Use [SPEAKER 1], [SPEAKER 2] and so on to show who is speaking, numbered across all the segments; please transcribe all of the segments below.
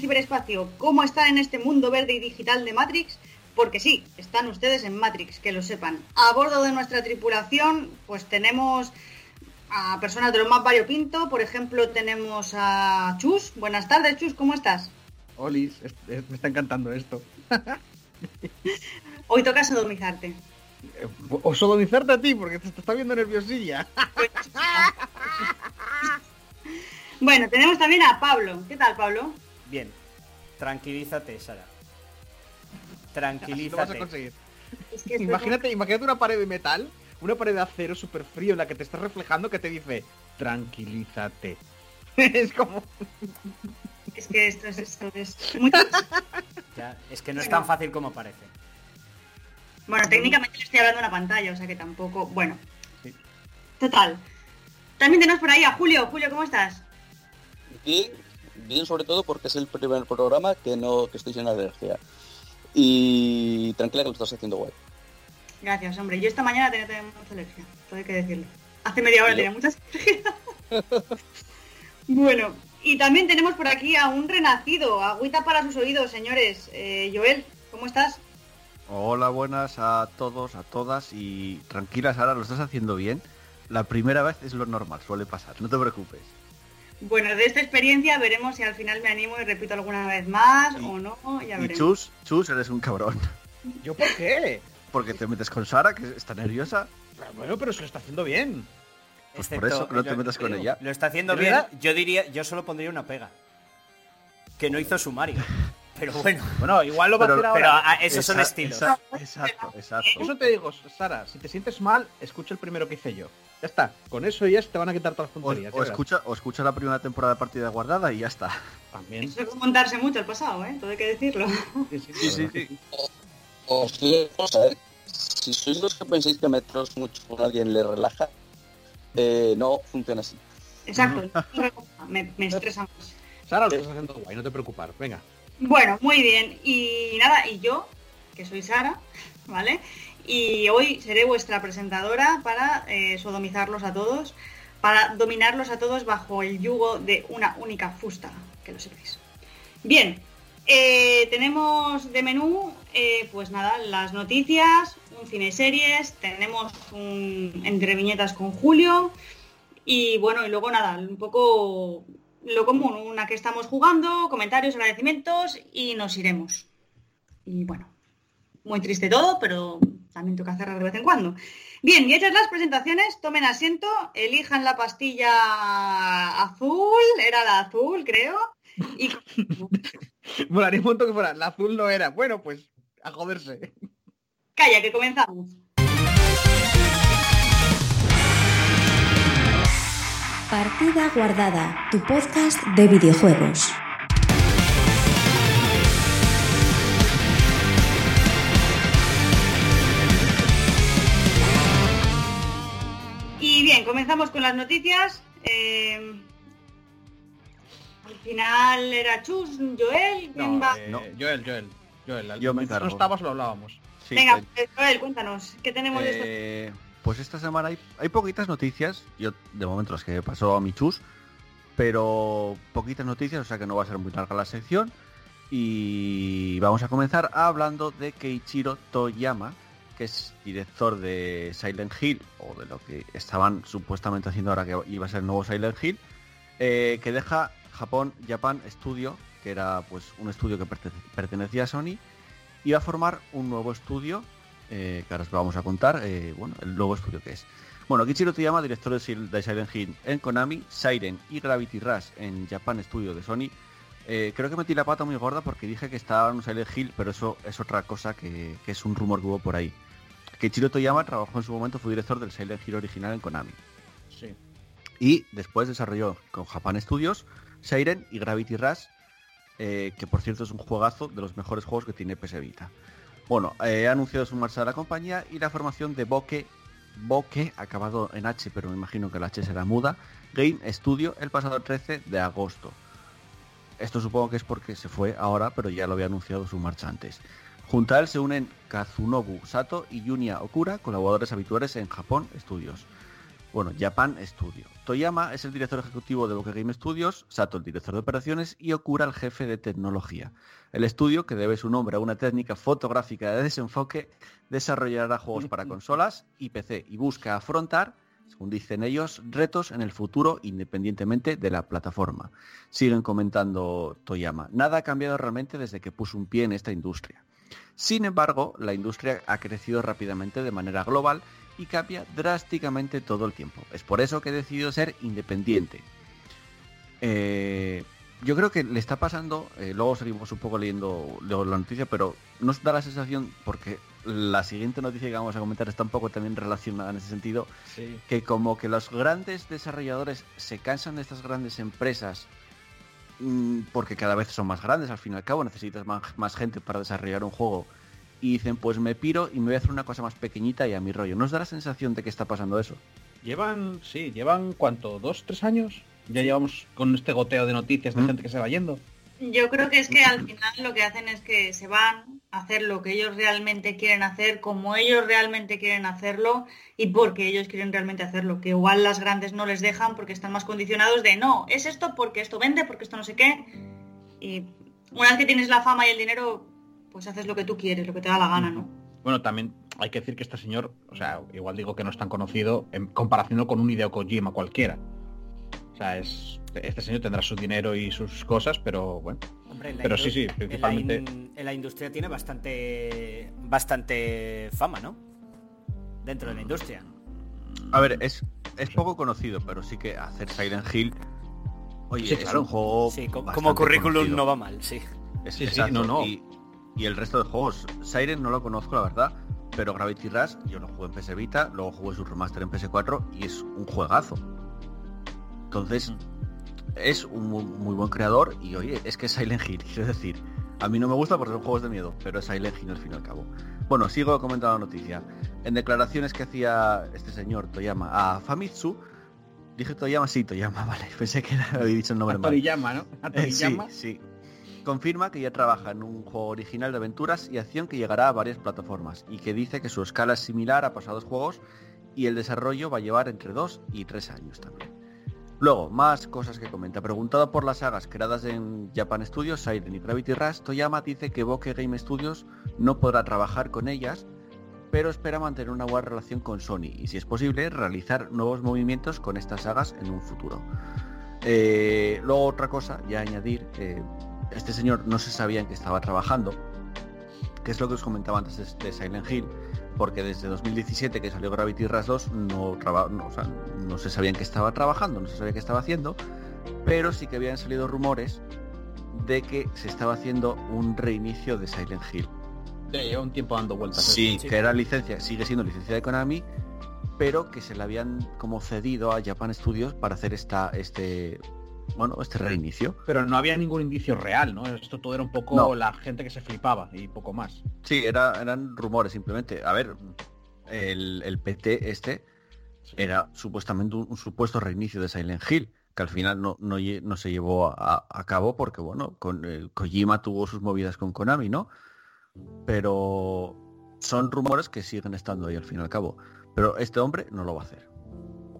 [SPEAKER 1] Del ciberespacio. ¿Cómo están en este mundo verde y digital de Matrix? Porque sí, están ustedes en Matrix, que lo sepan. A bordo de nuestra tripulación, pues tenemos a personas de lo más variopinto. Por ejemplo, tenemos a Chus. Buenas tardes, Chus, ¿cómo estás?
[SPEAKER 2] Olis, es- es- me está encantando esto.
[SPEAKER 1] Hoy toca sodomizarte.
[SPEAKER 2] Eh, O sodomizarte a ti, porque te, te está viendo nerviosilla.
[SPEAKER 1] Bueno, tenemos también a Pablo. ¿Qué tal, Pablo?
[SPEAKER 3] Bien, tranquilízate, Sara.
[SPEAKER 2] Así lo vas a
[SPEAKER 3] Tranquilízate.
[SPEAKER 2] conseguir.
[SPEAKER 1] Es que estoy
[SPEAKER 2] Imagínate, imagínate una pared de metal, una pared de acero súper frío en la que te estás reflejando que te dice, tranquilízate. es como...
[SPEAKER 1] Es que esto es, esto es muy...
[SPEAKER 3] Ya, es que no es tan fácil como parece.
[SPEAKER 1] Bueno, técnicamente le estoy hablando a una pantalla, o sea que tampoco... Bueno,
[SPEAKER 2] Sí.
[SPEAKER 1] total. También tenemos por ahí a Julio. Julio, ¿cómo estás?
[SPEAKER 4] Bien, bien sobre todo porque es el primer programa que no que estoy sin alergia. Y tranquila que lo estás haciendo guay.
[SPEAKER 1] Gracias, hombre. Yo esta mañana tenía también mucha alergia, todo hay que decirlo. Hace media hora tenía muchas alergia. bueno, y también tenemos por aquí a un renacido, agüita para sus oídos, señores. Eh, Joel, ¿cómo estás?
[SPEAKER 5] Hola, buenas a todos, a todas y tranquila Sara, lo estás haciendo bien. La primera vez es lo normal, suele pasar, no te preocupes.
[SPEAKER 1] Bueno, de esta experiencia veremos si al final me animo y repito alguna vez más
[SPEAKER 5] Y-
[SPEAKER 1] o no, ya
[SPEAKER 5] Y
[SPEAKER 1] veremos.
[SPEAKER 5] Chus, Chus, eres un cabrón.
[SPEAKER 2] ¿Yo por qué?
[SPEAKER 5] Porque te metes con Sara, que está nerviosa.
[SPEAKER 2] Bueno, pero se lo está haciendo bien.
[SPEAKER 5] Pues
[SPEAKER 3] Excepto-
[SPEAKER 5] por eso que no te metas con ella.
[SPEAKER 3] Lo está haciendo
[SPEAKER 2] ¿De
[SPEAKER 3] bien.
[SPEAKER 2] verdad?
[SPEAKER 3] Yo diría, yo solo pondría una pega. Que no hizo sumario. Pero bueno.
[SPEAKER 2] Bueno, igual lo va
[SPEAKER 5] Pero-
[SPEAKER 2] a hacer
[SPEAKER 3] Pero
[SPEAKER 2] ahora.
[SPEAKER 3] ah, esos son estilos.
[SPEAKER 5] esa- exacto, exacto.
[SPEAKER 2] Eso te digo, Sara, si te sientes mal, escucha el primero que hice yo. Ya está, con eso ya te van a quitar todas las tonterías.
[SPEAKER 5] o escucha, o escucha la primera temporada de partida guardada y ya está.
[SPEAKER 2] También.
[SPEAKER 1] Eso es montarse mucho el pasado, ¿eh? Todo hay que decirlo.
[SPEAKER 2] Sí, sí,
[SPEAKER 5] Sí, sí.
[SPEAKER 4] Os digo cosa, ¿eh? Si sois los que pensáis que meteros mucho con alguien le relaja, eh, no funciona así.
[SPEAKER 1] Exacto. me, me estresa más.
[SPEAKER 2] Sara, lo estás haciendo guay, no te preocupes. Venga.
[SPEAKER 1] Bueno, muy bien. Y nada, y yo, que soy Sara, ¿vale? Y hoy seré vuestra presentadora para eh, sodomizarlos a todos, para dominarlos a todos bajo el yugo de una única fusta, que lo sepáis. Bien, eh, tenemos de menú, eh, pues nada, las noticias, un cine series, tenemos un entre viñetas con Julio y bueno, y luego nada, un poco lo común, una que estamos jugando, comentarios, agradecimientos y nos iremos. Y bueno, muy triste todo, pero también toca cerrar de vez en cuando. Bien, y hechas las presentaciones, tomen asiento, elijan la pastilla azul, era la azul, creo, y
[SPEAKER 2] Molaría un montón que fuera. La azul no era. Bueno, pues a joderse.
[SPEAKER 1] calla, que comenzamos.
[SPEAKER 6] Partida Guardada, tu podcast de videojuegos.
[SPEAKER 1] Comenzamos con las noticias. Eh, al final era Chus, Joel, ¿quién
[SPEAKER 2] No,
[SPEAKER 1] va?
[SPEAKER 2] eh,
[SPEAKER 5] No.
[SPEAKER 2] Joel, Joel. Joel,
[SPEAKER 5] Yo me encargo.
[SPEAKER 2] no estabas, lo hablábamos.
[SPEAKER 5] Sí,
[SPEAKER 1] Venga,
[SPEAKER 5] eh,
[SPEAKER 1] pues, Joel, cuéntanos, ¿qué tenemos de esto?
[SPEAKER 5] Eh, pues esta semana hay, hay poquitas noticias, yo de momento las que pasó a mi chus, pero poquitas noticias, o sea que no va a ser muy larga la sección. Y vamos a comenzar hablando de Keiichiro Toyama, que es director de Silent Hill, o de lo que estaban supuestamente haciendo ahora que iba a ser el nuevo Silent Hill, eh, que deja Japón Japan Studio, que era pues un estudio que pertene- pertenecía a Sony, y va a formar un nuevo estudio eh, que ahora os vamos a contar, eh, bueno, el nuevo estudio que es. Bueno, Kichiro Toyama, director de Sil- de Silent Hill en Konami, Siren y Gravity Rush en Japan Studio de Sony. Creo que metí la pata muy gorda porque dije que estaba en un Silent Hill, pero eso es otra cosa que es un rumor que hubo por ahí. Kichiro Toyama trabajó en su momento, fue director del Silent Hill original en Konami.
[SPEAKER 2] Sí.
[SPEAKER 5] Y después desarrolló con Japan Studios, Siren y Gravity Rush eh, que por cierto es un juegazo de los mejores juegos que tiene PS Vita. Bueno, eh, ha anunciado su marcha de la compañía y la formación de Bokeh, Bokeh, acabado en H, pero me imagino que la H será muda, Game Studio el pasado 13 de agosto. Esto supongo que es porque se fue ahora, pero ya lo había anunciado su marcha antes. Junto a él se unen Kazunobu Sato y Junya Okura, colaboradores habituales en Japón Studios. Bueno, Japan Studio. Toyama es el director ejecutivo de Bokeh Game Studios, Sato el director de operaciones y Okura el jefe de tecnología. El estudio, que debe su nombre a una técnica fotográfica de desenfoque, desarrollará juegos para consolas y PC y busca afrontar, según dicen ellos, retos en el futuro independientemente de la plataforma. Siguen comentando Toyama. Nada ha cambiado realmente desde que puso un pie en esta industria. Sin embargo, la industria ha crecido rápidamente de manera global y cambia drásticamente todo el tiempo. Es por eso que he decidido ser independiente. Eh, yo creo que le está pasando, eh, luego seguimos un poco leyendo, la noticia, pero nos da la sensación, porque la siguiente noticia que vamos a comentar está un poco también relacionada en ese sentido,
[SPEAKER 2] Sí.
[SPEAKER 5] que como que los grandes desarrolladores se cansan de estas grandes empresas porque cada vez son más grandes, al fin y al cabo necesitas más, más gente para desarrollar un juego y dicen pues me piro y me voy a hacer una cosa más pequeñita y a mi rollo. ¿Nos da la sensación de que está pasando eso?
[SPEAKER 2] Llevan, sí, llevan cuánto, dos, tres años. Ya llevamos con este goteo de noticias de
[SPEAKER 5] Mm.
[SPEAKER 2] gente que se va yendo.
[SPEAKER 1] Yo creo que es que al final lo que hacen es que se van a hacer lo que ellos realmente quieren hacer, como ellos realmente quieren hacerlo y porque ellos quieren realmente hacerlo. Que igual las grandes no les dejan porque están más condicionados de no, es esto porque esto vende, porque esto no sé qué. Y una vez que tienes la fama y el dinero, pues haces lo que tú quieres, lo que te da la gana, ¿no?
[SPEAKER 2] Bueno, también hay que decir que este señor, o sea, igual digo que no es tan conocido en comparación con un Hideo Kojima cualquiera. O sea, es, este señor tendrá su dinero y sus cosas, pero bueno.
[SPEAKER 3] Hombre,
[SPEAKER 2] Pero sí, sí,
[SPEAKER 3] en la
[SPEAKER 2] principalmente-
[SPEAKER 3] in- En la, industria tiene bastante bastante fama, ¿no? Dentro de la industria.
[SPEAKER 5] A ver, es, es poco conocido, pero sí que hacer Silent Hill, oye,
[SPEAKER 2] Sí,
[SPEAKER 5] es
[SPEAKER 2] claro.
[SPEAKER 5] un juego
[SPEAKER 3] Sí, como currículum
[SPEAKER 5] conocido.
[SPEAKER 3] no va mal, sí.
[SPEAKER 5] Es-
[SPEAKER 2] Sí, sí,
[SPEAKER 5] exacto,
[SPEAKER 2] no, no.
[SPEAKER 5] Y, y el resto de juegos. Siren no lo conozco, la verdad. Pero Gravity Rush, yo lo jugué en PS Vita, luego jugué su remaster en PS4 y es un juegazo. Entonces, es un muy, muy buen creador y oye, es que es Silent Hill, quiero decir. A mí no me gusta porque son juegos de miedo, pero es Silent Hill al fin y al cabo. Bueno, sigo comentando la noticia. En declaraciones que hacía este señor Toyama a Famitsu, dije Toyama, sí, Toyama, vale. Pensé que había dicho el nombre mal.
[SPEAKER 2] Toriyama, ¿no? A
[SPEAKER 5] Eh, sí,
[SPEAKER 2] Toriyama.
[SPEAKER 5] sí. Confirma que ya trabaja en un juego original de aventuras y acción que llegará a varias plataformas y que dice que su escala es similar a pasados juegos y el desarrollo va a llevar entre 2 y 3 años también. Luego, más cosas que comenta. Preguntado por las sagas creadas en Japan Studios, Siren y Gravity Rush, Toyama dice que Bokeh Game Studios no podrá trabajar con ellas, pero espera mantener una buena relación con Sony y, si es posible, realizar nuevos movimientos con estas sagas en un futuro. Eh, luego otra cosa, ya añadir, eh, este señor no se sabía en qué estaba trabajando, que es lo que os comentaba antes de, Silent Hill, porque desde 2017 que salió Gravity Rush 2 no, traba- no, o sea, no se sabía en qué estaba trabajando, no se sabía qué estaba haciendo, pero sí que habían salido rumores de que se estaba haciendo un reinicio de Silent Hill.
[SPEAKER 2] Sí, lleva un tiempo dando vueltas.
[SPEAKER 5] Sí,
[SPEAKER 3] Sí.
[SPEAKER 5] que era licencia, sigue siendo licencia de Konami, pero que se le habían como cedido a Japan Studios para hacer esta, este, bueno, este reinicio.
[SPEAKER 2] Pero no había ningún indicio real, ¿no? Esto todo era un poco
[SPEAKER 5] No.
[SPEAKER 2] la gente que se flipaba y poco más.
[SPEAKER 5] Sí, era, eran rumores simplemente. A ver, el, el PT este era supuestamente un, un supuesto reinicio de Silent Hill, que al final no, no, no se llevó a, a cabo porque, bueno, con eh, Kojima tuvo sus movidas con Konami, ¿no? Pero son rumores que siguen estando ahí al fin y al cabo. Pero este hombre no lo va a hacer.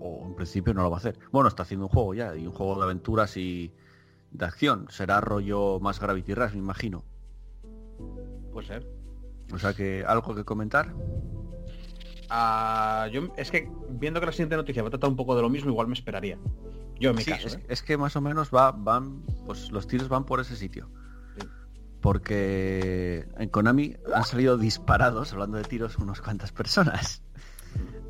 [SPEAKER 5] O en principio no lo va a hacer. Bueno, está haciendo un juego ya, y un juego de aventuras y de acción. Será rollo más Gravity Rush, me imagino.
[SPEAKER 2] Puede ser.
[SPEAKER 5] O sea que algo que comentar.
[SPEAKER 2] Ah, yo, es que viendo que la siguiente noticia va a tratar un poco de lo mismo, igual me esperaría. Yo en mi
[SPEAKER 5] Sí,
[SPEAKER 2] caso.
[SPEAKER 5] es,
[SPEAKER 2] ¿eh?
[SPEAKER 5] es que más o menos va, van, pues los tiros van por ese sitio.
[SPEAKER 2] Sí.
[SPEAKER 5] Porque en Konami han salido disparados, hablando de tiros, unas cuantas personas.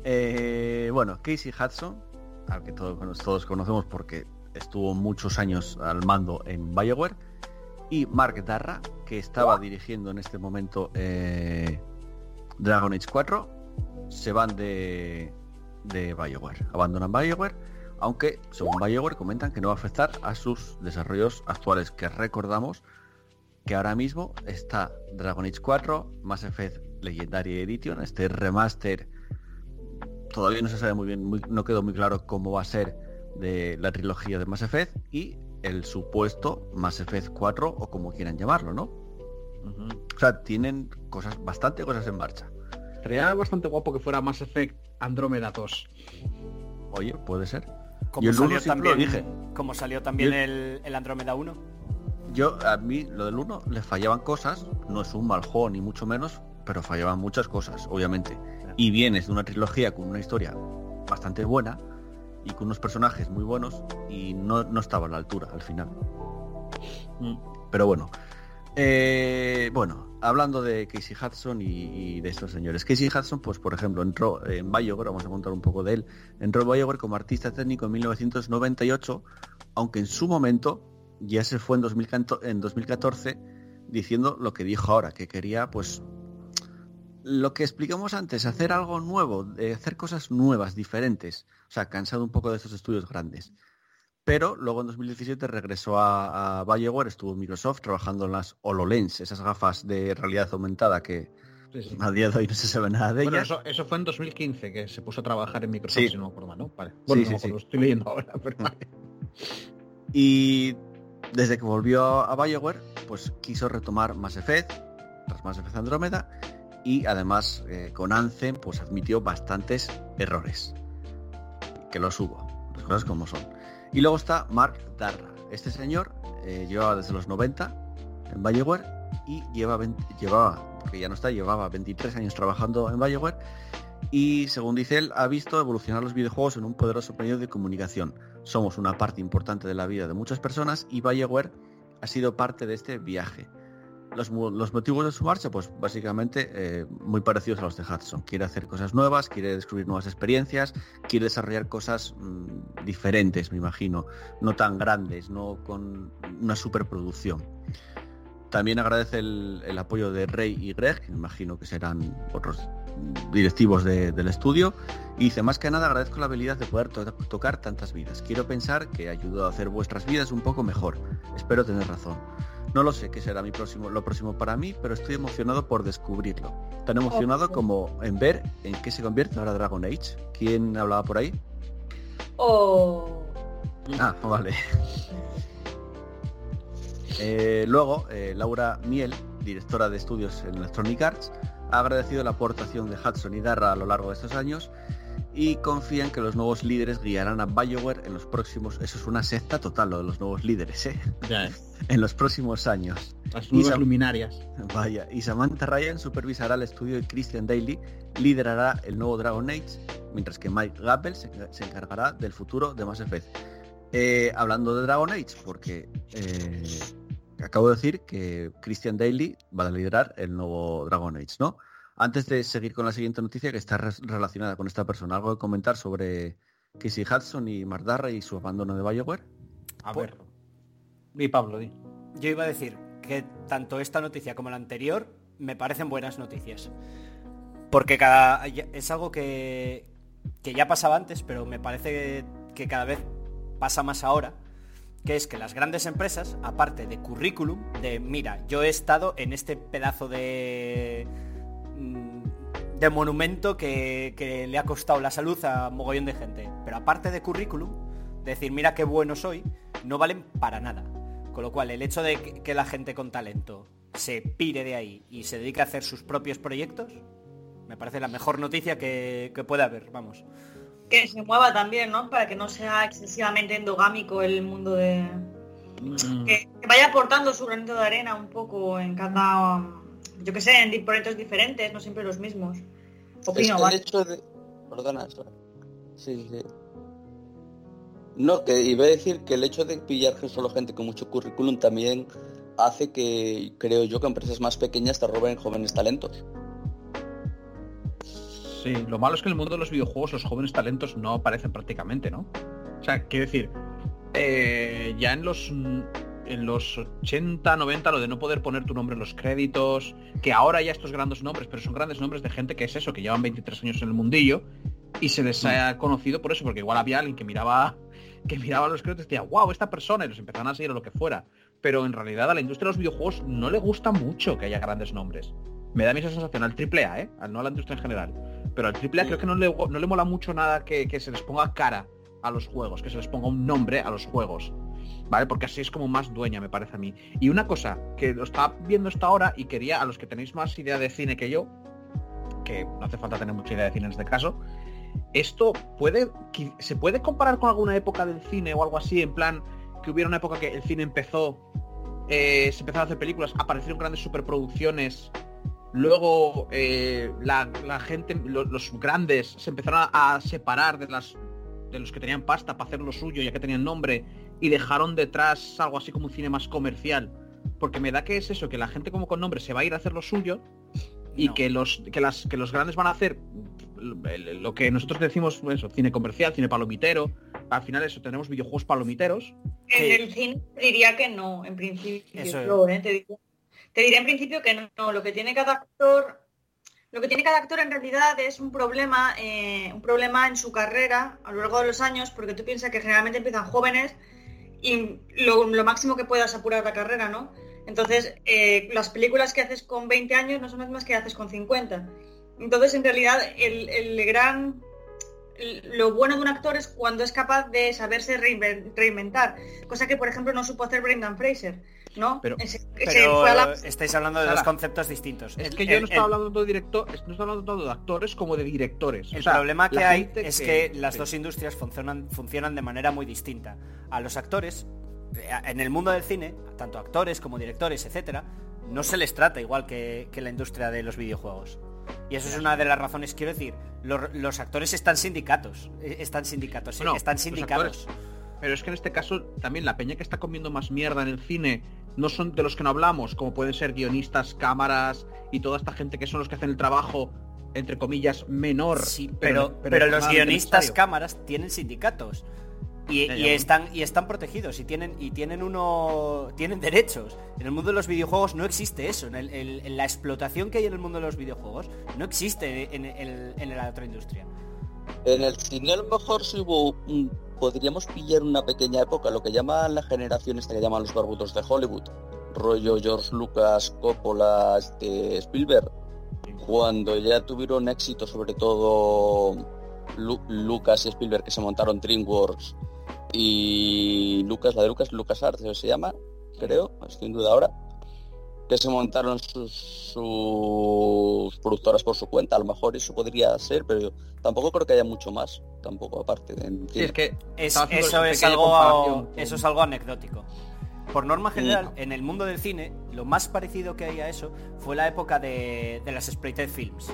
[SPEAKER 5] Eh, bueno, Casey Hudson, al que todos, todos conocemos porque estuvo muchos años al mando en Bioware, y Mark Darra, que estaba dirigiendo en este momento eh, Dragon Age 4, se van de, de Bioware, abandonan Bioware, aunque según Bioware comentan que no va a afectar a sus desarrollos actuales, que recordamos que ahora mismo está Dragon Age 4, Mass Effect Legendary Edition, este remaster todavía no se sabe muy bien, muy- no quedó muy claro cómo va a ser de la trilogía de Mass Effect y el supuesto Mass Effect 4 o como quieran llamarlo, ¿no? O sea, tienen cosas, bastante cosas en marcha.
[SPEAKER 2] Estaría bastante guapo que fuera Mass Effect Andrómeda 2.
[SPEAKER 5] Oye, puede ser.
[SPEAKER 3] Como
[SPEAKER 5] Yo el uno
[SPEAKER 3] salió
[SPEAKER 5] lo
[SPEAKER 3] también,
[SPEAKER 5] dije.
[SPEAKER 3] como salió también
[SPEAKER 5] Yo-
[SPEAKER 3] el, el Andrómeda 1.
[SPEAKER 5] Yo, a mí, lo del 1 le fallaban cosas, no es un mal juego ni mucho menos, pero fallaban muchas cosas, obviamente. Y vienes de una trilogía con una historia bastante buena y con unos personajes muy buenos y no, no estaba a la altura al final.
[SPEAKER 2] Mm.
[SPEAKER 5] Pero bueno. Eh, bueno, hablando de Casey Hudson y, y de estos señores. Casey Hudson, pues por ejemplo, entró en BioWare, vamos a contar un poco de él, entró en BioWare como artista técnico en 1998, aunque en su momento ya se fue en, 2014, en 2014 diciendo lo que dijo ahora, que quería pues lo que explicamos antes, hacer algo nuevo, de hacer cosas nuevas, diferentes. O sea, cansado un poco de estos estudios grandes. Pero luego en 2017 regresó a, a BioWare, estuvo en Microsoft trabajando en las HoloLens, esas gafas de realidad aumentada que
[SPEAKER 2] Sí, sí.
[SPEAKER 5] a día de hoy no se sabe nada de
[SPEAKER 2] Bueno,
[SPEAKER 5] ellas.
[SPEAKER 2] eso, eso fue en 2015 que se puso a trabajar en Microsoft,
[SPEAKER 5] Sí.
[SPEAKER 2] si no me acuerdo ¿no? Vale. Bueno, no
[SPEAKER 5] sí.
[SPEAKER 2] estoy leyendo ahora, pero vale.
[SPEAKER 5] Y desde que volvió a BioWare, pues quiso retomar Mass Effect, tras Mass Effect Andrómeda, y además eh, con Anthem pues admitió bastantes errores. Que los hubo, las cosas como son. Y luego está Mark Darra. Este señor eh, llevaba desde los 90 en BioWare y lleva 20 llevaba, porque ya no está, llevaba 23 años trabajando en BioWare y según dice él, ha visto evolucionar los videojuegos en un poderoso medio de comunicación. Somos una parte importante de la vida de muchas personas y BioWare ha sido parte de este viaje. Los, mo- los motivos de su marcha, pues básicamente eh, muy parecidos a los de Hudson. Quiere hacer cosas nuevas, quiere descubrir nuevas experiencias, quiere desarrollar cosas mm, diferentes, me imagino, no tan grandes, no con una superproducción. También agradece el, apoyo de Rey y Greg, que me imagino que serán otros directivos de- del estudio. Y dice, más que nada agradezco la habilidad de poder to- tocar tantas vidas. Quiero pensar que ayudó a hacer vuestras vidas un poco mejor. Espero tener razón. No lo sé qué será mi próximo, lo próximo para mí, pero estoy emocionado por descubrirlo. Tan emocionado como en ver en qué se convierte ahora Dragon Age. ¿Quién hablaba por ahí?
[SPEAKER 1] O...
[SPEAKER 5] Ah, vale. Eh, luego, eh, Laura Miel, directora de estudios en Electronic Arts, ha agradecido la aportación de Hudson y Darra a lo largo de estos años y confía en que los nuevos líderes guiarán a BioWare en los próximos... Eso es una secta total, lo de los nuevos líderes, ¿eh?
[SPEAKER 2] Ya.
[SPEAKER 5] En los próximos años.
[SPEAKER 2] Las
[SPEAKER 5] Y
[SPEAKER 2] nuevas
[SPEAKER 5] Sam-
[SPEAKER 2] luminarias.
[SPEAKER 5] Vaya, y Samantha Ryan supervisará el estudio y Christian Daly liderará el nuevo Dragon Age, mientras que Mike Gappel se, se encargará del futuro de Mass Effect. Eh, hablando de Dragon Age, porque eh, acabo de decir que Christian Daly va a liderar el nuevo Dragon Age, ¿no? Antes de seguir con la siguiente noticia que está re- relacionada con esta persona, ¿algo que comentar sobre Casey Hudson y Mark Darra y su abandono de BioWare?
[SPEAKER 2] A ver. Di Pablo, di.
[SPEAKER 3] Yo iba a decir que tanto esta noticia como la anterior me parecen buenas noticias. Porque cada es algo que, que ya pasaba antes, pero me parece que cada vez pasa más ahora, que es que las grandes empresas, aparte de currículum, de mira, yo he estado en este pedazo de de monumento que, que le ha costado la salud a mogollón de gente. Pero aparte de currículum, decir, mira qué bueno soy, no valen para nada. Con lo cual, el hecho de que, la gente con talento se pire de ahí y se dedique a hacer sus propios proyectos, me parece la mejor noticia que, que puede haber, vamos.
[SPEAKER 1] Que se mueva también, ¿no? Para que no sea excesivamente endogámico el mundo de...
[SPEAKER 2] Mm,
[SPEAKER 1] Que, que vaya aportando su granito de arena un poco en cada... Yo que sé, en proyectos diferentes, no siempre los mismos.
[SPEAKER 4] Es
[SPEAKER 1] Opino,
[SPEAKER 4] que el hecho de... Perdona. Sí, sí. No, que iba a decir que el hecho de pillar que solo gente con mucho currículum también hace que, creo yo, que empresas más pequeñas te roben jóvenes talentos.
[SPEAKER 2] Sí, lo malo es que en el mundo de los videojuegos los jóvenes talentos no aparecen prácticamente, ¿no? O sea, quiero decir, eh, ya en los en los 80, 90, lo de no poder poner tu nombre en los créditos, que ahora ya estos grandes nombres, pero son grandes nombres de gente que es eso, que llevan 23 años en el mundillo y se les ha conocido por eso, porque igual había alguien que miraba que miraba los créditos y decía, wow, esta persona, y los empezaban a seguir o lo que fuera. Pero en realidad a la industria de los videojuegos no le gusta mucho que haya grandes nombres. Me da mi sensación al triple A, ¿eh? no a la industria en general. Pero al triple A creo que no le, no le mola mucho nada que, que se les ponga cara a los juegos, que se les ponga un nombre a los juegos. ¿Vale? Porque así es como más dueña, me parece a mí. Y una cosa, que lo estaba viendo esta hora y quería, a los que tenéis más idea de cine que yo, que no hace falta tener mucha idea de cine en este caso, esto puede, se puede comparar con alguna época del cine o algo así, en plan, que hubiera una época que el cine empezó, eh, se empezaron a hacer películas, aparecieron grandes superproducciones, luego eh, la, gente, lo- los grandes, se empezaron a, a separar de las de los que tenían pasta para hacer lo suyo, ya que tenían nombre, y dejaron detrás algo así como un cine más comercial. Porque me da que es eso, que la gente como con nombre se va a ir a hacer lo suyo y
[SPEAKER 3] No.
[SPEAKER 2] que los que las que los grandes van a hacer el- lo que nosotros decimos eso, cine comercial, cine palomitero. Al final eso tenemos videojuegos palomiteros.
[SPEAKER 1] En el cine te diría que no, en principio.
[SPEAKER 3] Eso es.
[SPEAKER 1] ¿eh? te, diría, te diría en principio que no. Lo que tiene cada actor, lo que tiene cada actor en realidad es un problema, eh, un problema en su carrera a lo largo de los años, porque tú piensas que generalmente empiezan jóvenes y lo, máximo que puedas apurar la carrera, ¿no? Entonces, eh, las películas que haces con 20 años no son las mismas que haces con 50. Entonces, en realidad, el, el gran lo bueno de un actor es cuando es capaz de saberse reinven- reinventar, cosa que por ejemplo no supo hacer Brendan Fraser, ¿no?
[SPEAKER 2] Pero-
[SPEAKER 1] Ese- ese
[SPEAKER 3] Pero
[SPEAKER 1] fue a la-
[SPEAKER 3] estáis hablando de
[SPEAKER 2] Sara,
[SPEAKER 3] dos conceptos distintos.
[SPEAKER 2] Es
[SPEAKER 3] El-
[SPEAKER 2] que yo no estaba
[SPEAKER 3] el-
[SPEAKER 2] hablando de director, no estaba hablando tanto de actores como de directores.
[SPEAKER 3] El
[SPEAKER 2] O sea,
[SPEAKER 3] problema que hay es que, las
[SPEAKER 2] sí.
[SPEAKER 3] dos industrias funcionan, funcionan de manera muy distinta. A los actores, eh, en el mundo del cine, tanto actores como directores, etcétera, no se les trata igual que, que la industria de los videojuegos. Y eso es una de las razones, quiero decir, los, los actores están sindicatos, eh, están sindicatos, sí,
[SPEAKER 2] Bueno,
[SPEAKER 3] están sindicados.
[SPEAKER 2] Pero es que en este caso también la peña que está comiendo más mierda en el cine no son de los que no hablamos, como pueden ser guionistas, cámaras y toda esta gente que son los que hacen el trabajo, entre comillas, menor.
[SPEAKER 3] Sí, pero, pero, los guionistas
[SPEAKER 2] necesario.
[SPEAKER 3] cámaras tienen sindicatos. Y, están y están protegidos y tienen y tienen uno tienen derechos en el mundo de los videojuegos no existe eso en, el- el- en la explotación que hay en el mundo de los videojuegos no existe en, en la otra industria
[SPEAKER 4] En el cine a lo mejor sí hubo un- podríamos pillar una pequeña época, lo que llaman la generación esta que llaman los barbudos de Hollywood, rollo George Lucas, Coppola, este, Spielberg, cuando ya tuvieron éxito sobre todo Lu- Lucas y Spielberg que se montaron DreamWorks y Lucas, la de Lucas, Lucas Arts se llama, creo, estoy en duda ahora, que se montaron sus, sus productoras por su cuenta, a lo mejor eso podría ser, pero yo tampoco creo que haya mucho más, tampoco aparte de...
[SPEAKER 2] Sí, es que
[SPEAKER 3] es, eso es algo eso es algo anecdótico por norma general
[SPEAKER 4] No.
[SPEAKER 3] en el mundo del cine lo más parecido que hay a eso fue la época de, de las exploited films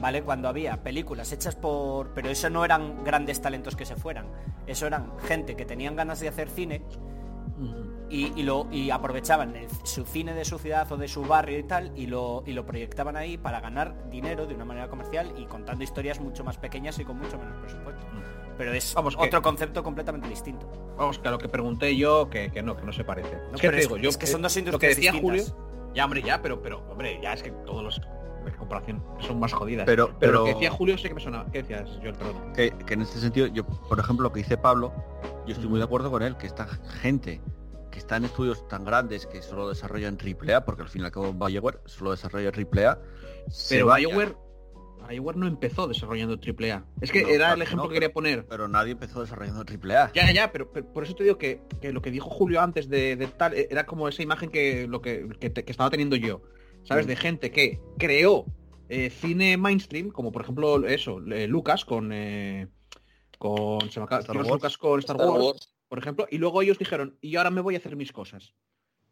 [SPEAKER 3] ¿vale? Cuando había películas hechas por... Pero eso no eran grandes talentos que se fueran. Eso eran gente que tenían ganas de hacer cine y, y lo, y aprovechaban el- su cine de su ciudad o de su barrio y tal y lo, y lo proyectaban ahí para ganar dinero de una manera comercial y contando historias mucho más pequeñas y con mucho menos presupuesto. Pero es
[SPEAKER 2] Vamos, que-
[SPEAKER 3] otro concepto completamente distinto.
[SPEAKER 2] Vamos, que a lo que pregunté yo, que, que no, que no se parece.
[SPEAKER 3] No,
[SPEAKER 2] es que
[SPEAKER 3] pero
[SPEAKER 2] te
[SPEAKER 3] es-
[SPEAKER 2] digo, yo
[SPEAKER 3] es que son dos
[SPEAKER 2] eh, Lo que
[SPEAKER 3] industrias
[SPEAKER 2] decía
[SPEAKER 3] distintas.
[SPEAKER 2] Julio, ya hombre, ya, pero, pero, hombre, ya es que todos los comparación son más jodidas.
[SPEAKER 5] Pero-
[SPEAKER 2] pero, lo que decía Julio sí que me sonaba. ¿Qué decías, yo perdón?
[SPEAKER 5] que, que en este sentido, yo, por ejemplo, lo que dice Pablo, yo estoy muy de acuerdo con él, que esta gente que está en estudios tan grandes que solo desarrollan AAA, porque al fin y al cabo BioWare solo desarrolla AAA,
[SPEAKER 2] Pero. BioWare, BioWare no empezó desarrollando AAA. Es que
[SPEAKER 5] No,
[SPEAKER 2] era el
[SPEAKER 5] que
[SPEAKER 2] ejemplo
[SPEAKER 5] no,
[SPEAKER 2] que quería poner.
[SPEAKER 5] Pero nadie empezó desarrollando AAA.
[SPEAKER 2] Ya, ya, pero, pero por eso te digo que, que lo que dijo Julio antes de, de tal era como esa imagen que lo que, que te- que estaba teniendo yo. ¿Sabes?
[SPEAKER 5] Mm.
[SPEAKER 2] De gente que creó eh, cine mainstream, como por ejemplo eso, eh, Lucas con eh, con se me acaba-
[SPEAKER 5] Star Wars.
[SPEAKER 2] Lucas con Star,
[SPEAKER 4] Star
[SPEAKER 2] Wars,
[SPEAKER 4] Wars.
[SPEAKER 2] por ejemplo, y luego ellos dijeron, y ahora me voy a hacer mis cosas.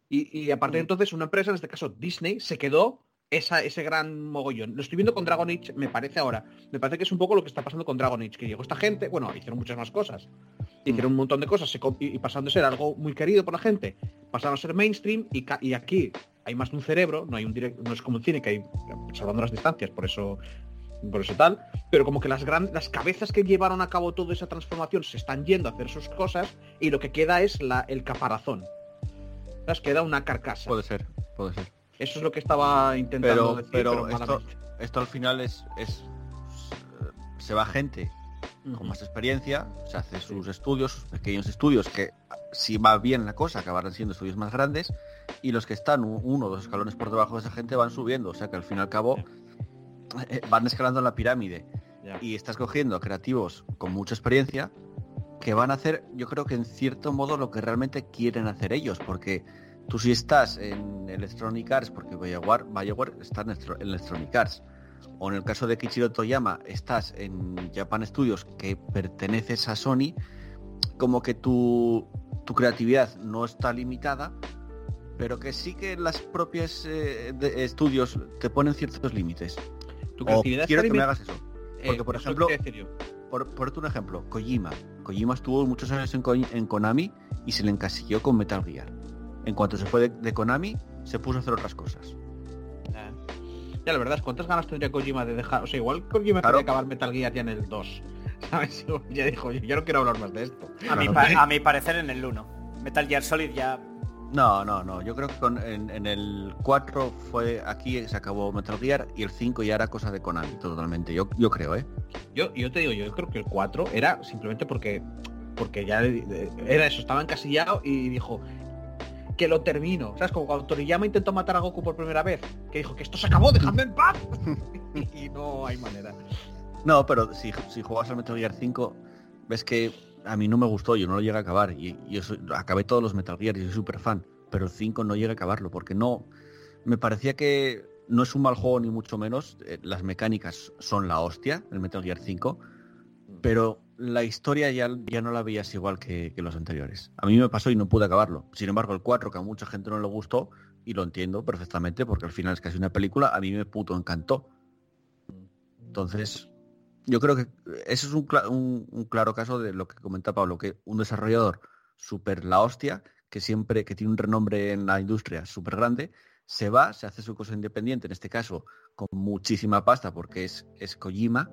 [SPEAKER 2] Y, y a partir de
[SPEAKER 5] Mm.
[SPEAKER 2] entonces una empresa, en este caso Disney, se quedó esa, ese gran mogollón. Lo estoy viendo con Dragon Age, me parece ahora. Me parece que es un poco lo que está pasando con Dragon Age, que llegó esta gente, bueno, hicieron muchas más cosas. Hicieron un montón de cosas se y, y pasaron de ser algo muy querido por la gente, pasaron a ser mainstream y aquí hay más de un cerebro, no hay un direct, no es como un cine que hay, salvando las distancias, por eso por eso tal, pero como que las gran, las cabezas que llevaron a cabo toda esa transformación se están yendo a hacer sus cosas y lo que queda es la, el caparazón. ¿Sabes? Queda una carcasa.
[SPEAKER 5] Puede ser, puede ser.
[SPEAKER 2] Eso es lo que estaba intentando
[SPEAKER 5] Pero,
[SPEAKER 2] decir,
[SPEAKER 5] pero
[SPEAKER 2] pero
[SPEAKER 5] esto, esto al final es, es se va gente con más experiencia, se hace sus estudios, sus pequeños estudios, que si va bien la cosa acabarán siendo estudios más grandes, y los que están uno o dos escalones por debajo de esa gente van subiendo, o sea que al fin y al cabo eh, van escalando la pirámide. Y estás cogiendo creativos con mucha experiencia que van a hacer, yo creo que en cierto modo lo que realmente quieren hacer ellos, porque tú si estás en Electronic Arts, porque BioWare, BioWare está en Electronic Arts, o en el caso de Kichiro Toyama, estás en Japan Studios, que perteneces a Sony, como que tu, tu creatividad no está limitada, pero que sí que las propias eh, de- estudios te ponen ciertos límites.
[SPEAKER 2] Tu
[SPEAKER 5] O
[SPEAKER 2] creatividad
[SPEAKER 5] quiero
[SPEAKER 2] está
[SPEAKER 5] que me hagas eso.
[SPEAKER 2] Eh,
[SPEAKER 5] porque, por ejemplo. Por ponerte un ejemplo, Kojima. Kojima estuvo muchos años en, Ko- en Konami y se le encasilló con Metal Gear. En cuanto se fue de, de Konami, se puso a hacer otras cosas.
[SPEAKER 2] Ya. La verdad es cuántas ganas tendría Kojima de dejar. O sea, igual Kojima
[SPEAKER 5] Claro.
[SPEAKER 2] quería acabar Metal Gear ya en el 2. ¿Sabes? Ya dijo, "Oye, yo no quiero hablar más de esto.
[SPEAKER 3] A mi, pa- a mi parecer en el 1. Metal Gear Solid ya...
[SPEAKER 5] No, no, no. Yo creo que con- en, en el 4 fue aquí se acabó Metal Gear y el 5 ya era cosa de Konami totalmente. Yo, yo creo, ¿eh?
[SPEAKER 2] Yo, yo te digo, yo creo que el 4 era simplemente porque porque ya eh, era eso, estaba encasillado y dijo que lo termino. ¿Sabes? Como cuando Toriyama intentó matar a Goku por primera vez, que dijo que esto se acabó, dejadme en paz. y no hay manera.
[SPEAKER 5] No, pero si, si juegas al Metal Gear 5, ves que a mí no me gustó, yo no lo llegué a acabar. Y yo soy- acabé todos los Metal Gear y soy súper fan. Pero el 5 no llegué a acabarlo, porque no. Me parecía que no es un mal juego ni mucho menos. eh, las mecánicas son la hostia, el Metal Gear 5. Pero la historia ya, ya no la veías igual que, que los anteriores. A mí me pasó y no pude acabarlo. Sin embargo, el 4, que a mucha gente no le gustó, y lo entiendo perfectamente, porque al final es casi una película, a mí me puto encantó. Entonces, yo creo que ese es un, un claro caso de lo que comenta Pablo, que un desarrollador súper la hostia, que siempre, que tiene un renombre en la industria súper grande, se va, se hace su cosa independiente, en este caso con muchísima pasta, porque es, es Kojima,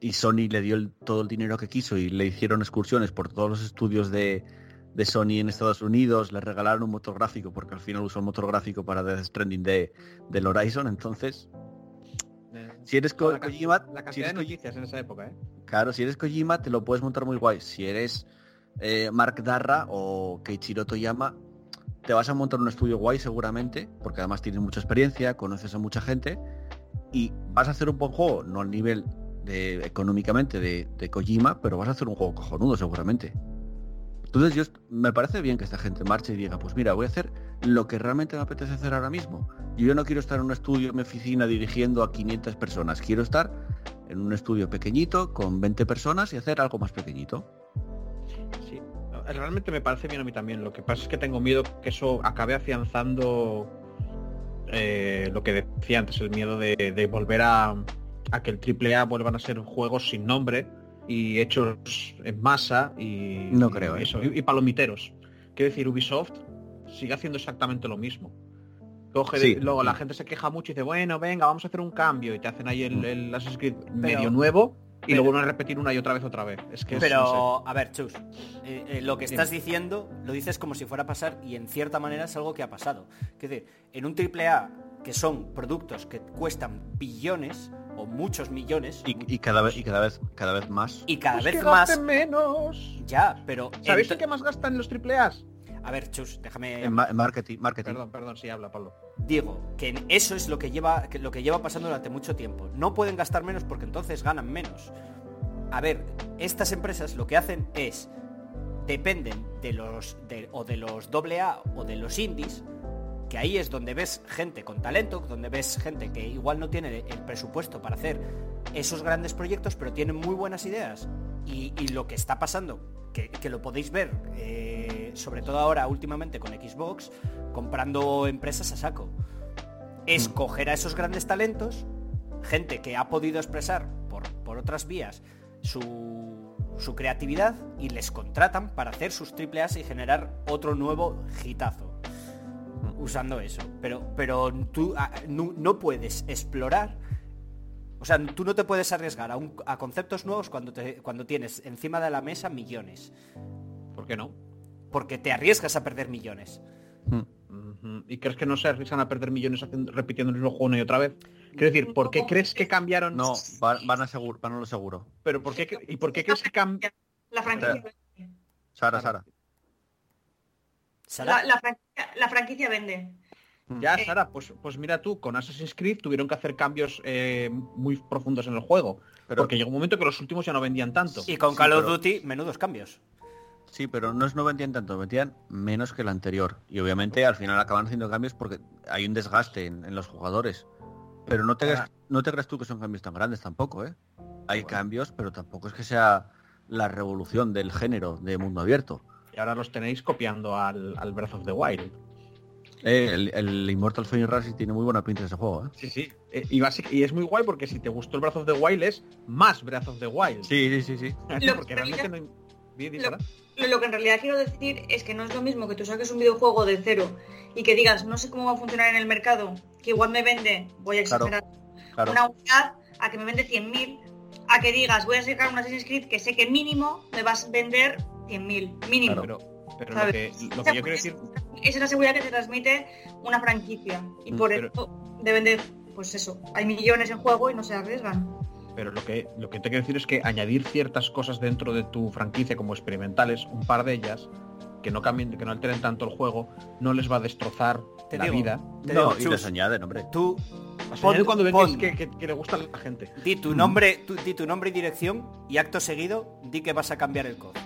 [SPEAKER 5] y Sony le dio el- todo el dinero que quiso y le hicieron excursiones por todos los estudios de, de Sony en Estados Unidos, le regalaron un motor gráfico, porque al final usó el motor gráfico para Death Stranding de, del Horizon, entonces, si eres
[SPEAKER 2] la,
[SPEAKER 5] Kojima,
[SPEAKER 2] la
[SPEAKER 5] si
[SPEAKER 2] cantidad
[SPEAKER 5] eres
[SPEAKER 2] de noticias en esa época, ¿eh?
[SPEAKER 5] Claro, si eres Kojima te lo puedes montar muy guay. Si eres eh, Mark Darra o Keiichiro Toyama, te vas a montar un estudio guay seguramente, porque además tienes mucha experiencia, conoces a mucha gente y vas a hacer un buen juego, no al nivel económicamente de, de Kojima, pero vas a hacer un juego cojonudo seguramente. Entonces yo me parece bien que esta gente marche y diga, pues mira, voy a hacer lo que realmente me apetece hacer ahora mismo. Yo no quiero estar en un estudio, en mi oficina, dirigiendo a 500 personas. Quiero estar en un estudio pequeñito, con 20 personas y hacer algo más pequeñito.
[SPEAKER 2] Sí, realmente me parece bien a mí también. Lo que pasa es que tengo miedo que eso acabe afianzando eh, lo que decía antes, el miedo de volver a, a que el AAA vuelvan a ser juegos sin nombre y hechos en masa y,
[SPEAKER 5] No creo,
[SPEAKER 2] y
[SPEAKER 5] ¿eh?
[SPEAKER 2] eso, y, y palomiteros. Quiero decir, Ubisoft sigue haciendo exactamente lo mismo. Coge de- luego la gente se queja mucho y dice, bueno, venga, vamos a hacer un cambio y te hacen ahí el,
[SPEAKER 5] Mm.
[SPEAKER 2] el Assassin's Creed medio nuevo y
[SPEAKER 3] pero-
[SPEAKER 2] lo vuelven a repetir una y otra vez otra vez. Es que es- no sé.
[SPEAKER 3] Pero, a ver, Chus, eh, eh, lo que
[SPEAKER 2] Dime.
[SPEAKER 3] estás diciendo lo dices como si fuera a pasar y en cierta manera es algo que ha pasado. Es decir, en un AAA que son productos que cuestan billones o muchos millones
[SPEAKER 5] Y, y cada vez y cada vez cada vez más.
[SPEAKER 3] y cada
[SPEAKER 2] Pues
[SPEAKER 3] vez
[SPEAKER 2] que
[SPEAKER 3] más
[SPEAKER 2] menos.
[SPEAKER 3] ya, pero
[SPEAKER 2] ¿Sabéis en qué más gastan los AAAs?
[SPEAKER 3] a ver, Chus, déjame
[SPEAKER 5] En, ma- en marketing, marketing.
[SPEAKER 2] Perdón, perdón, sí, habla, Pablo.
[SPEAKER 3] digo que eso es lo que lleva que lo que lleva pasando durante mucho tiempo. No pueden gastar menos porque entonces ganan menos. A ver, estas empresas lo que hacen es dependen de los de- o de los AA o de los indies, que ahí es donde ves gente con talento, donde ves gente que igual no tiene el presupuesto para hacer esos grandes proyectos, pero tienen muy buenas ideas. Y, y lo que está pasando, que, que lo podéis ver, eh, sobre todo ahora últimamente con Xbox, comprando empresas a saco, es coger a esos grandes talentos, gente que ha podido expresar por, por otras vías su, su creatividad y les contratan para hacer sus triple A's y generar otro nuevo hitazo usando eso. Pero, pero tú ah, no, no puedes explorar. O sea, tú no te puedes arriesgar a, un- a conceptos nuevos cuando, te- cuando tienes encima de la mesa millones.
[SPEAKER 2] ¿Por qué no?
[SPEAKER 3] Porque te arriesgas a perder millones.
[SPEAKER 5] Mm.
[SPEAKER 2] Ujú. ¿Y crees que no se arriesgan a perder millones haciendo- repitiendo el mismo juego una y otra vez? Quiero decir, ¿por qué crees que cambiaron?
[SPEAKER 5] No, va- van a seguro, van a lo seguro.
[SPEAKER 2] Pero ¿por qué y por qué crees que cambiaron?
[SPEAKER 1] La franquicia,
[SPEAKER 5] Sara, Sara.
[SPEAKER 3] Sara,
[SPEAKER 1] la, la franquicia, la franquicia vende.
[SPEAKER 2] Ya,
[SPEAKER 1] Eh.
[SPEAKER 2] Sara, pues, pues mira tú, con Assassin's Creed tuvieron que hacer cambios eh, muy profundos en el juego.
[SPEAKER 5] Pero-
[SPEAKER 2] porque llegó un momento que los últimos ya no vendían tanto.
[SPEAKER 3] y con
[SPEAKER 5] sí,
[SPEAKER 3] Call of
[SPEAKER 5] pero-
[SPEAKER 3] Duty, menudos cambios.
[SPEAKER 5] Sí, pero no es no vendían tanto, vendían menos que el anterior. Y obviamente al final acaban haciendo cambios porque hay un desgaste en, en los jugadores. Pero no te,
[SPEAKER 2] Ahora-
[SPEAKER 5] no te creas tú que son cambios tan grandes tampoco, ¿eh? Hay cambios, pero tampoco es que sea la revolución del género de mundo abierto.
[SPEAKER 2] Y ahora los tenéis copiando al, al Breath of the Wild.
[SPEAKER 5] Eh, el, el Immortal Phoenix Rising tiene muy buena pinta ese juego, ¿eh?
[SPEAKER 2] Sí, sí. Eh, y, basic- y es muy guay porque si te gustó el Breath of the Wild es más Breath of the Wild.
[SPEAKER 5] Sí, sí, sí, sí.
[SPEAKER 1] Lo-
[SPEAKER 2] porque realmente no hay... Di, di,
[SPEAKER 1] lo-
[SPEAKER 2] Sara.
[SPEAKER 1] Lo, lo que en realidad quiero decir es que no es lo mismo que tú saques un videojuego de cero y que digas, no sé cómo va a funcionar en el mercado, que igual me vende, voy a
[SPEAKER 5] Claro,
[SPEAKER 1] exagerar,
[SPEAKER 5] Claro.
[SPEAKER 1] una unidad, a que me vende 100.000, a que digas, voy a sacar un Assassin's Creed que sé que mínimo me vas a vender 100.000, mínimo.
[SPEAKER 2] Pero, pero lo, que, lo que yo quiero decir...
[SPEAKER 1] Esa es la seguridad que te transmite una franquicia y
[SPEAKER 5] Mm,
[SPEAKER 1] por
[SPEAKER 2] pero-
[SPEAKER 1] eso deben de, pues eso, hay millones en juego y no se arriesgan.
[SPEAKER 2] Pero lo que, lo que te quiero decir es que añadir ciertas cosas dentro de tu franquicia como experimentales, un par de ellas, que no cambien, que no alteren tanto el juego, no les va a destrozar
[SPEAKER 3] Te
[SPEAKER 2] la
[SPEAKER 3] digo,
[SPEAKER 2] vida.
[SPEAKER 3] Te
[SPEAKER 5] no,
[SPEAKER 3] digo,
[SPEAKER 5] y les añaden, hombre.
[SPEAKER 3] tú Pon-
[SPEAKER 2] cuando ven
[SPEAKER 3] pon-
[SPEAKER 2] que, que- que le gusta a la gente.
[SPEAKER 3] di tu nombre, tú- di tu nombre y dirección y acto seguido di que vas a cambiar el code.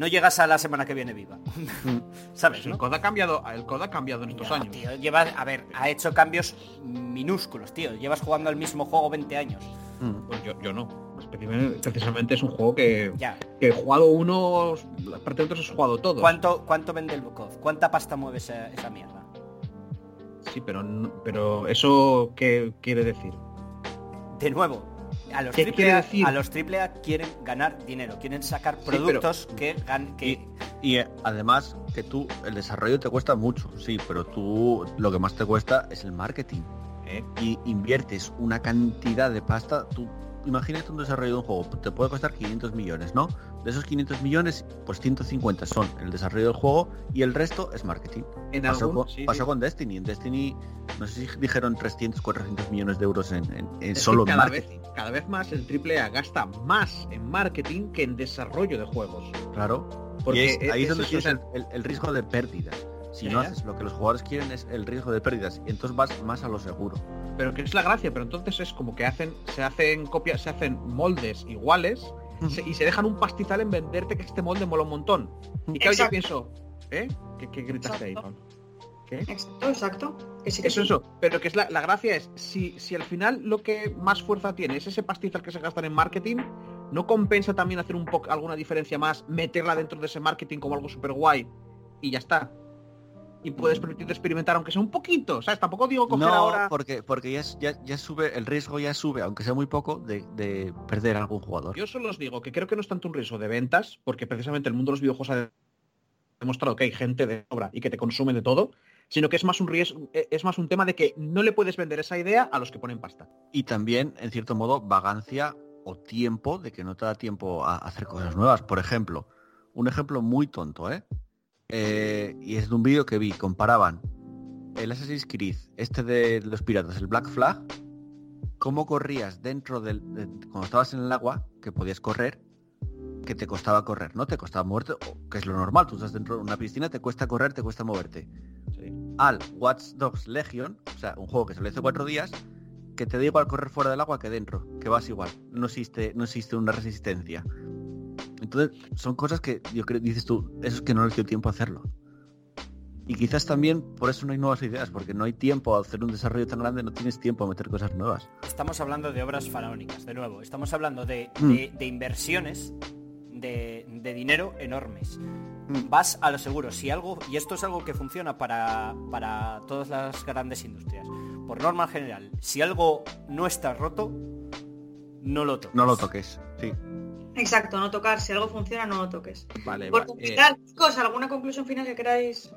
[SPEAKER 3] No llegas a la semana que viene viva. ¿Sabes?
[SPEAKER 2] El
[SPEAKER 3] no?
[SPEAKER 2] COD ha cambiado, el COD ha cambiado en estos
[SPEAKER 3] No,
[SPEAKER 2] años.
[SPEAKER 3] tío, llevas, a ver, ha hecho cambios minúsculos, tío. Llevas jugando al mismo juego 20 años.
[SPEAKER 5] Mm.
[SPEAKER 2] Pues yo, yo no. Precisamente, es un juego que,
[SPEAKER 3] Ya.
[SPEAKER 2] que he jugado unos, prácticamente los he jugado todos.
[SPEAKER 3] ¿Cuánto, cuánto vende el COD? ¿Cuánta pasta mueve esa, esa mierda?
[SPEAKER 2] Sí, pero, pero eso qué quiere decir.
[SPEAKER 3] De nuevo, a los
[SPEAKER 2] ¿Qué
[SPEAKER 3] triple A, los triple A quieren ganar dinero, quieren sacar
[SPEAKER 2] pero-
[SPEAKER 3] productos que gan- que
[SPEAKER 5] Y eh, además que tú, el desarrollo te cuesta mucho, sí, pero tú lo que más te cuesta es el marketing.
[SPEAKER 2] ¿eh?
[SPEAKER 5] Y inviertes una cantidad de pasta, tú imagínate un desarrollo de un juego, te puede costar 500 millones, ¿no? De esos 500 millones, pues 150 son el desarrollo del juego y el resto es marketing.
[SPEAKER 2] En
[SPEAKER 5] Pasó,
[SPEAKER 2] algún-
[SPEAKER 5] con,
[SPEAKER 2] sí,
[SPEAKER 5] pasó
[SPEAKER 2] sí.
[SPEAKER 5] con Destiny. En Destiny, no sé si dijeron 300, 400 millones de euros en, solo en
[SPEAKER 2] cada
[SPEAKER 5] marketing.
[SPEAKER 2] vez, cada vez más el AAA gasta más en marketing que en desarrollo de juegos.
[SPEAKER 5] Claro.
[SPEAKER 2] Porque
[SPEAKER 5] y es- ahí es donde tienes el, el- el riesgo de pérdidas. Si
[SPEAKER 2] Ya,
[SPEAKER 5] no haces lo que los jugadores quieren es el riesgo de pérdidas. Y entonces vas más a lo seguro.
[SPEAKER 2] pero que es la gracia, pero entonces es como que hacen, se hacen copias, se hacen moldes iguales se- y se dejan un pastizal en venderte que este molde mola un montón. Y claro, yo pienso, ¿eh? ¿Qué, qué gritaste ahí. Pablo? ¿Qué?
[SPEAKER 1] Exacto, exacto. Que sí que
[SPEAKER 2] Eso,
[SPEAKER 1] sí.
[SPEAKER 2] eso. Pero que es la, la gracia es, si, si al final lo que más fuerza tiene es ese pastizal que se gastan en marketing, ¿no compensa también hacer un poco alguna diferencia más, meterla dentro de ese marketing como algo súper guay y ya está? Y puedes permitirte experimentar aunque sea un poquito, ¿sabes? Tampoco digo coger
[SPEAKER 5] No,
[SPEAKER 2] ahora...
[SPEAKER 5] porque, porque ya, es- ya, ya sube, el riesgo ya sube, aunque sea muy poco, de, de perder a algún jugador.
[SPEAKER 2] Yo solo os digo que creo que no es tanto un riesgo de ventas, porque precisamente el mundo de los videojuegos ha demostrado que hay gente de obra y que te consume de todo, sino que es más un riesgo, eh, es más un tema de que no le puedes vender esa idea a los que ponen pasta.
[SPEAKER 5] Y también, en cierto modo, vagancia o tiempo de que no te da tiempo a hacer cosas nuevas. Por ejemplo, un ejemplo muy tonto, ¿eh? Eh, y es de un vídeo que vi, comparaban el Assassin's Creed, este de los piratas, el Black Flag, cómo corrías dentro del... de- cuando estabas en el agua, que podías correr, que te costaba correr, ¿no? Te costaba moverte, que es lo normal, tú estás dentro de una piscina, te cuesta correr, te cuesta moverte. Al Watch Dogs Legion, o sea, un juego que salió hace cuatro días, que te da igual correr fuera del agua que dentro, que vas igual, no existe, no existe una resistencia. Entonces, son cosas que yo creo, dices tú, eso es que no les dio tiempo a hacerlo. Y quizás también por eso no hay nuevas ideas, porque no hay tiempo a hacer un desarrollo tan grande, no tienes tiempo a meter cosas nuevas.
[SPEAKER 3] Estamos hablando de obras faraónicas, de nuevo. Estamos hablando de,
[SPEAKER 5] Mm.
[SPEAKER 3] de inversiones de, de dinero enormes.
[SPEAKER 5] Mm.
[SPEAKER 3] Vas a lo seguro. Si algo, y esto es algo que funciona para, para todas las grandes industrias. Por norma general, si algo no está roto, no lo toques.
[SPEAKER 5] No lo toques, sí.
[SPEAKER 1] Exacto, no tocar. Si algo funciona, no lo toques.
[SPEAKER 2] Vale,
[SPEAKER 1] Por
[SPEAKER 2] va, eh,
[SPEAKER 1] chicos, ¿alguna conclusión final que queráis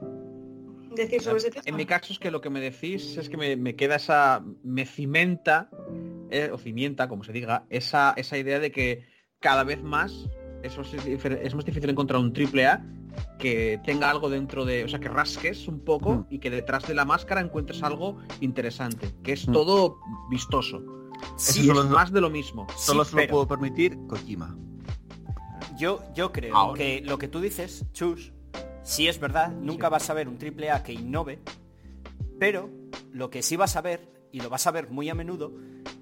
[SPEAKER 1] decir sobre ese tema?
[SPEAKER 2] En mi caso es que lo que me decís es que me, me queda esa, me cimenta, eh, o cimienta, como se diga, esa, esa idea de que cada vez más eso es, más difícil encontrar un triple A que tenga algo dentro de, o sea, que rasques un poco
[SPEAKER 5] Mm.
[SPEAKER 2] y que detrás de la máscara encuentres algo interesante, que es
[SPEAKER 5] Mm.
[SPEAKER 2] todo vistoso.
[SPEAKER 5] Eso solo
[SPEAKER 2] es más de lo mismo.
[SPEAKER 5] Solo
[SPEAKER 3] Sí,
[SPEAKER 5] se lo
[SPEAKER 3] pero-
[SPEAKER 5] puedo permitir Kojima.
[SPEAKER 3] Yo, yo creo
[SPEAKER 2] Ahora.
[SPEAKER 3] que lo que tú dices, Chus, sí es verdad, nunca vas a ver un triple A que innove, pero lo que sí vas a ver, y lo vas a ver muy a menudo,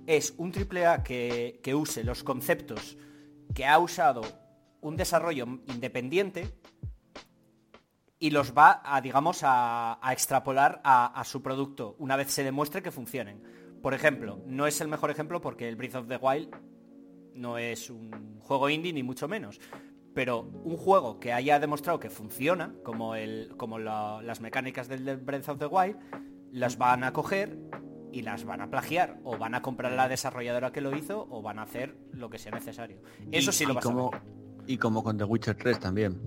[SPEAKER 3] es un triple A que, que use los conceptos que ha usado un desarrollo independiente y los va a, digamos, a, a extrapolar a, a su producto una vez se demuestre que funcionen. Por ejemplo, no es el mejor ejemplo porque el Breath of the Wild no es un juego indie ni mucho menos. Pero un juego que haya demostrado que funciona, como, el, como la- las mecánicas del Breath of the Wild, las van a coger y las van a plagiar. O van a comprar a la desarrolladora que lo hizo o van a hacer lo que sea necesario. Eso sí lo vas a ver.
[SPEAKER 5] Y como con The Witcher 3 también.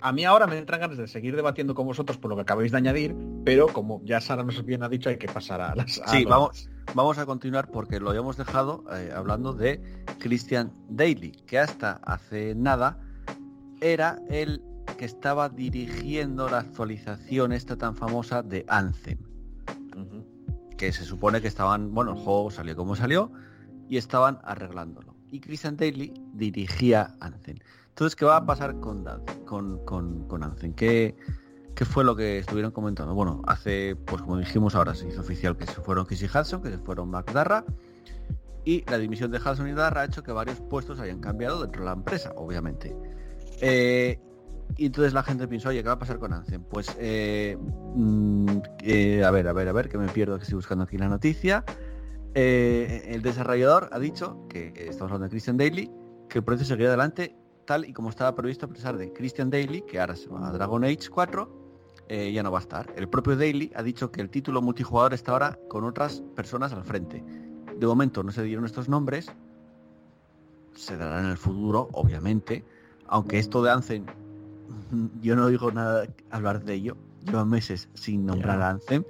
[SPEAKER 2] A mí ahora me entran ganas de seguir debatiendo con vosotros por lo que acabáis de añadir, pero como ya Sara nos bien ha dicho, hay que pasar a las... a
[SPEAKER 5] Sí,
[SPEAKER 2] los-
[SPEAKER 5] vamos, vamos a continuar porque lo habíamos dejado eh, hablando de Christian Daly, que hasta hace nada era el que estaba dirigiendo la actualización esta tan famosa de Anthem. Que se supone que estaban, bueno, el juego salió como salió y estaban arreglándolo. Y Christian Daly dirigía Anthem. Entonces, ¿qué va a pasar con, con, con, con Anthem? ¿Qué, ¿Qué fue lo que estuvieron comentando? Bueno, hace, pues como dijimos ahora, se hizo oficial que se fueron Casey Hudson, que se fueron Mark Darra, y la dimisión de Hudson y Darra ha hecho que varios puestos hayan cambiado dentro de la empresa, obviamente. Eh, y entonces la gente pensó, oye, ¿qué va a pasar con Anthem? Pues, eh, mm, eh, a ver, a ver, a ver, que me pierdo que estoy buscando aquí la noticia. Eh, el desarrollador ha dicho, que estamos hablando de Christian Daly, que el proceso seguirá adelante tal y como estaba previsto a pesar de Christian Daly, que ahora se va a Dragon Age 4, eh, ya no va a estar. El propio Daly ha dicho que el título multijugador está ahora con otras personas al frente. De momento no se dieron estos nombres, se darán en el futuro, obviamente, aunque esto de Anthem, yo no digo nada hablar de ello, lleva meses sin nombrar a Anthem.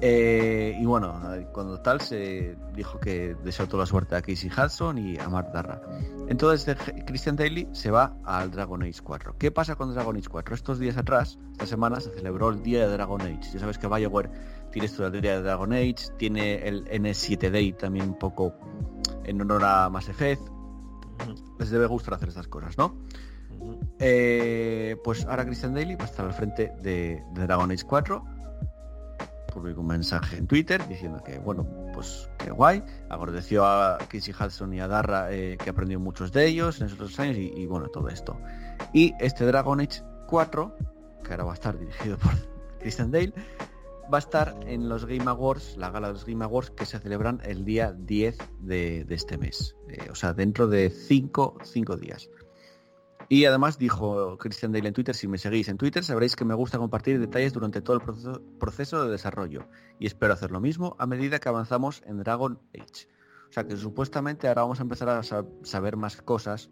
[SPEAKER 5] Eh, y bueno, cuando tal se dijo que deseó toda la suerte a Casey Hudson y a Mark Darra. Entonces de- Christian Daly se va al Dragon Age 4. ¿Qué pasa con Dragon Age 4? Estos días atrás, esta semana, se celebró el día de Dragon Age. Ya sabes que BioWare tiene esto del día de Dragon Age, tiene el N7 Day también un poco en honor a Mass Effect. Les debe gustar hacer estas cosas, ¿no? Eh, pues ahora Christian Daly va a estar al frente de, de Dragon Age 4. Publicó un mensaje en Twitter diciendo que, bueno, pues que guay. Agradeció a Casey Hudson y a Darra eh, que aprendió muchos de ellos en esos años y, bueno, todo esto. Y este Dragon Age 4, que ahora va a estar dirigido por Christian Dale, va a estar en los Game Awards, la gala de los Game Awards que se celebran el día 10 de, este mes. Eh, o sea, dentro de 5 días. Y además dijo Christian Dale en Twitter, si me seguís en Twitter sabréis que me gusta compartir detalles durante todo el proceso, proceso de desarrollo y espero hacer lo mismo a medida que avanzamos en Dragon Age. O sea que supuestamente ahora vamos a empezar a sa- saber más cosas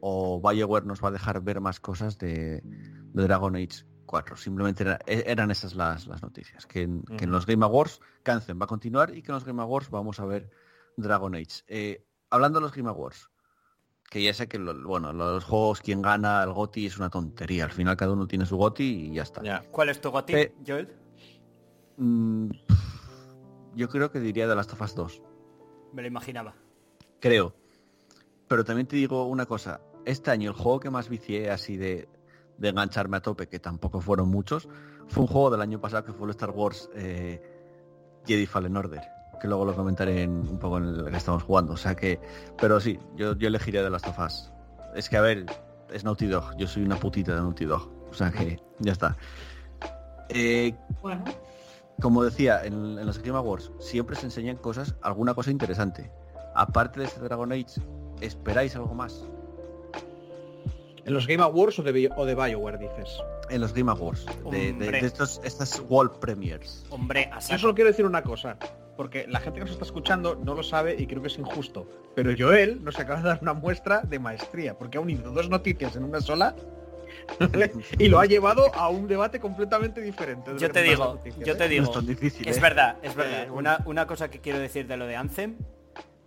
[SPEAKER 5] o BioWare nos va a dejar ver más cosas de, de Dragon Age 4. Simplemente era- e- eran esas las, las noticias. Que en, que en
[SPEAKER 2] Ujú.
[SPEAKER 5] los Game Awards Canzen va a continuar y que en los Game Awards vamos a ver Dragon Age. Eh, hablando de los Game Awards, que ya sé que lo- bueno, los juegos, quien gana el GOTI es una tontería. Al final cada uno tiene su GOTI y ya está.
[SPEAKER 3] ¿Cuál es tu goti,
[SPEAKER 5] Eh,
[SPEAKER 3] Joel?
[SPEAKER 5] Mm, yo creo que diría de Last of Us 2.
[SPEAKER 3] Me lo imaginaba.
[SPEAKER 5] Creo. Pero también te digo una cosa. Este año el juego que más vicié así de, de engancharme a tope, que tampoco fueron muchos, fue un juego del año pasado que fue el Star Wars eh, Jedi Fallen Order. Que luego lo comentaré en- un poco en el que estamos jugando. O sea que. Pero sí, yo, yo elegiría de Last of Us. Es que a ver, es Naughty Dog. Yo soy una putita de Naughty Dog. O sea que ya está. Eh,
[SPEAKER 1] Bueno,
[SPEAKER 5] como decía, en, en los Game Awards siempre se enseñan cosas, alguna cosa interesante. Aparte de este Dragon Age, ¿esperáis algo más?
[SPEAKER 2] ¿En los Game Awards o de, Bio- o de BioWare dices?
[SPEAKER 5] En los Game Awards, de, de- estos, estas World Premiers.
[SPEAKER 3] Hombre, a
[SPEAKER 2] Yo solo quiero decir una cosa, porque la gente que nos está escuchando no lo sabe y creo que es injusto. Pero Joel nos acaba de dar una muestra de maestría, porque ha unido dos noticias en una sola ¿vale? y lo ha llevado a un debate completamente diferente. de
[SPEAKER 3] Yo
[SPEAKER 2] lo
[SPEAKER 3] te
[SPEAKER 2] que son las
[SPEAKER 3] digo,
[SPEAKER 2] noticias,
[SPEAKER 3] yo
[SPEAKER 2] ¿eh?
[SPEAKER 3] te digo.
[SPEAKER 5] es tan difícil.
[SPEAKER 3] Es
[SPEAKER 5] ¿eh?
[SPEAKER 3] verdad, es verdad.
[SPEAKER 2] Eh.
[SPEAKER 3] Una, una cosa que quiero decir de lo de Anthem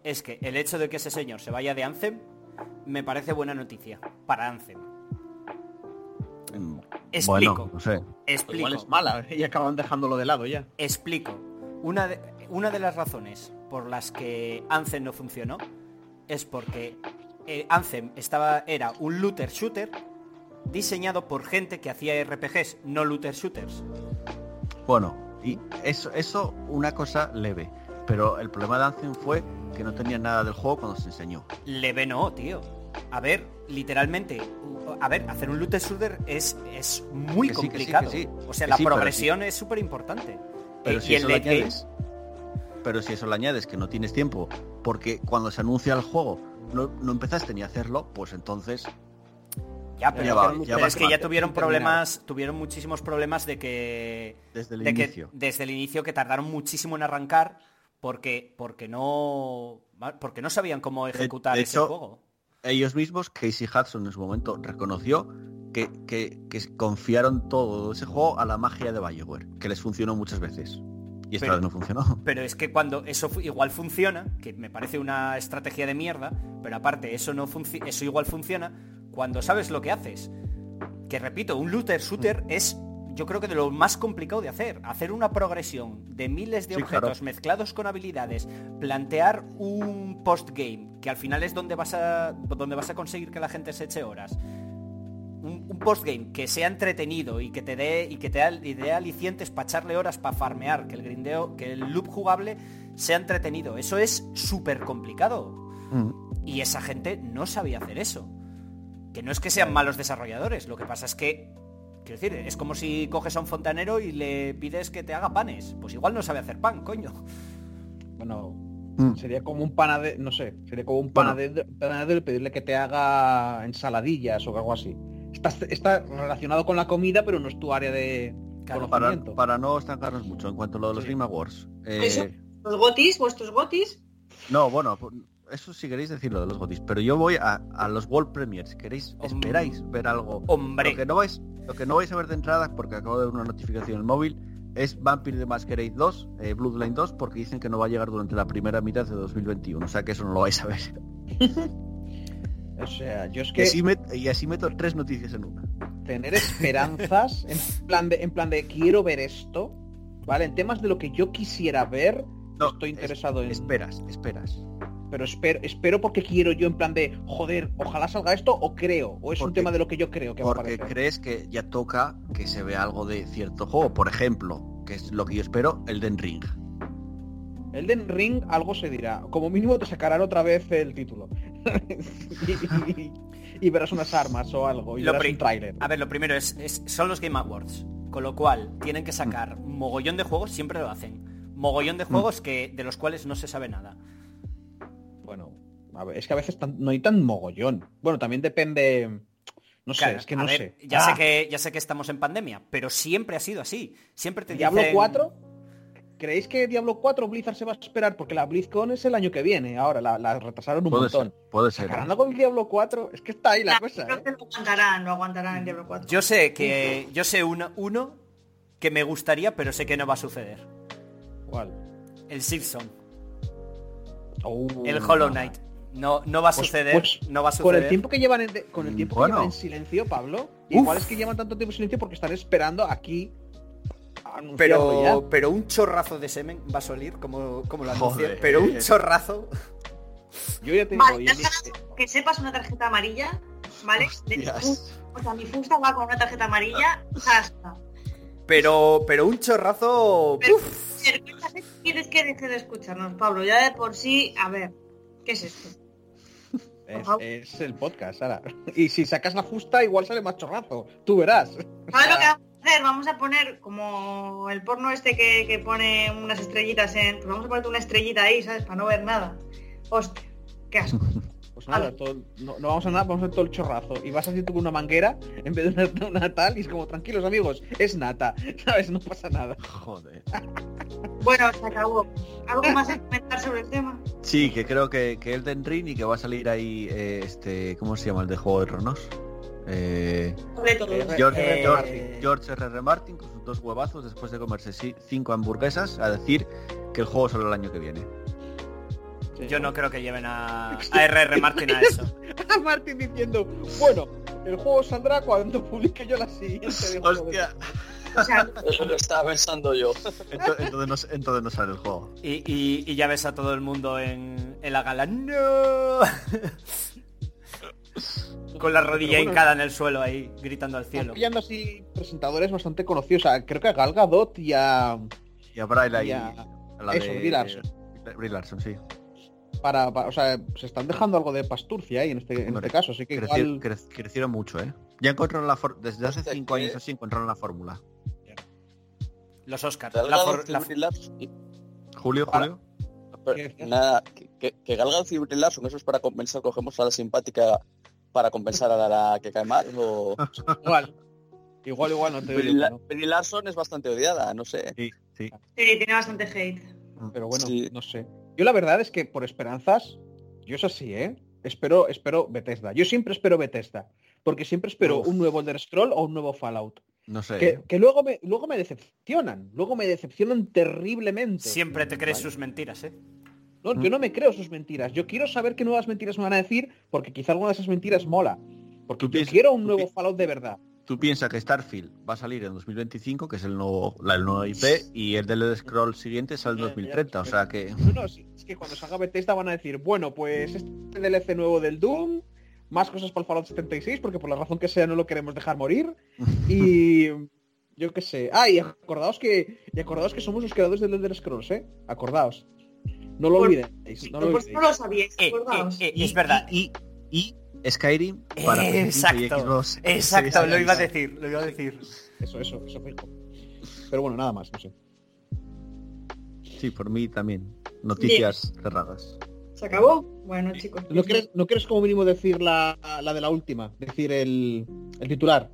[SPEAKER 3] es que el hecho de que ese señor se vaya de Anthem me parece buena noticia para Anthem.
[SPEAKER 5] Mm,
[SPEAKER 3] Explico.
[SPEAKER 5] Bueno, no sé.
[SPEAKER 3] Explico.
[SPEAKER 2] Igual es mala y acaban dejándolo de lado ya.
[SPEAKER 3] Explico. Una de, una de las razones por las que Anthem no funcionó es porque eh, Anthem estaba, era un looter shooter diseñado por gente que hacía RPGs, no looter shooters.
[SPEAKER 5] Bueno, y eso, eso una cosa leve. Pero el problema de Anthem fue que no tenía nada del juego cuando se enseñó.
[SPEAKER 3] Leve no, tío. A ver, literalmente, a ver, hacer un looter shooter es, es muy
[SPEAKER 5] Que sí, que sí,
[SPEAKER 3] complicado.
[SPEAKER 5] que sí.
[SPEAKER 3] O sea, la progresión es súper importante.
[SPEAKER 5] Pero
[SPEAKER 3] Eh,
[SPEAKER 5] si
[SPEAKER 3] y el
[SPEAKER 5] añades, pero si eso le añades que no tienes tiempo, porque cuando se anuncia el juego no, no empezaste ni a hacerlo, pues entonces
[SPEAKER 3] Ya, pero,
[SPEAKER 5] Ya va,
[SPEAKER 3] pero
[SPEAKER 5] ya va
[SPEAKER 3] es que ya tuvieron problemas, tuvieron muchísimos problemas de que
[SPEAKER 5] desde el
[SPEAKER 3] de que
[SPEAKER 5] inicio.
[SPEAKER 3] desde el inicio que tardaron muchísimo en arrancar porque porque no porque no sabían cómo ejecutar
[SPEAKER 5] de
[SPEAKER 3] ese
[SPEAKER 5] hecho,
[SPEAKER 3] juego.
[SPEAKER 5] Ellos mismos, Casey Hudson en su momento reconoció que, que- que confiaron todo ese juego a la magia de Bioware, que les funcionó muchas veces. Y esta
[SPEAKER 3] Pero-
[SPEAKER 5] vez no funcionó.
[SPEAKER 3] Pero es que cuando eso igual funciona, que me parece una estrategia de mierda, pero aparte eso no eso igual funciona cuando sabes lo que haces. Que repito, un looter shooter
[SPEAKER 5] Mm.
[SPEAKER 3] es yo creo que de lo más complicado de hacer, hacer una progresión de miles de
[SPEAKER 5] Sí,
[SPEAKER 3] objetos
[SPEAKER 5] claro.
[SPEAKER 3] mezclados con habilidades, plantear un postgame, que al final es donde vas a donde vas a conseguir que la gente se eche horas. Un, un postgame que sea entretenido y que te dé y que te dé- alicientes para echarle horas para farmear, que el grindeo, que el loop jugable sea entretenido. Eso es súper complicado.
[SPEAKER 5] Mm.
[SPEAKER 3] Y esa gente no sabía hacer eso. Que no es que sean malos desarrolladores, lo que pasa es que, quiero decir, es como si coges a un fontanero y le pides que te haga panes. Pues igual no sabe hacer pan, coño.
[SPEAKER 2] Bueno,
[SPEAKER 5] Mm.
[SPEAKER 2] sería como un panadero, no sé, sería como un
[SPEAKER 5] Bueno.
[SPEAKER 2] panadero, panadero y pedirle que te haga ensaladillas o algo así. Está, está relacionado con la comida, pero no es tu área de
[SPEAKER 3] Claro,
[SPEAKER 2] conocimiento.
[SPEAKER 5] para no estancarnos mucho en cuanto a lo de los
[SPEAKER 2] Sí.
[SPEAKER 5] Game Awards. eh,
[SPEAKER 1] Eso. Los gotis, vuestros gotis.
[SPEAKER 5] no, bueno, eso si queréis decirlo de los gotis, pero yo voy a, a los World Premiers. ¿Queréis, esperáis ver algo?
[SPEAKER 3] Hombre,
[SPEAKER 5] Lo que, no vais, lo que no vais a ver de entrada, porque acabo de ver una notificación en el móvil, es Vampire the Masquerade 2, eh, Bloodline 2, porque dicen que no va a llegar durante la primera mitad de 2021. O sea que eso no lo vais a ver.
[SPEAKER 2] O sea, yo es
[SPEAKER 5] Y
[SPEAKER 2] que
[SPEAKER 5] así, met- y así meto tres noticias en una.
[SPEAKER 2] tener esperanzas en plan de en plan de quiero ver esto, ¿vale? En temas de lo que yo quisiera ver,
[SPEAKER 5] No,
[SPEAKER 2] estoy
[SPEAKER 5] es-
[SPEAKER 2] interesado en
[SPEAKER 5] Esperas, esperas.
[SPEAKER 2] pero espero espero porque quiero yo en plan de joder, ojalá salga esto o creo, o es un tema de lo que yo creo que va a
[SPEAKER 5] Porque crees que ya toca que se vea algo de cierto juego. Por ejemplo, que es lo que yo espero, el Den Ring.
[SPEAKER 2] Elden Ring algo se dirá. Como mínimo te sacarán otra vez el título. y, verás unas armas o algo. Y
[SPEAKER 3] Lo
[SPEAKER 2] verás un tráiler.
[SPEAKER 3] a ver, lo primero es, es- son los Game Awards, con lo cual tienen que sacar mogollón de juegos, siempre lo hacen. Mogollón de juegos que de los cuales no se sabe nada.
[SPEAKER 2] Bueno, a ver, es que a veces tan- no hay tan mogollón. Bueno, también depende. No sé,
[SPEAKER 3] Claro,
[SPEAKER 2] es que no
[SPEAKER 3] ver,
[SPEAKER 2] sé.
[SPEAKER 3] Ya
[SPEAKER 2] Ah,
[SPEAKER 3] sé que ya sé que estamos en pandemia, pero siempre ha sido así. Siempre te
[SPEAKER 2] Diablo
[SPEAKER 3] dicen-
[SPEAKER 2] 4. ¿Creéis que Diablo 4 Blizzard se va a esperar? Porque la BlizzCon es el año que viene. Ahora la, la retrasaron un
[SPEAKER 5] Puede
[SPEAKER 2] montón.
[SPEAKER 5] ser, puede ser.
[SPEAKER 2] ¿Sacarán algo del Diablo 4? Es que está ahí la cosa,
[SPEAKER 1] Creo
[SPEAKER 2] ¿eh?
[SPEAKER 1] que lo aguantarán, lo aguantarán en Diablo 4.
[SPEAKER 3] Yo sé que yo sé uno, uno que me gustaría, pero sé que no va a suceder.
[SPEAKER 2] ¿Cuál?
[SPEAKER 3] El Silksong,
[SPEAKER 2] Oh,
[SPEAKER 3] el Hollow Knight. No, no va a
[SPEAKER 2] Pues-
[SPEAKER 3] suceder,
[SPEAKER 2] pues,
[SPEAKER 3] no va a
[SPEAKER 2] Con
[SPEAKER 3] suceder.
[SPEAKER 2] el tiempo que llevan en, con el tiempo
[SPEAKER 5] Bueno.
[SPEAKER 2] que llevan en silencio, Pablo,
[SPEAKER 3] Uf.
[SPEAKER 2] igual es que llevan tanto tiempo en silencio porque están esperando aquí
[SPEAKER 3] pero,
[SPEAKER 2] ya.
[SPEAKER 3] pero un chorrazo de semen va a salir, como, como lo anuncié. Pero un chorrazo.
[SPEAKER 2] Yo ya te digo,
[SPEAKER 1] Vale, ganado que sepas una tarjeta amarilla, ¿vale? O sea, mi fusta va con una tarjeta amarilla. hasta.
[SPEAKER 3] Pero, pero un chorrazo.
[SPEAKER 1] Pero-
[SPEAKER 3] ¡puf!
[SPEAKER 1] Pero, ¿qué quieres que deje de escucharnos, Pablo? Ya de por sí, a ver, ¿qué es esto?
[SPEAKER 2] es, es el podcast, Sara. Y si sacas la fusta, igual sale más chorrazo. Tú verás.
[SPEAKER 1] ¿Sabes lo que vamos a hacer? Vamos a poner como el porno este que, que pone unas estrellitas en... Pues vamos a ponerte una estrellita ahí, ¿sabes? Para no ver nada. Hostia, qué asco.
[SPEAKER 2] Pues nada, todo- no, no vamos a nada, vamos a hacer todo el chorrazo. Y vas así tú con una manguera en vez de una, una tal y es como, tranquilos amigos, es nata. ¿Sabes? No pasa nada.
[SPEAKER 5] Joder.
[SPEAKER 1] Bueno, se acabó. ¿Algo más que comentar sobre el tema?
[SPEAKER 5] Sí, que creo que, que Elden Ring y que va a salir ahí eh, este. ¿Cómo se llama el de Juego de Tronos? Eh,
[SPEAKER 1] todo.
[SPEAKER 2] Eh,
[SPEAKER 5] George,
[SPEAKER 3] Eh,
[SPEAKER 5] George, George R.R. Martin con sus dos huevazos después de comerse cinco hamburguesas a decir que el juego sale el año que viene.
[SPEAKER 2] Sí.
[SPEAKER 3] Yo no creo que lleven a, a R.R. Martin a eso.
[SPEAKER 2] A Martin diciendo, bueno, el juego saldrá cuando publique yo la siguiente. de juego de-
[SPEAKER 5] Hostia.
[SPEAKER 1] O sea,
[SPEAKER 4] Eso lo estaba pensando yo.
[SPEAKER 5] Ento- Entonces no, entonces no sale el juego.
[SPEAKER 3] Y, y- y ya ves a todo el mundo en, en la gala. ¡No! Con la rodilla
[SPEAKER 2] bueno,
[SPEAKER 3] hincada en el suelo ahí, gritando al
[SPEAKER 2] Están
[SPEAKER 3] cielo.
[SPEAKER 2] pillando así presentadores bastante conocidos. O sea, creo que a Gal Gadot y a...
[SPEAKER 5] Y a Braille
[SPEAKER 2] y
[SPEAKER 5] ahí.
[SPEAKER 2] a-
[SPEAKER 5] a la
[SPEAKER 2] eso,
[SPEAKER 5] de-
[SPEAKER 2] Brie Larson.
[SPEAKER 5] Brie Larson, sí.
[SPEAKER 2] Para, para- o sea, se están dejando algo de pasturcia ahí en este, en
[SPEAKER 5] Hombre,
[SPEAKER 2] este caso. Así que
[SPEAKER 5] Creci-
[SPEAKER 2] igual...
[SPEAKER 5] cre- crecieron mucho, ¿eh? Ya encontraron la for- desde hace
[SPEAKER 4] Hostia,
[SPEAKER 5] cinco años así encontraron la fórmula.
[SPEAKER 3] Los Oscars. La la-
[SPEAKER 5] Julio,
[SPEAKER 2] Para-
[SPEAKER 5] Julio.
[SPEAKER 4] Nada, que, que, que Gal Gadot y Brie Larson, eso es para compensar, cogemos a la simpática para compensar a la, la que cae mal. O...
[SPEAKER 2] Igual. Igual, igual, no te
[SPEAKER 4] Brie,
[SPEAKER 2] digo no.
[SPEAKER 4] Larson es bastante odiada, no sé.
[SPEAKER 5] Sí, sí.
[SPEAKER 1] sí, tiene bastante hate.
[SPEAKER 2] Pero bueno,
[SPEAKER 4] Sí.
[SPEAKER 2] no sé. Yo la verdad es que por esperanzas, yo es así, ¿eh? Espero, espero Bethesda. Yo siempre espero Bethesda. Porque siempre espero
[SPEAKER 5] Uf.
[SPEAKER 2] un nuevo Elder Scroll o un nuevo Fallout.
[SPEAKER 5] No sé.
[SPEAKER 2] Que, que luego, me, luego me decepcionan. Luego me decepcionan terriblemente.
[SPEAKER 3] Siempre te crees
[SPEAKER 2] Vale.
[SPEAKER 3] sus mentiras, ¿eh?
[SPEAKER 2] No, yo no me creo sus mentiras. Yo quiero saber qué nuevas mentiras me van a decir, porque quizá alguna de esas mentiras mola. Porque yo
[SPEAKER 5] piensas-
[SPEAKER 2] quiero un nuevo Fallout de verdad.
[SPEAKER 5] Tú piensas que Starfield va a salir en 2025, que es el nuevo, la, el nuevo IP, y el del Scroll siguiente sale en
[SPEAKER 2] Ya, ya,
[SPEAKER 5] 2030. O sea que...
[SPEAKER 2] No, no, sí, es que cuando salga Bethesda van a decir, bueno, pues este es el DLC nuevo del Doom, más cosas para el Fallout 76, porque por la razón que sea no lo queremos dejar morir. Y yo qué sé. Ah, y acordaos que, y acordaos que somos los creadores del Elder Scrolls, ¿eh? Acordaos. No lo
[SPEAKER 1] Por-
[SPEAKER 2] olvidéis. No lo
[SPEAKER 1] Pues
[SPEAKER 2] olvidéis.
[SPEAKER 1] no lo sabíais,
[SPEAKER 3] Eh, eh, eh, es verdad.
[SPEAKER 5] Y, y, y Skyrim para PS5 y
[SPEAKER 3] Exacto.
[SPEAKER 5] Xbox.
[SPEAKER 3] Exacto, lo iba a decir, lo iba a decir.
[SPEAKER 2] Eso, eso, eso fijo. Pero bueno, nada más, no sé.
[SPEAKER 5] Sí, por mí también. Noticias cerradas.
[SPEAKER 1] ¿Se acabó? Bueno, chicos.
[SPEAKER 2] ¿No quieres, ¿No quieres como mínimo decir la, la de la última? Decir el, el titular.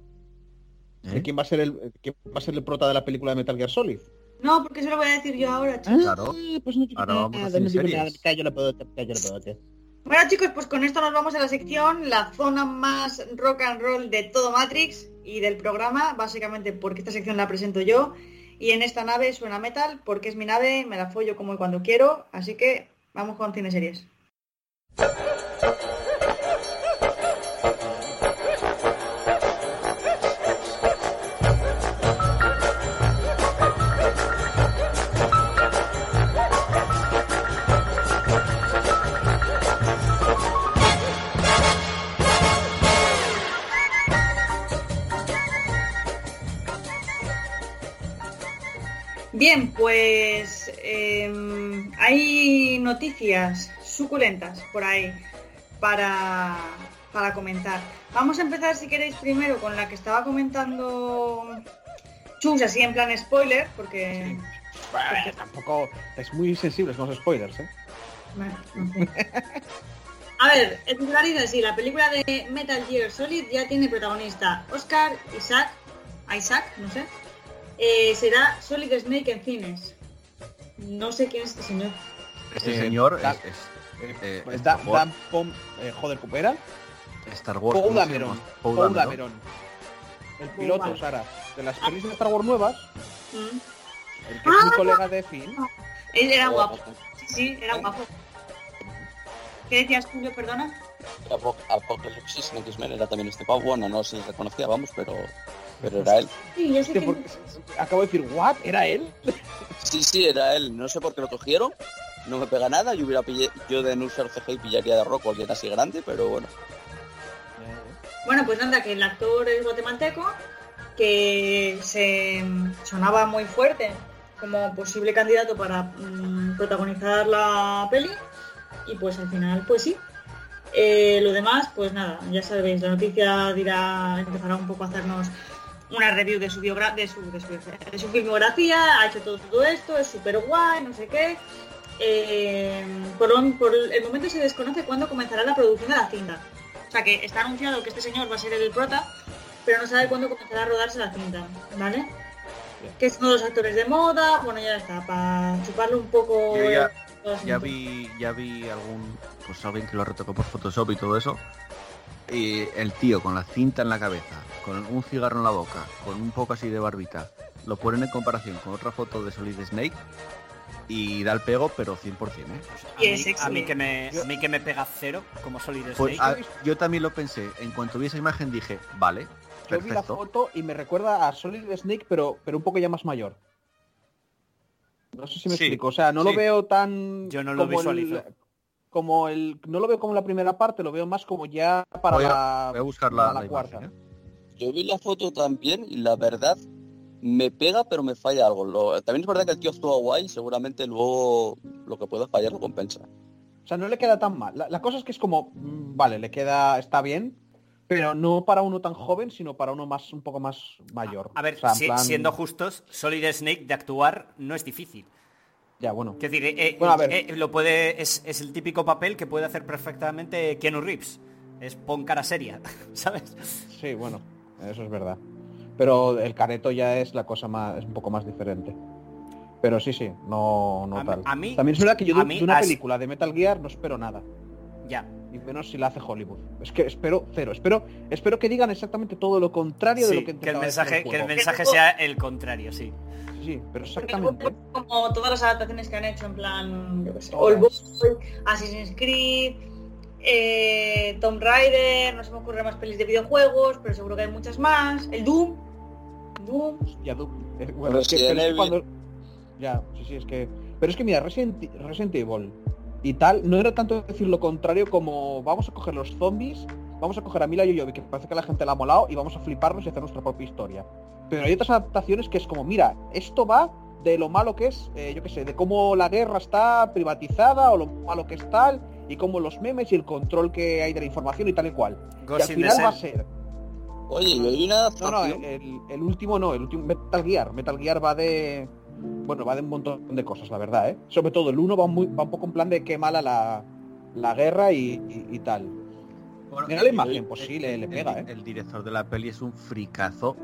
[SPEAKER 5] ¿Eh?
[SPEAKER 2] ¿De quién va a ser el quién va a ser el prota de la película de Metal Gear Solid?
[SPEAKER 1] No, porque se lo voy a decir yo ahora, chicos.
[SPEAKER 5] Claro.
[SPEAKER 2] Ah, pues no digo
[SPEAKER 5] Ahora vamos a
[SPEAKER 2] nada,
[SPEAKER 5] hacer
[SPEAKER 2] no digo
[SPEAKER 5] series.
[SPEAKER 2] nada, callo la pelota, callo la pelota.
[SPEAKER 1] Bueno, chicos, pues con esto nos vamos a la sección, la zona más rock and roll de todo Matrix y del programa, básicamente porque esta sección la presento yo. Y en esta nave suena metal, porque es mi nave, me la follo como y cuando quiero. Así que vamos con cine series. Bien, pues em, hay noticias suculentas por ahí para, para comentar. Vamos a empezar, si queréis, primero con la que estaba comentando Chus, así en plan spoiler, porque...
[SPEAKER 2] Bueno, tampoco estáis muy sensibles con los spoilers, ¿eh?
[SPEAKER 1] Bueno. A ver, el titular dice así, la película de Metal Gear Solid ya tiene protagonista Oscar Isaac, Isaac, no sé, eh, será Solid Snake en cines. No sé quién es este señor.
[SPEAKER 5] Este
[SPEAKER 2] Eh,
[SPEAKER 5] señor
[SPEAKER 2] da-
[SPEAKER 5] es, es- eh,
[SPEAKER 2] Pues
[SPEAKER 5] Star
[SPEAKER 2] Dan, Pom, eh, joder, ¿cómo era?
[SPEAKER 5] Star Wars.
[SPEAKER 2] Paul
[SPEAKER 5] ¿cómo se
[SPEAKER 2] Dameron.
[SPEAKER 5] Paul Dameron.
[SPEAKER 2] Dameron. El piloto. Sara. De las pelis de Star Wars nuevas,
[SPEAKER 1] Mm.
[SPEAKER 2] el que es mi colega de Finn.
[SPEAKER 1] Él era guapo. Sí, sí, era guapo. ¿Qué decías, Julio, perdona?
[SPEAKER 4] Apo- Apocalipsis en X-Men era también este pavo. Bueno, no se reconocía, vamos, pero, pero era él.
[SPEAKER 1] Sí, yo sé
[SPEAKER 2] Hostia,
[SPEAKER 1] que...
[SPEAKER 2] porque- acabo de decir, ¿what? ¿Era él?
[SPEAKER 4] Sí, sí, era él. No sé por qué lo cogieron. No me pega nada. Yo hubiera pillé, yo de no usar CGI pillaría de Rock alguien así grande, pero bueno.
[SPEAKER 1] Bueno, pues nada, que el actor es guatemalteco, que se sonaba muy fuerte como posible candidato para mm, protagonizar la peli y pues al final pues sí. Eh, lo demás, pues nada, ya sabéis, la noticia dirá, empezará un poco a hacernos una review de su, biogra de su, de su, de su filmografía, ha hecho todo, todo esto, es súper guay, no sé qué. Eh, por, el momento se desconoce cuándo comenzará la producción de la cinta. O sea que está anunciado que este señor va a ser el prota, pero no sabe cuándo comenzará a rodarse la cinta, ¿vale? Que es uno de los actores de moda, bueno ya está, para chuparle un poco...
[SPEAKER 5] Yo ya- vi, ya vi algún, pues alguien que lo retocó por Photoshop y todo eso. Y el tío con la cinta en la cabeza, con un cigarro en la boca, con un poco así de barbita lo ponen en comparación con otra foto de Solid Snake y da el pego, pero 100%, ¿eh?
[SPEAKER 3] A
[SPEAKER 1] Y
[SPEAKER 3] mí,
[SPEAKER 1] es
[SPEAKER 3] a mí que me, a mí que me pega cero como Solid
[SPEAKER 5] Pues
[SPEAKER 3] Snake.
[SPEAKER 5] a- yo también lo pensé. En cuanto vi esa imagen dije, vale,
[SPEAKER 2] Yo vi la
[SPEAKER 5] perfecto.
[SPEAKER 2] foto y me recuerda a Solid Snake, pero, pero un poco ya más mayor. No sé si me
[SPEAKER 5] Sí,
[SPEAKER 2] explico. O sea, no lo veo tan.
[SPEAKER 3] Yo no lo
[SPEAKER 2] como
[SPEAKER 3] visualizo.
[SPEAKER 2] El, como el. No lo veo como la primera parte, lo veo más como ya para
[SPEAKER 5] Voy a-
[SPEAKER 2] la.
[SPEAKER 5] Voy a buscar la, la
[SPEAKER 2] cuarta.
[SPEAKER 5] imagen, ¿eh?
[SPEAKER 4] Yo vi la foto también y la verdad me pega pero me falla algo. Lo- también es verdad que el tío actúa guay, seguramente luego lo que pueda fallar lo compensa.
[SPEAKER 2] O sea, no le queda tan mal. La, la cosa es que es como. mm, Vale, le queda. Está bien. Pero no para uno tan joven, sino para uno más un poco más mayor.
[SPEAKER 3] A ver,
[SPEAKER 2] O sea, en
[SPEAKER 3] si-
[SPEAKER 2] plan-
[SPEAKER 3] siendo justos, Solid Snake de actuar no es difícil.
[SPEAKER 2] Ya, bueno.
[SPEAKER 3] Es decir, eh, eh,
[SPEAKER 2] Bueno, a ver.
[SPEAKER 3] eh, lo puede, es, es el típico papel que puede hacer perfectamente Keanu Reeves. Es pon cara seria, ¿sabes?
[SPEAKER 2] Sí, bueno, eso es verdad. Pero el careto ya es la cosa más, es un poco más diferente. Pero sí, sí, no, no
[SPEAKER 3] A mí-
[SPEAKER 2] tal.
[SPEAKER 3] a mí-
[SPEAKER 2] También es verdad que yo de,
[SPEAKER 3] a mí
[SPEAKER 2] de una película de Metal Gear no espero nada.
[SPEAKER 3] Ya.
[SPEAKER 2] Y menos si la hace Hollywood. Es que espero cero. Espero, espero que digan exactamente todo lo contrario de lo que
[SPEAKER 3] que el mensaje, que el mensaje sea el contrario, sí.
[SPEAKER 2] Sí, sí, pero exactamente.
[SPEAKER 1] Como todas las adaptaciones que han hecho, en plan. Old Boy, Assassin's Creed, eh, Tomb Raider, no se me ocurren más pelis de videojuegos, pero seguro que hay muchas más. El Doom. Doom.
[SPEAKER 2] Ya, du- eh, bueno, es que, es cuando... Ya, sí, sí, es que... Pero es que mira, Resident, Resident Evil y tal, no era tanto decir lo contrario como vamos a coger los zombies, vamos a coger a Mila Jojovic, que parece que a la gente la ha molado, y vamos a fliparnos y hacer nuestra propia historia. Pero hay otras adaptaciones que es como, mira, esto va de lo malo que es, eh, yo qué sé, de cómo la guerra está privatizada o lo malo que es tal, y cómo los memes y el control que hay de la información y tal y cual. Y al final va a ser
[SPEAKER 4] Oye, y hay una
[SPEAKER 2] no, no, el, el último no, el último Metal Gear. Metal Gear va de. Bueno, va de un montón de cosas, la verdad, ¿eh? Sobre todo el uno va, muy, va un poco en plan de qué mala la, la guerra y, y- y tal.
[SPEAKER 5] Bueno,
[SPEAKER 2] Mira la
[SPEAKER 5] el-
[SPEAKER 2] imagen, pues sí, le, le
[SPEAKER 5] el-
[SPEAKER 2] pega, ¿eh?
[SPEAKER 5] El director de la peli es un fricazo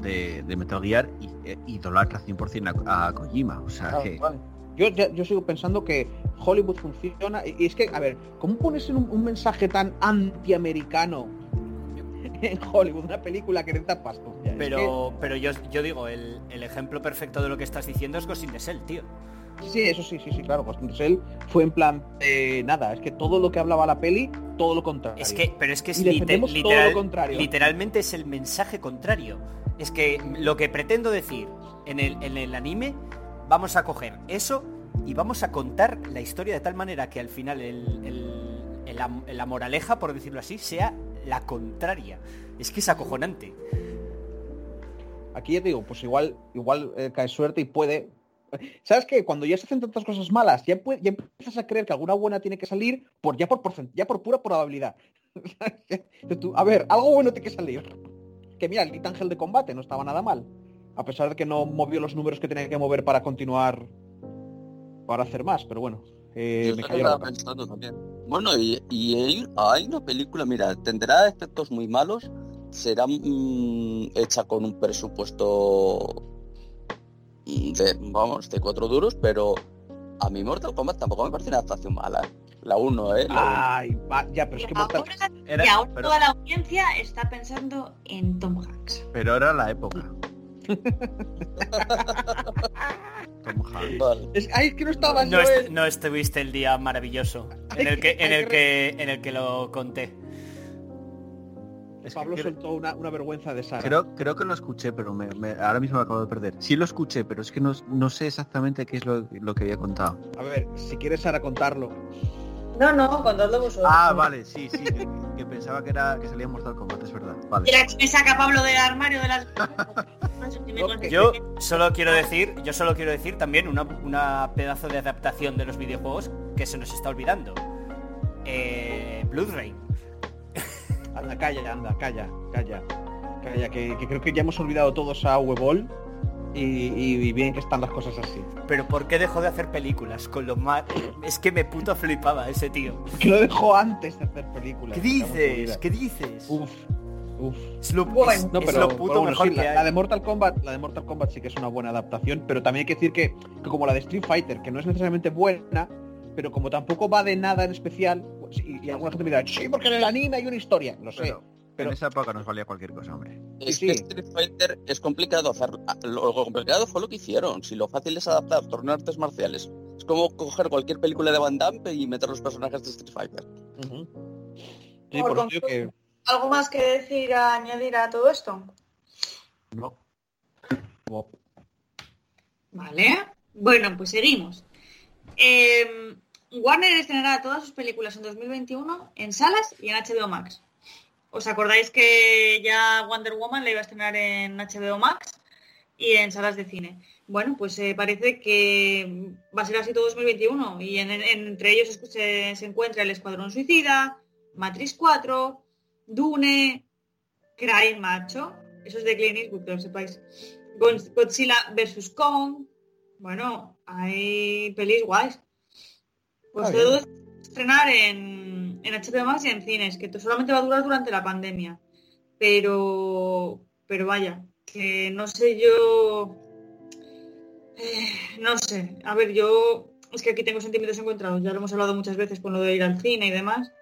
[SPEAKER 5] de, de Metal Gear y eh, idolatra 100% a, a Kojima. O sea
[SPEAKER 2] Claro,
[SPEAKER 5] que...
[SPEAKER 2] vale. Yo, ya- yo sigo pensando que Hollywood funciona. Y es que, a ver, ¿cómo pones en un, un mensaje tan antiamericano en Hollywood? Una película que hostia, es que-
[SPEAKER 3] Pero, pero yo, yo digo, el, el ejemplo perfecto de lo que estás diciendo es Ghost in the Shell, tío.
[SPEAKER 2] Sí, eso sí, sí, sí, claro. Ghost in the Shell fue en plan, eh, nada, es que todo lo que hablaba la peli, todo lo contrario.
[SPEAKER 3] Es que, pero es que es literal-
[SPEAKER 2] contrario.
[SPEAKER 3] literalmente es el mensaje contrario. Es que lo que pretendo decir en el, en el anime, vamos a coger eso y vamos a contar la historia de tal manera que al final la moraleja, por decirlo así, sea la contraria. Es que es acojonante.
[SPEAKER 2] Aquí ya te digo, pues igual, igual eh, cae suerte y puede. ¿Sabes qué? Cuando ya se hacen tantas cosas malas, ya, empiezas a creer que alguna buena tiene que salir por ya por ya por pura probabilidad. A ver, algo bueno tiene que salir. Que mira, el Ángel de combate no estaba nada mal. A pesar de que no movió los números que tenía que mover para continuar. Para hacer más, pero bueno. eh,
[SPEAKER 4] Yo
[SPEAKER 2] me
[SPEAKER 4] eso
[SPEAKER 2] cayó la
[SPEAKER 4] estaba
[SPEAKER 2] boca.
[SPEAKER 4] pensando también. Bueno, y, y hay, hay una película, mira, tendrá efectos muy malos, será mm, hecha con un presupuesto mm, de, vamos, de cuatro duros, pero a mí Mortal Kombat tampoco me parece una adaptación mala. ¿eh? La 1, ¿eh? La
[SPEAKER 2] Ay, va, ya, pero es que Mortal-
[SPEAKER 1] Ahora,
[SPEAKER 5] Era-
[SPEAKER 1] y ahora
[SPEAKER 5] pero,
[SPEAKER 1] toda la audiencia está pensando en Tom Hanks.
[SPEAKER 5] pero era la época. Tom Hanks.
[SPEAKER 4] uno. Vale.
[SPEAKER 2] es, ay, es que no estaba
[SPEAKER 3] No,
[SPEAKER 2] yo,
[SPEAKER 3] est- no estuviste el día maravilloso en el que, en el que, en el que lo conté.
[SPEAKER 5] Es que
[SPEAKER 2] Pablo
[SPEAKER 5] creo,
[SPEAKER 2] soltó una, una vergüenza de Sara.
[SPEAKER 5] creo, creo que lo escuché, pero me- me- ahora mismo lo acabo de perder. Sí lo escuché, pero es que no, no sé exactamente qué es lo, lo que había contado.
[SPEAKER 2] A ver, si quieres Sara contarlo.
[SPEAKER 1] No, no, contadlo vosotros.
[SPEAKER 5] Ah, vale, sí, sí, que, que pensaba que era que salía en Mortal Kombat, es verdad. Vale.
[SPEAKER 1] Mira que me saca Pablo del armario de las...
[SPEAKER 3] Yo solo quiero decir, yo solo quiero decir también una, una pedazo de adaptación de los videojuegos que se nos está olvidando. Eh, Blood Rain.
[SPEAKER 2] Anda, calla, anda, calla, calla. Calla, que, que creo que ya hemos olvidado todos a Webol y, bien que están las cosas así.
[SPEAKER 3] Pero ¿por qué dejó de hacer películas? Con lo mal... Es que me puto flipaba ese tío.
[SPEAKER 2] Que lo dejó antes de hacer películas.
[SPEAKER 3] ¿Qué dices? ¿Qué dices?
[SPEAKER 2] Uf, uf.
[SPEAKER 3] Es lo,
[SPEAKER 1] Bueno,
[SPEAKER 3] es-
[SPEAKER 2] No,
[SPEAKER 3] es
[SPEAKER 2] pero,
[SPEAKER 3] lo
[SPEAKER 2] pero
[SPEAKER 3] puto
[SPEAKER 2] bueno,
[SPEAKER 3] mejor
[SPEAKER 2] sí,
[SPEAKER 3] que
[SPEAKER 2] la, de Mortal Kombat, la de Mortal Kombat sí que es una buena adaptación, pero también hay que decir que, que como la de Street Fighter, que no es necesariamente buena, pero como tampoco va de nada en especial, pues, y, y alguna gente me dirá, sí, porque en el anime hay una historia, lo sé.
[SPEAKER 5] Pero-
[SPEAKER 2] Pero-
[SPEAKER 5] En esa época nos valía cualquier cosa, hombre.
[SPEAKER 4] Es
[SPEAKER 2] Sí,
[SPEAKER 4] que. Street Fighter es complicado hacer. Lo complicado fue lo que hicieron. Si lo fácil es adaptar torneo de artes marciales. Es como coger cualquier película de Van Damme y meter los personajes de Street Fighter.
[SPEAKER 2] Sí,
[SPEAKER 1] Por
[SPEAKER 2] por que...
[SPEAKER 1] ¿Algo más que decir, añadir a todo esto?
[SPEAKER 5] No.
[SPEAKER 1] Vale. Bueno, pues seguimos. Eh, Warner estrenará todas sus películas en 2021 en salas y en HBO Max. ¿Os acordáis que ya Wonder Woman la iba a estrenar en HBO Max y en salas de cine? Bueno, pues eh, parece que va a ser así todo 2021 y en- en- entre ellos se, se encuentra El Escuadrón Suicida, Matrix 4, Dune, Cry Macho, eso es de Clint Eastwood, que lo sepáis. Godzilla vs. Kong. Bueno, hay pelis guays. Pues todo es estrenar en, en HBO Max y en cines, que solamente va a durar durante la pandemia. Pero, pero vaya, que no sé yo... eh, no sé, a ver, yo... Es que aquí tengo sentimientos encontrados, ya lo hemos hablado muchas veces con lo de ir al cine y demás.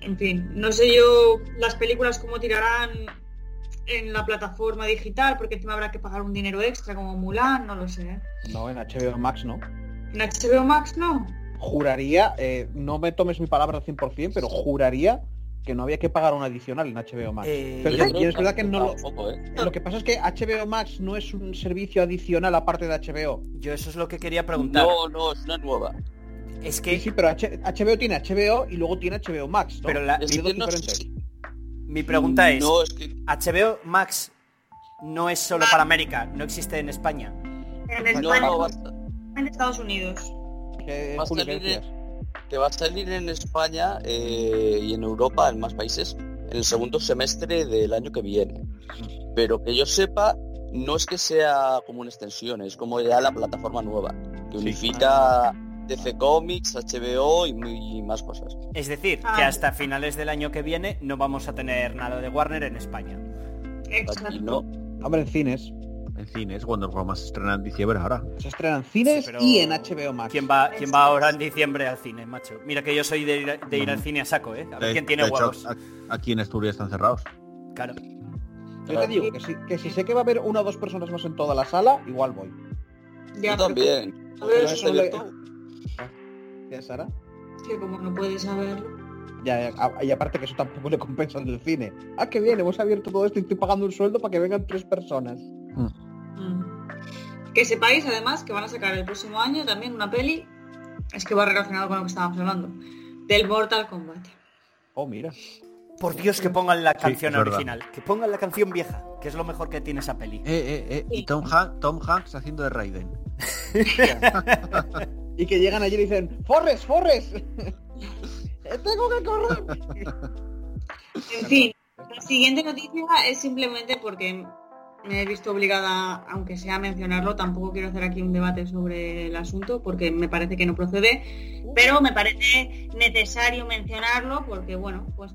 [SPEAKER 1] En fin, no sé yo las películas cómo tirarán en la plataforma digital, porque encima habrá que pagar un dinero extra como Mulan, no lo sé. ¿eh?
[SPEAKER 2] No, en HBO Max no.
[SPEAKER 1] En HBO Max no.
[SPEAKER 2] Juraría, eh, no me tomes mi palabra al 100%, pero juraría que no había que pagar un adicional en HBO Max.
[SPEAKER 3] Eh,
[SPEAKER 2] Pero y es verdad que no lo...
[SPEAKER 4] ¿eh?
[SPEAKER 2] Lo que pasa es que HBO Max no es un servicio adicional aparte de HBO.
[SPEAKER 3] Yo eso es lo que quería preguntar.
[SPEAKER 4] No, no, es una nueva.
[SPEAKER 3] Es que
[SPEAKER 2] sí, pero H- HBO tiene HBO y luego tiene HBO Max, ¿no?
[SPEAKER 3] Pero la-
[SPEAKER 4] Es que
[SPEAKER 2] dos
[SPEAKER 4] no
[SPEAKER 3] mi pregunta es,
[SPEAKER 4] No, es que
[SPEAKER 3] HBO Max no es solo para América, no existe en España.
[SPEAKER 1] En España,
[SPEAKER 4] no,
[SPEAKER 1] en Estados Unidos.
[SPEAKER 2] ¿Qué,
[SPEAKER 4] Va salir que va a salir en España eh, y en Europa, en más países, en el segundo semestre del año que viene. Pero que yo sepa, no es que sea como una extensión, es como ya la plataforma nueva, que
[SPEAKER 5] Sí.
[SPEAKER 4] unifica DC Comics, HBO y, más cosas.
[SPEAKER 3] Es decir,
[SPEAKER 1] Ah.
[SPEAKER 3] que hasta finales del año que viene no vamos a tener nada de Warner en España.
[SPEAKER 1] Exacto.
[SPEAKER 4] Aquí no.
[SPEAKER 2] Hombre, en cines.
[SPEAKER 5] En cines, Wonder Woman se estrena en diciembre ahora.
[SPEAKER 2] Se estrenan cines
[SPEAKER 3] Sí, pero
[SPEAKER 2] y en HBO Max.
[SPEAKER 3] ¿Quién va, ¿Quién va ahora en diciembre al cine, macho? Mira que yo soy de ir, de ir al cine a saco, ¿eh? A ver
[SPEAKER 5] De-
[SPEAKER 3] quién tiene
[SPEAKER 5] hecho,
[SPEAKER 3] huevos.
[SPEAKER 5] a- aquí en Asturias están cerrados.
[SPEAKER 3] Claro.
[SPEAKER 2] Yo te digo que si, que si sé que va a haber una o dos personas más en toda la sala, igual voy.
[SPEAKER 1] Ya,
[SPEAKER 4] Yo también.
[SPEAKER 1] a ver,
[SPEAKER 2] Pero eso
[SPEAKER 4] Te
[SPEAKER 2] le-
[SPEAKER 4] digo tú.
[SPEAKER 2] ¿Ya, Sara?
[SPEAKER 1] que como no puedes saberlo.
[SPEAKER 2] Ya, ya, a- y aparte que eso tampoco le compensa del cine. Ah, que bien, hemos abierto todo esto y estoy pagando un sueldo para que vengan tres personas.
[SPEAKER 1] Mm. Que sepáis además que van a sacar el próximo año también una peli, es que va relacionado con lo que estábamos hablando, del Mortal Kombat.
[SPEAKER 2] Oh, mira.
[SPEAKER 3] Por Dios que pongan la canción original. Que pongan la canción vieja, que es lo mejor que tiene esa peli.
[SPEAKER 5] Eh, eh, eh. Y Tom, Han- Tom Hanks haciendo de Raiden.
[SPEAKER 2] Y que llegan allí y dicen, ¡Forres, Forres! ¡Tengo que correr!
[SPEAKER 1] En fin, la siguiente noticia es simplemente porque me he visto obligada, aunque sea a mencionarlo, tampoco quiero hacer aquí un debate sobre el asunto porque me parece que no procede, pero me parece necesario mencionarlo porque, bueno, pues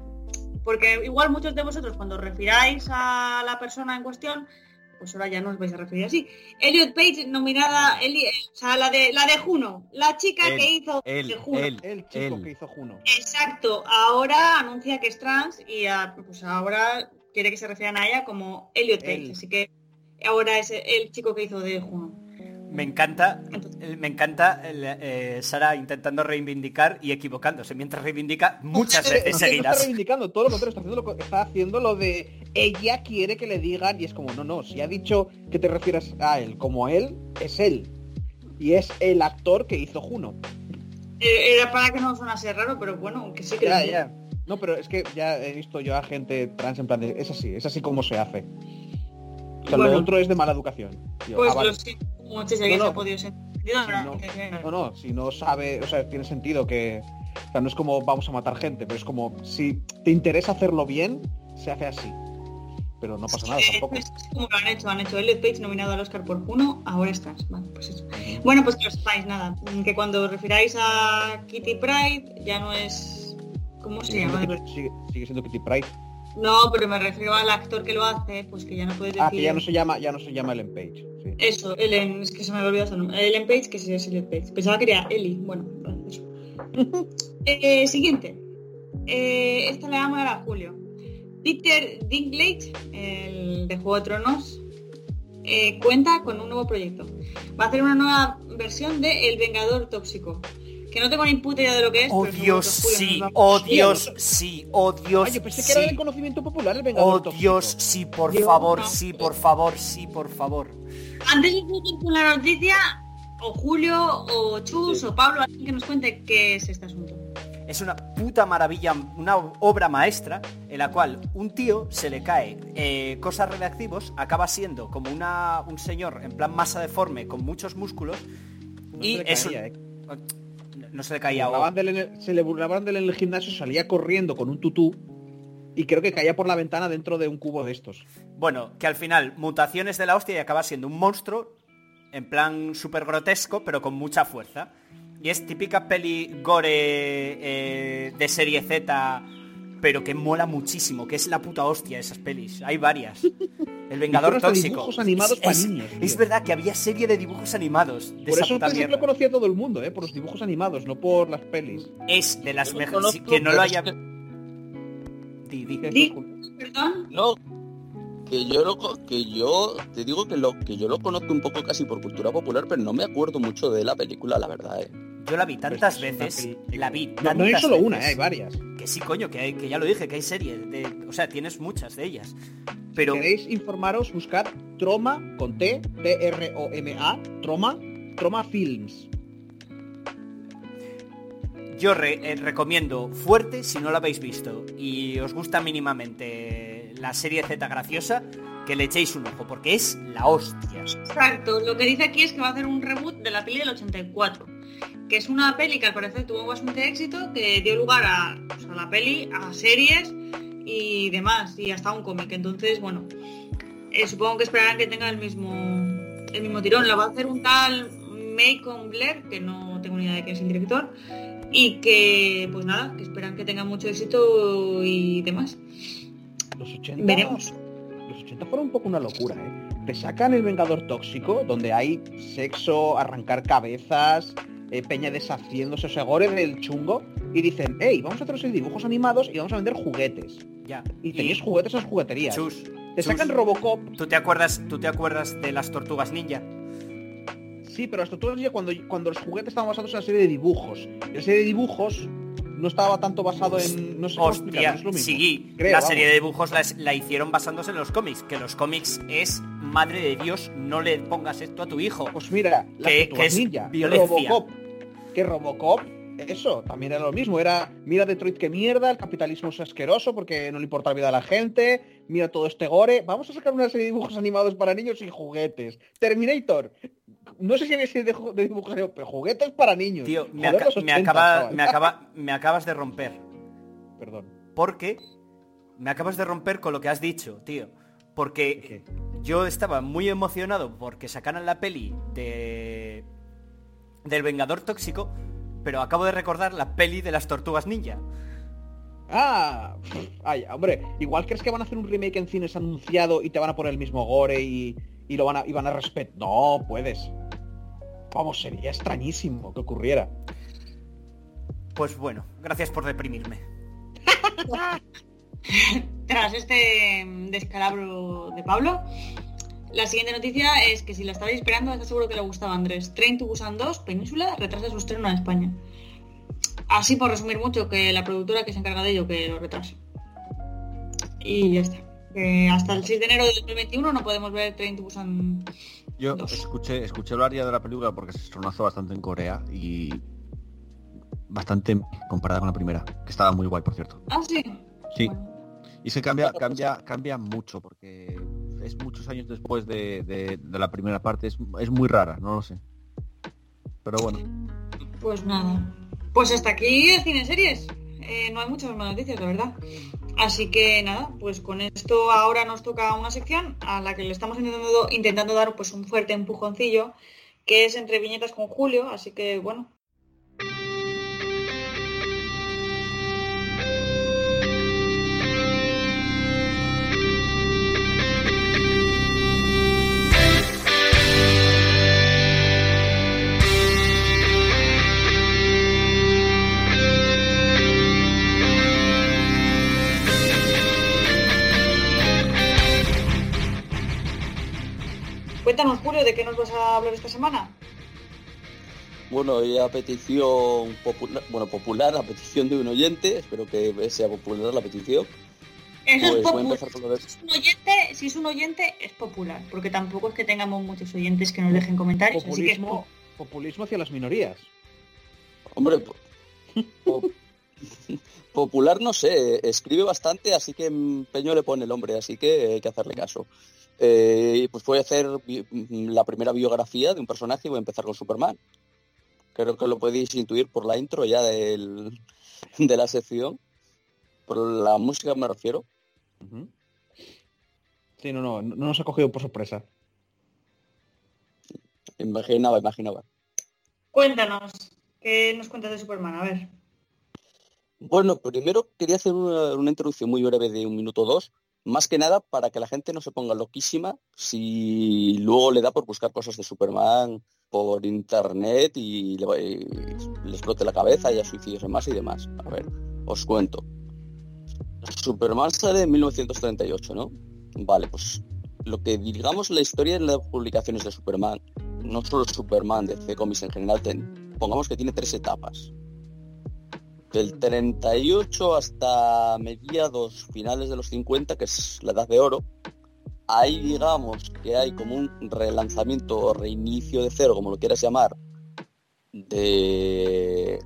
[SPEAKER 1] porque igual muchos de vosotros cuando refiráis a la persona en cuestión, pues ahora ya no os vais a referir así. Elliot Page nominada, Eli- o sea, la de la de Juno, la chica que hizo
[SPEAKER 5] Él,
[SPEAKER 1] de Juno.
[SPEAKER 5] él,
[SPEAKER 2] El chico que hizo Juno.
[SPEAKER 1] Exacto, ahora anuncia que es trans y ah, pues ahora quiere que se refieran a ella como Elliot Page, así que ahora es el chico que hizo de Juno.
[SPEAKER 3] Me encanta, me encanta el, eh, Sara intentando reivindicar y equivocándose mientras reivindica muchas
[SPEAKER 2] Es
[SPEAKER 3] veces
[SPEAKER 2] no está
[SPEAKER 3] seguidas.
[SPEAKER 2] reivindicando todo lo contrario, está haciendo, lo, está haciendo lo de ella quiere que le digan y es como, no, no, si ha dicho que te refieras a él como él, es él. Y es el actor que hizo Juno.
[SPEAKER 1] Eh, Era para que no sonase raro, pero bueno, que sí que
[SPEAKER 2] Ya, ya. No, pero es que ya he visto yo a gente trans en plan de, es así, es así como se hace. O sea,
[SPEAKER 1] Bueno.
[SPEAKER 2] lo otro es de mala educación. Yo,
[SPEAKER 1] Pues
[SPEAKER 2] ah, vale.
[SPEAKER 1] lo siento mucho si
[SPEAKER 2] No, no.
[SPEAKER 1] se ha podido sentir. ¿no?
[SPEAKER 2] No. Si no sabe, o sea, tiene sentido que... O sea, no es como vamos a matar gente, pero es como, si te interesa hacerlo bien, se hace así. Pero no pasa nada tampoco.
[SPEAKER 1] es como lo han hecho, han hecho Elliot Page nominado al Oscar por Juno, ahora estás. Vale, pues eso. Bueno, pues que lo sepáis, nada, que cuando os refiráis a Kitty Pride ya no es... ¿Cómo se llama?
[SPEAKER 2] sigue- sigue siendo Kitty Pryde.
[SPEAKER 1] No, pero me refiero al actor que lo hace, pues que ya no puedes decir...
[SPEAKER 2] Ah, que ya no se llama, ya no se llama Ellen Page. sí.
[SPEAKER 1] Eso, Ellen, es que se me había olvidado su nombre. Ellen Page, que sí es Ellen Page. Pensaba que era Ellie. Bueno, eso. Eh, siguiente. Eh, esta le vamos a dar a Julio. Peter Dinklage, el de Juego de Tronos, eh, cuenta con un nuevo proyecto. Va a hacer una nueva versión de El Vengador Tóxico. Que no tengo ni puta idea de lo que es.
[SPEAKER 3] Oh Dios, sí, oh
[SPEAKER 2] Sí,
[SPEAKER 3] Dios, sí, oh Dios,
[SPEAKER 2] Oye, pensé que era
[SPEAKER 3] sí.
[SPEAKER 2] de conocimiento popular el Vengador
[SPEAKER 3] Oh
[SPEAKER 2] Tóxico.
[SPEAKER 3] Dios, sí, por
[SPEAKER 1] Dios,
[SPEAKER 3] favor,
[SPEAKER 1] no.
[SPEAKER 3] sí, por favor, sí, por favor.
[SPEAKER 1] Antes de seguir con la noticia, o Julio, o Chus,
[SPEAKER 4] Sí.
[SPEAKER 1] o Pablo, alguien que nos cuente qué es este asunto.
[SPEAKER 3] Es una puta maravilla, una obra maestra en la cual un tío se le cae eh, cosas radiactivos, acaba siendo como una, un señor en plan masa deforme con muchos músculos
[SPEAKER 2] No
[SPEAKER 3] y
[SPEAKER 2] se le
[SPEAKER 3] es
[SPEAKER 2] caía,
[SPEAKER 3] un-
[SPEAKER 2] eh.
[SPEAKER 3] No se le caía
[SPEAKER 2] el- se le burlaban de él en el gimnasio, salía corriendo con un tutú y creo que caía por la ventana dentro de un cubo de estos.
[SPEAKER 3] Bueno, que al final mutaciones de la hostia y acaba siendo un monstruo en plan súper grotesco, pero con mucha fuerza. Y es típica peli gore eh, de serie Z, pero que mola muchísimo, que es la puta hostia esas pelis. Hay varias. El Vengador Tóxico.
[SPEAKER 2] dibujos animados pa'
[SPEAKER 3] es,
[SPEAKER 2] niños, tío.
[SPEAKER 3] es verdad que había serie de dibujos animados de
[SPEAKER 2] Por
[SPEAKER 3] esa
[SPEAKER 2] eso
[SPEAKER 3] puta mierda.
[SPEAKER 2] lo conocía todo el mundo, ¿eh? por los dibujos animados, no por las pelis.
[SPEAKER 3] Es de las mejores... Que no lo haya... Di, di.
[SPEAKER 1] Di- Perdón.
[SPEAKER 4] No, que yo lo co- que yo te digo que lo que yo lo conozco un poco casi por cultura popular, pero no me acuerdo mucho de la película, la verdad. ¿eh?
[SPEAKER 3] Yo la vi tantas
[SPEAKER 2] Pues es una
[SPEAKER 3] veces, la vi
[SPEAKER 2] No,
[SPEAKER 3] tantas
[SPEAKER 2] no hay solo una,
[SPEAKER 3] veces.
[SPEAKER 2] ¿eh? hay varias.
[SPEAKER 3] Que sí, coño, que, hay- que ya lo dije, que hay series. De, o sea, tienes muchas de ellas. Pero
[SPEAKER 2] Si queréis informaros, buscad Troma con T, T-R-O-M-A, Troma, Troma Films.
[SPEAKER 3] yo re- eh, recomiendo fuerte, si no lo habéis visto, y os gusta mínimamente la serie Z graciosa, que le echéis un ojo, porque es la hostia.
[SPEAKER 1] Exacto, lo que dice aquí es que va a hacer un reboot de la peli del 84, que es una peli que al parecer tuvo bastante éxito, que dio lugar a, pues, a la peli, a series y demás, y hasta un cómic. Entonces, bueno, eh, supongo que esperarán que tenga el mismo, el mismo tirón. La va a hacer un tal Macon Blair, que no tengo ni idea de quién es el director, y que, pues nada, que esperan que tenga mucho éxito y demás.
[SPEAKER 2] Los 80,
[SPEAKER 1] Veremos.
[SPEAKER 2] Los 80 fueron un poco una locura, ¿eh? Te sacan el Vengador Tóxico, donde hay sexo, arrancar cabezas, eh, peña deshaciéndose, o sea, gore del chungo, y dicen, hey, vamos a hacer dibujos animados y vamos a vender juguetes.
[SPEAKER 3] Ya.
[SPEAKER 2] Y tenéis juguetes en las jugueterías.
[SPEAKER 3] Chus,
[SPEAKER 2] Te
[SPEAKER 3] Chus,
[SPEAKER 2] sacan Robocop,
[SPEAKER 3] ¿tú te acuerdas, tú te acuerdas de las tortugas ninja?
[SPEAKER 2] sí, pero todo el día cuando, cuando los juguetes estaban basados en una serie de dibujos. Y la serie de dibujos no estaba tanto basado en... No sé
[SPEAKER 3] Hostia,
[SPEAKER 2] es lo mismo.
[SPEAKER 3] sí,
[SPEAKER 2] Creo,
[SPEAKER 3] la
[SPEAKER 2] vamos.
[SPEAKER 3] serie de dibujos la, la hicieron basándose en los cómics, que los cómics es, madre de Dios, no le pongas esto a tu hijo.
[SPEAKER 2] Pues mira, las
[SPEAKER 3] Que- que es
[SPEAKER 2] ninja,
[SPEAKER 3] violencia.
[SPEAKER 2] Robocop. Que Robocop, eso, también era lo mismo. Era, mira Detroit qué mierda, el capitalismo es asqueroso porque no le importa la vida a la gente, mira todo este gore. Vamos a sacar una serie de dibujos animados para niños y juguetes. Terminator. No sé si había serie de, de dibujos animados, pero juguetes para niños.
[SPEAKER 3] Tío, me,
[SPEAKER 2] Joder,
[SPEAKER 3] aca-
[SPEAKER 2] los
[SPEAKER 3] me
[SPEAKER 2] 80,
[SPEAKER 3] acaba-
[SPEAKER 2] chaval.
[SPEAKER 3] me acaba- me acabas de romper.
[SPEAKER 2] Perdón.
[SPEAKER 3] Porque me acabas de romper con lo que has dicho, tío. Porque yo estaba muy emocionado porque sacaran la peli de del Vengador Tóxico, pero acabo de recordar la peli de las Tortugas Ninja.
[SPEAKER 2] Ah, ay, hombre, igual crees que van a hacer un remake en cines anunciado y te van a poner el mismo gore y, y lo van a, y van a respetar. No, puedes. Vamos, sería extrañísimo que ocurriera.
[SPEAKER 3] Pues bueno, gracias por deprimirme.
[SPEAKER 1] Tras este mm, descalabro de Pablo, la siguiente noticia es que si la estabais esperando, está seguro que le gustaba a Andrés. Train to Busan 2, Península, retrasa su estreno en España. Así por resumir mucho, que la productora que se encarga de ello, que lo retrase. Y ya está. Hasta el 6 de enero de 2021 no podemos ver Train to Busan
[SPEAKER 5] Yo escuché, escuché hablar ya de la película porque se estrenazó bastante en Corea y bastante comparada con la primera, que estaba muy guay, por cierto.
[SPEAKER 1] Ah, sí.
[SPEAKER 5] Sí.
[SPEAKER 1] Bueno.
[SPEAKER 5] Y se cambia, cambia, cambia mucho porque es muchos años después de, de- la primera parte. Es, es muy rara, no lo sé. Pero bueno,
[SPEAKER 1] Pues nada. Pues hasta aquí el cine series. Eh, no hay muchas más noticias, la verdad. Así que nada, pues con esto ahora nos toca una sección a la que le estamos intentando, intentando dar pues un fuerte empujoncillo, que es entre viñetas con Julio, así que bueno. Cuéntanos, Julio, ¿de qué nos vas a hablar esta semana?
[SPEAKER 4] Bueno, y a petición popular, bueno, popular, a petición de un oyente, espero que sea popular la petición.
[SPEAKER 1] Eso
[SPEAKER 4] Pues
[SPEAKER 1] es
[SPEAKER 4] voy a
[SPEAKER 1] popular.
[SPEAKER 4] empezar con lo de-
[SPEAKER 1] Si es, un oyente, si es un oyente, es popular, porque tampoco es que tengamos muchos oyentes que nos dejen comentarios, así que es
[SPEAKER 7] Populismo, populismo hacia las minorías.
[SPEAKER 4] Hombre, po- po- popular no sé, escribe bastante, así que empeño le pone el hombre, así que hay que hacerle caso. Eh, pues voy a hacer bi- la primera biografía de un personaje y voy a empezar con Superman. Creo que lo podéis intuir por la intro ya del, de la sección. Por la música me refiero.
[SPEAKER 7] Sí, no, no, no nos ha cogido por sorpresa.
[SPEAKER 4] Imaginaba, imaginaba.
[SPEAKER 1] Cuéntanos, ¿qué nos cuentas de Superman? A ver.
[SPEAKER 4] Bueno, primero quería hacer una, una introducción muy breve de un minuto o dos, más que nada para que la gente no se ponga loquísima si luego le da por buscar cosas de Superman por internet y le, y le explote la cabeza y a suicidios masa y demás. A ver, os cuento. Superman sale en 1938, ¿no? Vale, pues lo que digamos la historia de las publicaciones de Superman, no solo Superman, de C Comics en general, ten- pongamos que tiene tres etapas del 38 hasta mediados finales de los 50, que es la edad de oro, ahí digamos que hay como un relanzamiento o reinicio de cero, como lo quieras llamar, de,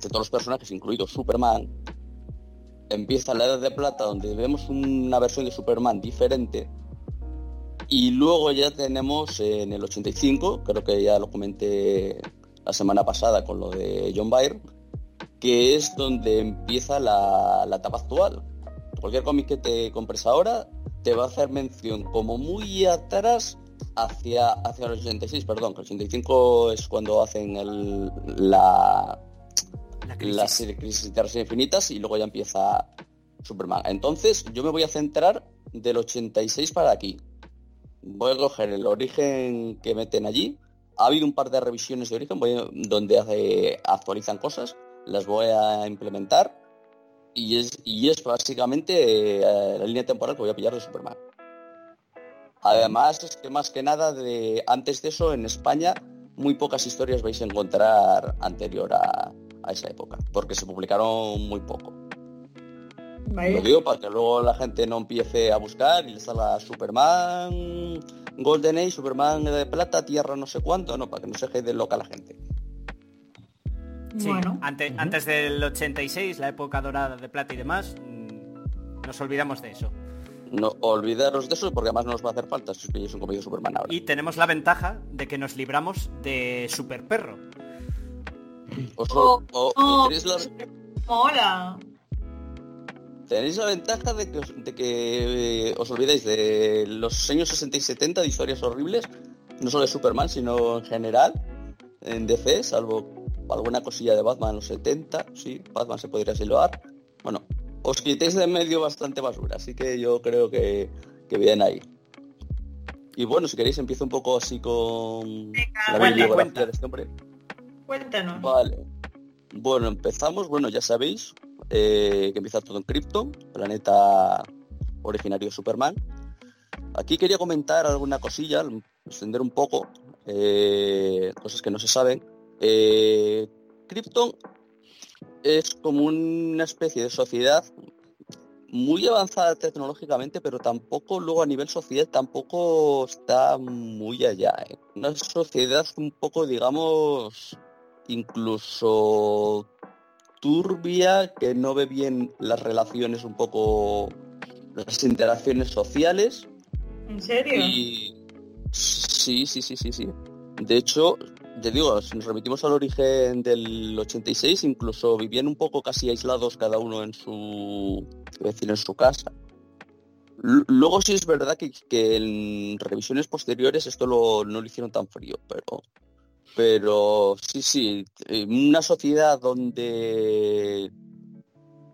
[SPEAKER 4] todos los personajes, incluido Superman. Empieza la edad de plata, donde vemos una versión de Superman diferente. Y luego ya tenemos en el 85, creo que ya lo comenté la semana pasada con lo de John Byrne, que es donde empieza la, la etapa actual. Cualquier cómic que te compres ahora te va a hacer mención como muy atrás hacia, hacia el 86, perdón, que el 85 es cuando hacen el, la,
[SPEAKER 3] La crisis.
[SPEAKER 4] la serie Crisis de Tierras Infinitas y luego ya empieza Superman. Entonces yo me voy a centrar del 86 para aquí. Voy a coger el origen que meten allí. Ha habido un par de revisiones de origen voy a- donde hace- actualizan cosas. Las voy a implementar. Y es, y es básicamente eh, la línea temporal que voy a pillar de Superman. Además, es que más que nada de antes de eso en España muy pocas historias vais a encontrar anterior a, a esa época, porque se publicaron muy poco. Lo digo para que luego la gente no empiece a buscar y le salga Superman, Golden Age, Superman de plata, Tierra no sé cuánto, no, para que no se quede loca la gente.
[SPEAKER 3] Sí,
[SPEAKER 1] Bueno,
[SPEAKER 3] ante- antes del 86, la época dorada de plata y demás, mm, nos olvidamos de eso.
[SPEAKER 4] No olvidaros de eso porque además no os va a hacer falta si os pilláis un cómic de Superman ahora.
[SPEAKER 3] Y tenemos la ventaja de que nos libramos de Super Perro.
[SPEAKER 4] Os-
[SPEAKER 1] Oh,
[SPEAKER 4] o-
[SPEAKER 1] oh.
[SPEAKER 4] tenéis, la,
[SPEAKER 1] hola.
[SPEAKER 4] tenéis la ventaja de que, os, de que eh, os olvidéis de los años 60 y 70 de historias horribles, no solo de Superman, sino en general, en DC, salvo alguna cosilla de Batman en los 70, sí, Batman se podría silbar. Bueno, os quitéis de en medio bastante basura, así que yo creo que, que bien ahí. Y bueno, si queréis empiezo un poco así con la bibliografía
[SPEAKER 3] cuenta.
[SPEAKER 4] de este hombre.
[SPEAKER 1] Cuéntanos.
[SPEAKER 4] Vale. Bueno, empezamos. Bueno, ya sabéis eh, que empieza todo en Krypton, planeta originario de Superman. Aquí quería comentar alguna cosilla, extender un poco, eh, cosas que no se saben. Eh, Krypton es como una especie de sociedad muy avanzada tecnológicamente, pero tampoco luego a nivel social tampoco está muy allá. ¿eh? Una sociedad un poco, digamos, incluso turbia, que no ve bien las relaciones un poco, las interacciones sociales.
[SPEAKER 1] ¿En serio?
[SPEAKER 4] Y sí, sí, sí, sí, sí. De hecho, te digo, si nos remitimos al origen del 86, incluso vivían un poco casi aislados cada uno en su, decir, en su casa. Luego sí es verdad que, en revisiones posteriores esto lo, no lo hicieron tan frío, pero pero sí, sí, una sociedad donde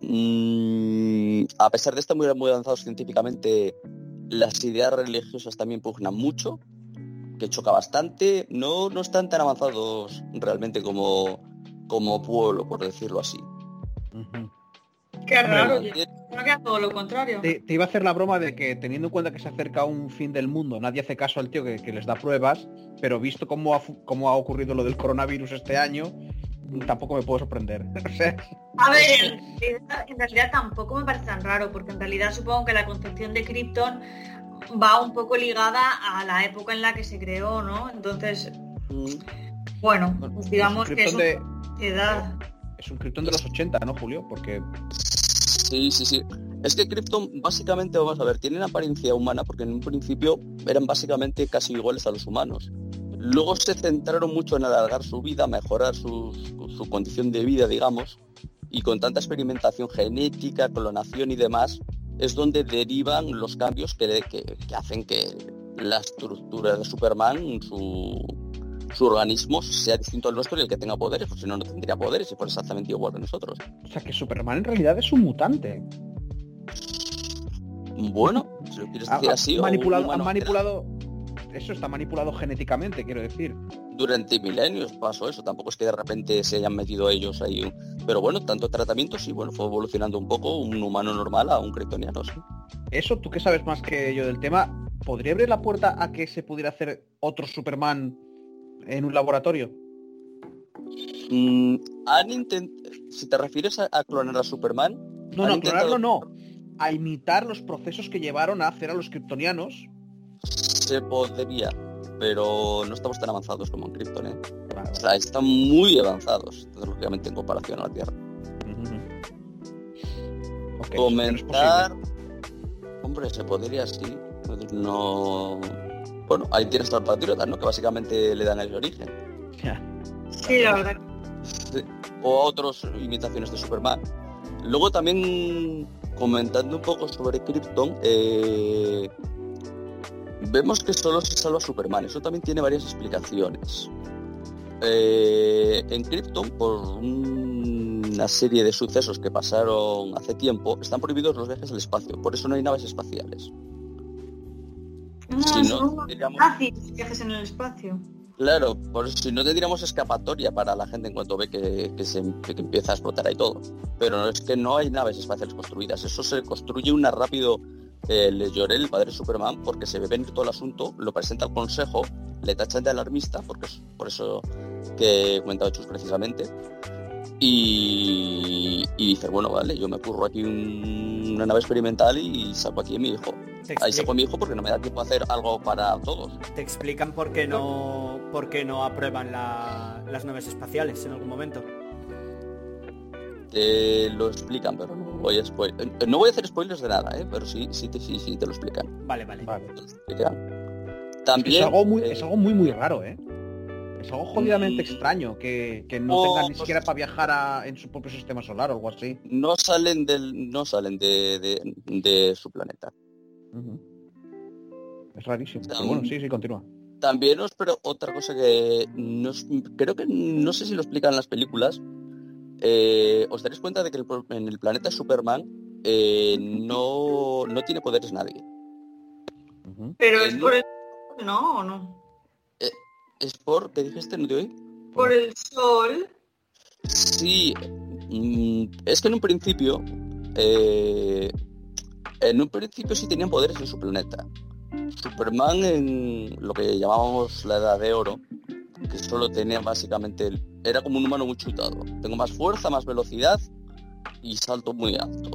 [SPEAKER 4] mm, a pesar de estar muy, muy avanzados científicamente, las ideas religiosas también pugnan mucho, que choca bastante, no, no están tan avanzados realmente como, como pueblo, por decirlo así.
[SPEAKER 1] Qué raro.
[SPEAKER 4] Mantienen-
[SPEAKER 1] Creo que todo lo contrario.
[SPEAKER 7] Te, te iba a hacer la broma de que teniendo en cuenta que se acerca un fin del mundo, nadie hace caso al tío que, que les da pruebas, pero visto cómo ha, cómo ha ocurrido lo del coronavirus este año, tampoco me puedo sorprender. O sea,
[SPEAKER 1] A ver, en realidad, en realidad tampoco me parece tan raro, porque en realidad supongo que la concepción de Krypton va un poco ligada a la época en la que se creó, ¿no? Entonces, bueno, pues digamos
[SPEAKER 7] es
[SPEAKER 1] que es una
[SPEAKER 7] de,
[SPEAKER 1] sociedad.
[SPEAKER 7] es un Krypton de los 80, ¿no, Julio? Porque
[SPEAKER 4] Sí, sí, sí. Es que Krypton básicamente, vamos a ver, tienen apariencia humana porque en un principio eran básicamente casi iguales a los humanos. Luego se centraron mucho en alargar su vida, mejorar su, su condición de vida, digamos, y con tanta experimentación genética, clonación y demás, es donde derivan los cambios que, que- que hacen que la estructura de Superman, su, su organismo, sea distinto al nuestro y el que tenga poderes, pues si no, no tendría poderes y fuera exactamente igual que nosotros.
[SPEAKER 7] O sea, que Superman en realidad es un mutante.
[SPEAKER 4] Bueno, si lo quieres
[SPEAKER 7] Ha-
[SPEAKER 4] decir
[SPEAKER 7] ha
[SPEAKER 4] así,
[SPEAKER 7] manipulado, han manipulado... Eso está manipulado genéticamente, quiero decir.
[SPEAKER 4] durante milenios pasó eso, tampoco es que de repente se hayan metido ellos ahí. Pero bueno, tanto tratamiento sí, bueno, fue evolucionando un poco un humano normal a un kryptoniano, sí.
[SPEAKER 7] Eso, tú que sabes más que yo del tema, ¿podría abrir la puerta a que se pudiera hacer otro Superman en un laboratorio?
[SPEAKER 4] Mm, han intent... Si te refieres a, a clonar a Superman,
[SPEAKER 7] No, no,
[SPEAKER 4] intentado-
[SPEAKER 7] clonarlo no. A imitar los procesos que llevaron a hacer a los kryptonianos.
[SPEAKER 4] Se podría, pero no estamos tan avanzados como en Krypton, ¿eh?
[SPEAKER 7] Vale,
[SPEAKER 4] O sea, están muy avanzados, tecnológicamente, en comparación a la Tierra.
[SPEAKER 7] eso
[SPEAKER 4] Comentar... Hombre, se podría, sí. No... Bueno, ahí tienes al patriota, ¿no? Que básicamente le dan el origen.
[SPEAKER 1] Sí, la verdad.
[SPEAKER 4] O a otras imitaciones de Superman. Luego también comentando un poco sobre Krypton, eh, vemos que solo se salva Superman. Eso también tiene varias explicaciones. Eh, en Krypton, por un- una serie de sucesos que pasaron hace tiempo, están prohibidos los viajes al espacio. Por eso no hay naves espaciales.
[SPEAKER 1] No,
[SPEAKER 4] Si no,
[SPEAKER 1] viajes en el espacio.
[SPEAKER 4] Claro, por si no tendríamos escapatoria para la gente en cuanto ve que, que se, que empieza a explotar ahí todo. Pero no es que no hay naves espaciales construidas, eso se construye una rápido. Eh, le lloré el padre Superman porque se ve venir todo el asunto, lo presenta al consejo, le tachan de alarmista, porque es por eso que he comentado Chus precisamente. Y, y dice, bueno, vale, yo me curro aquí un- una nave experimental y saco aquí a mi hijo. Ahí saco a mi hijo porque no me da tiempo a hacer algo para todos.
[SPEAKER 3] te explican por qué no, por qué no aprueban la- las naves espaciales en algún momento.
[SPEAKER 4] te lo explican, pero no voy a spoil- eh, No voy a hacer spoilers de nada, ¿eh? pero sí, sí, te- sí, sí te lo explican.
[SPEAKER 3] Vale, vale.
[SPEAKER 7] Vale.
[SPEAKER 4] te lo explican. También
[SPEAKER 7] es, algo muy,
[SPEAKER 4] eh,
[SPEAKER 7] es algo muy, muy raro, ¿eh? Es algo jodidamente
[SPEAKER 4] Mm.
[SPEAKER 7] extraño que, que no
[SPEAKER 4] Oh,
[SPEAKER 7] tengan ni
[SPEAKER 4] pues-
[SPEAKER 7] siquiera para viajar a- en su propio sistema solar o algo así.
[SPEAKER 4] no salen del, no salen de, de- de su planeta.
[SPEAKER 7] Es rarísimo.
[SPEAKER 4] Tam-
[SPEAKER 7] Pero bueno, sí, sí, continúa.
[SPEAKER 4] También os pero otra cosa que no es- creo que no sé si lo explican en las películas. Eh, os daréis cuenta de que el en el planeta Superman eh, no, no tiene poderes nadie.
[SPEAKER 1] Pero
[SPEAKER 4] Eh,
[SPEAKER 1] es
[SPEAKER 4] no.
[SPEAKER 1] por el... No, ¿o no?
[SPEAKER 4] ¿Es por qué dijiste? ¿No te oí?
[SPEAKER 1] Por el sol.
[SPEAKER 4] Sí, mm, es que en un principio, eh, en un principio sí tenían poderes en su planeta. Superman en lo que llamábamos la edad de oro, que solo tenía básicamente, el- era como un humano muy chutado. Tengo más fuerza, más velocidad y salto muy alto.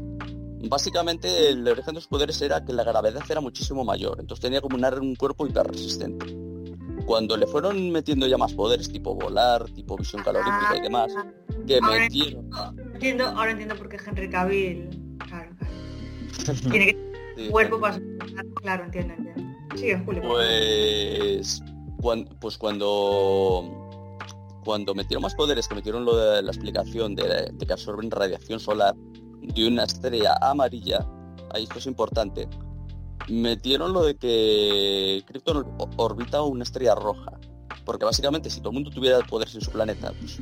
[SPEAKER 4] Básicamente el origen de sus poderes era que la gravedad era muchísimo mayor, entonces tenía como una- un cuerpo hiper resistente. Cuando le fueron metiendo ya más poderes, tipo volar, tipo visión calorífica y demás, que
[SPEAKER 1] Ahora
[SPEAKER 4] metieron
[SPEAKER 1] entiendo, ahora entiendo por qué Henry Cavill. Claro, claro. Tiene que
[SPEAKER 4] Sí,
[SPEAKER 1] un cuerpo para. Claro, entiendo, entiendo. Sigue, Julio.
[SPEAKER 4] Pues, cuan- pues cuando cuando metieron más poderes, que metieron lo de la explicación de, que absorben radiación solar de una estrella amarilla, ahí esto es importante, metieron lo de que Krypton or- orbita una estrella roja. Porque básicamente si todo el mundo tuviera poderes en su planeta, pues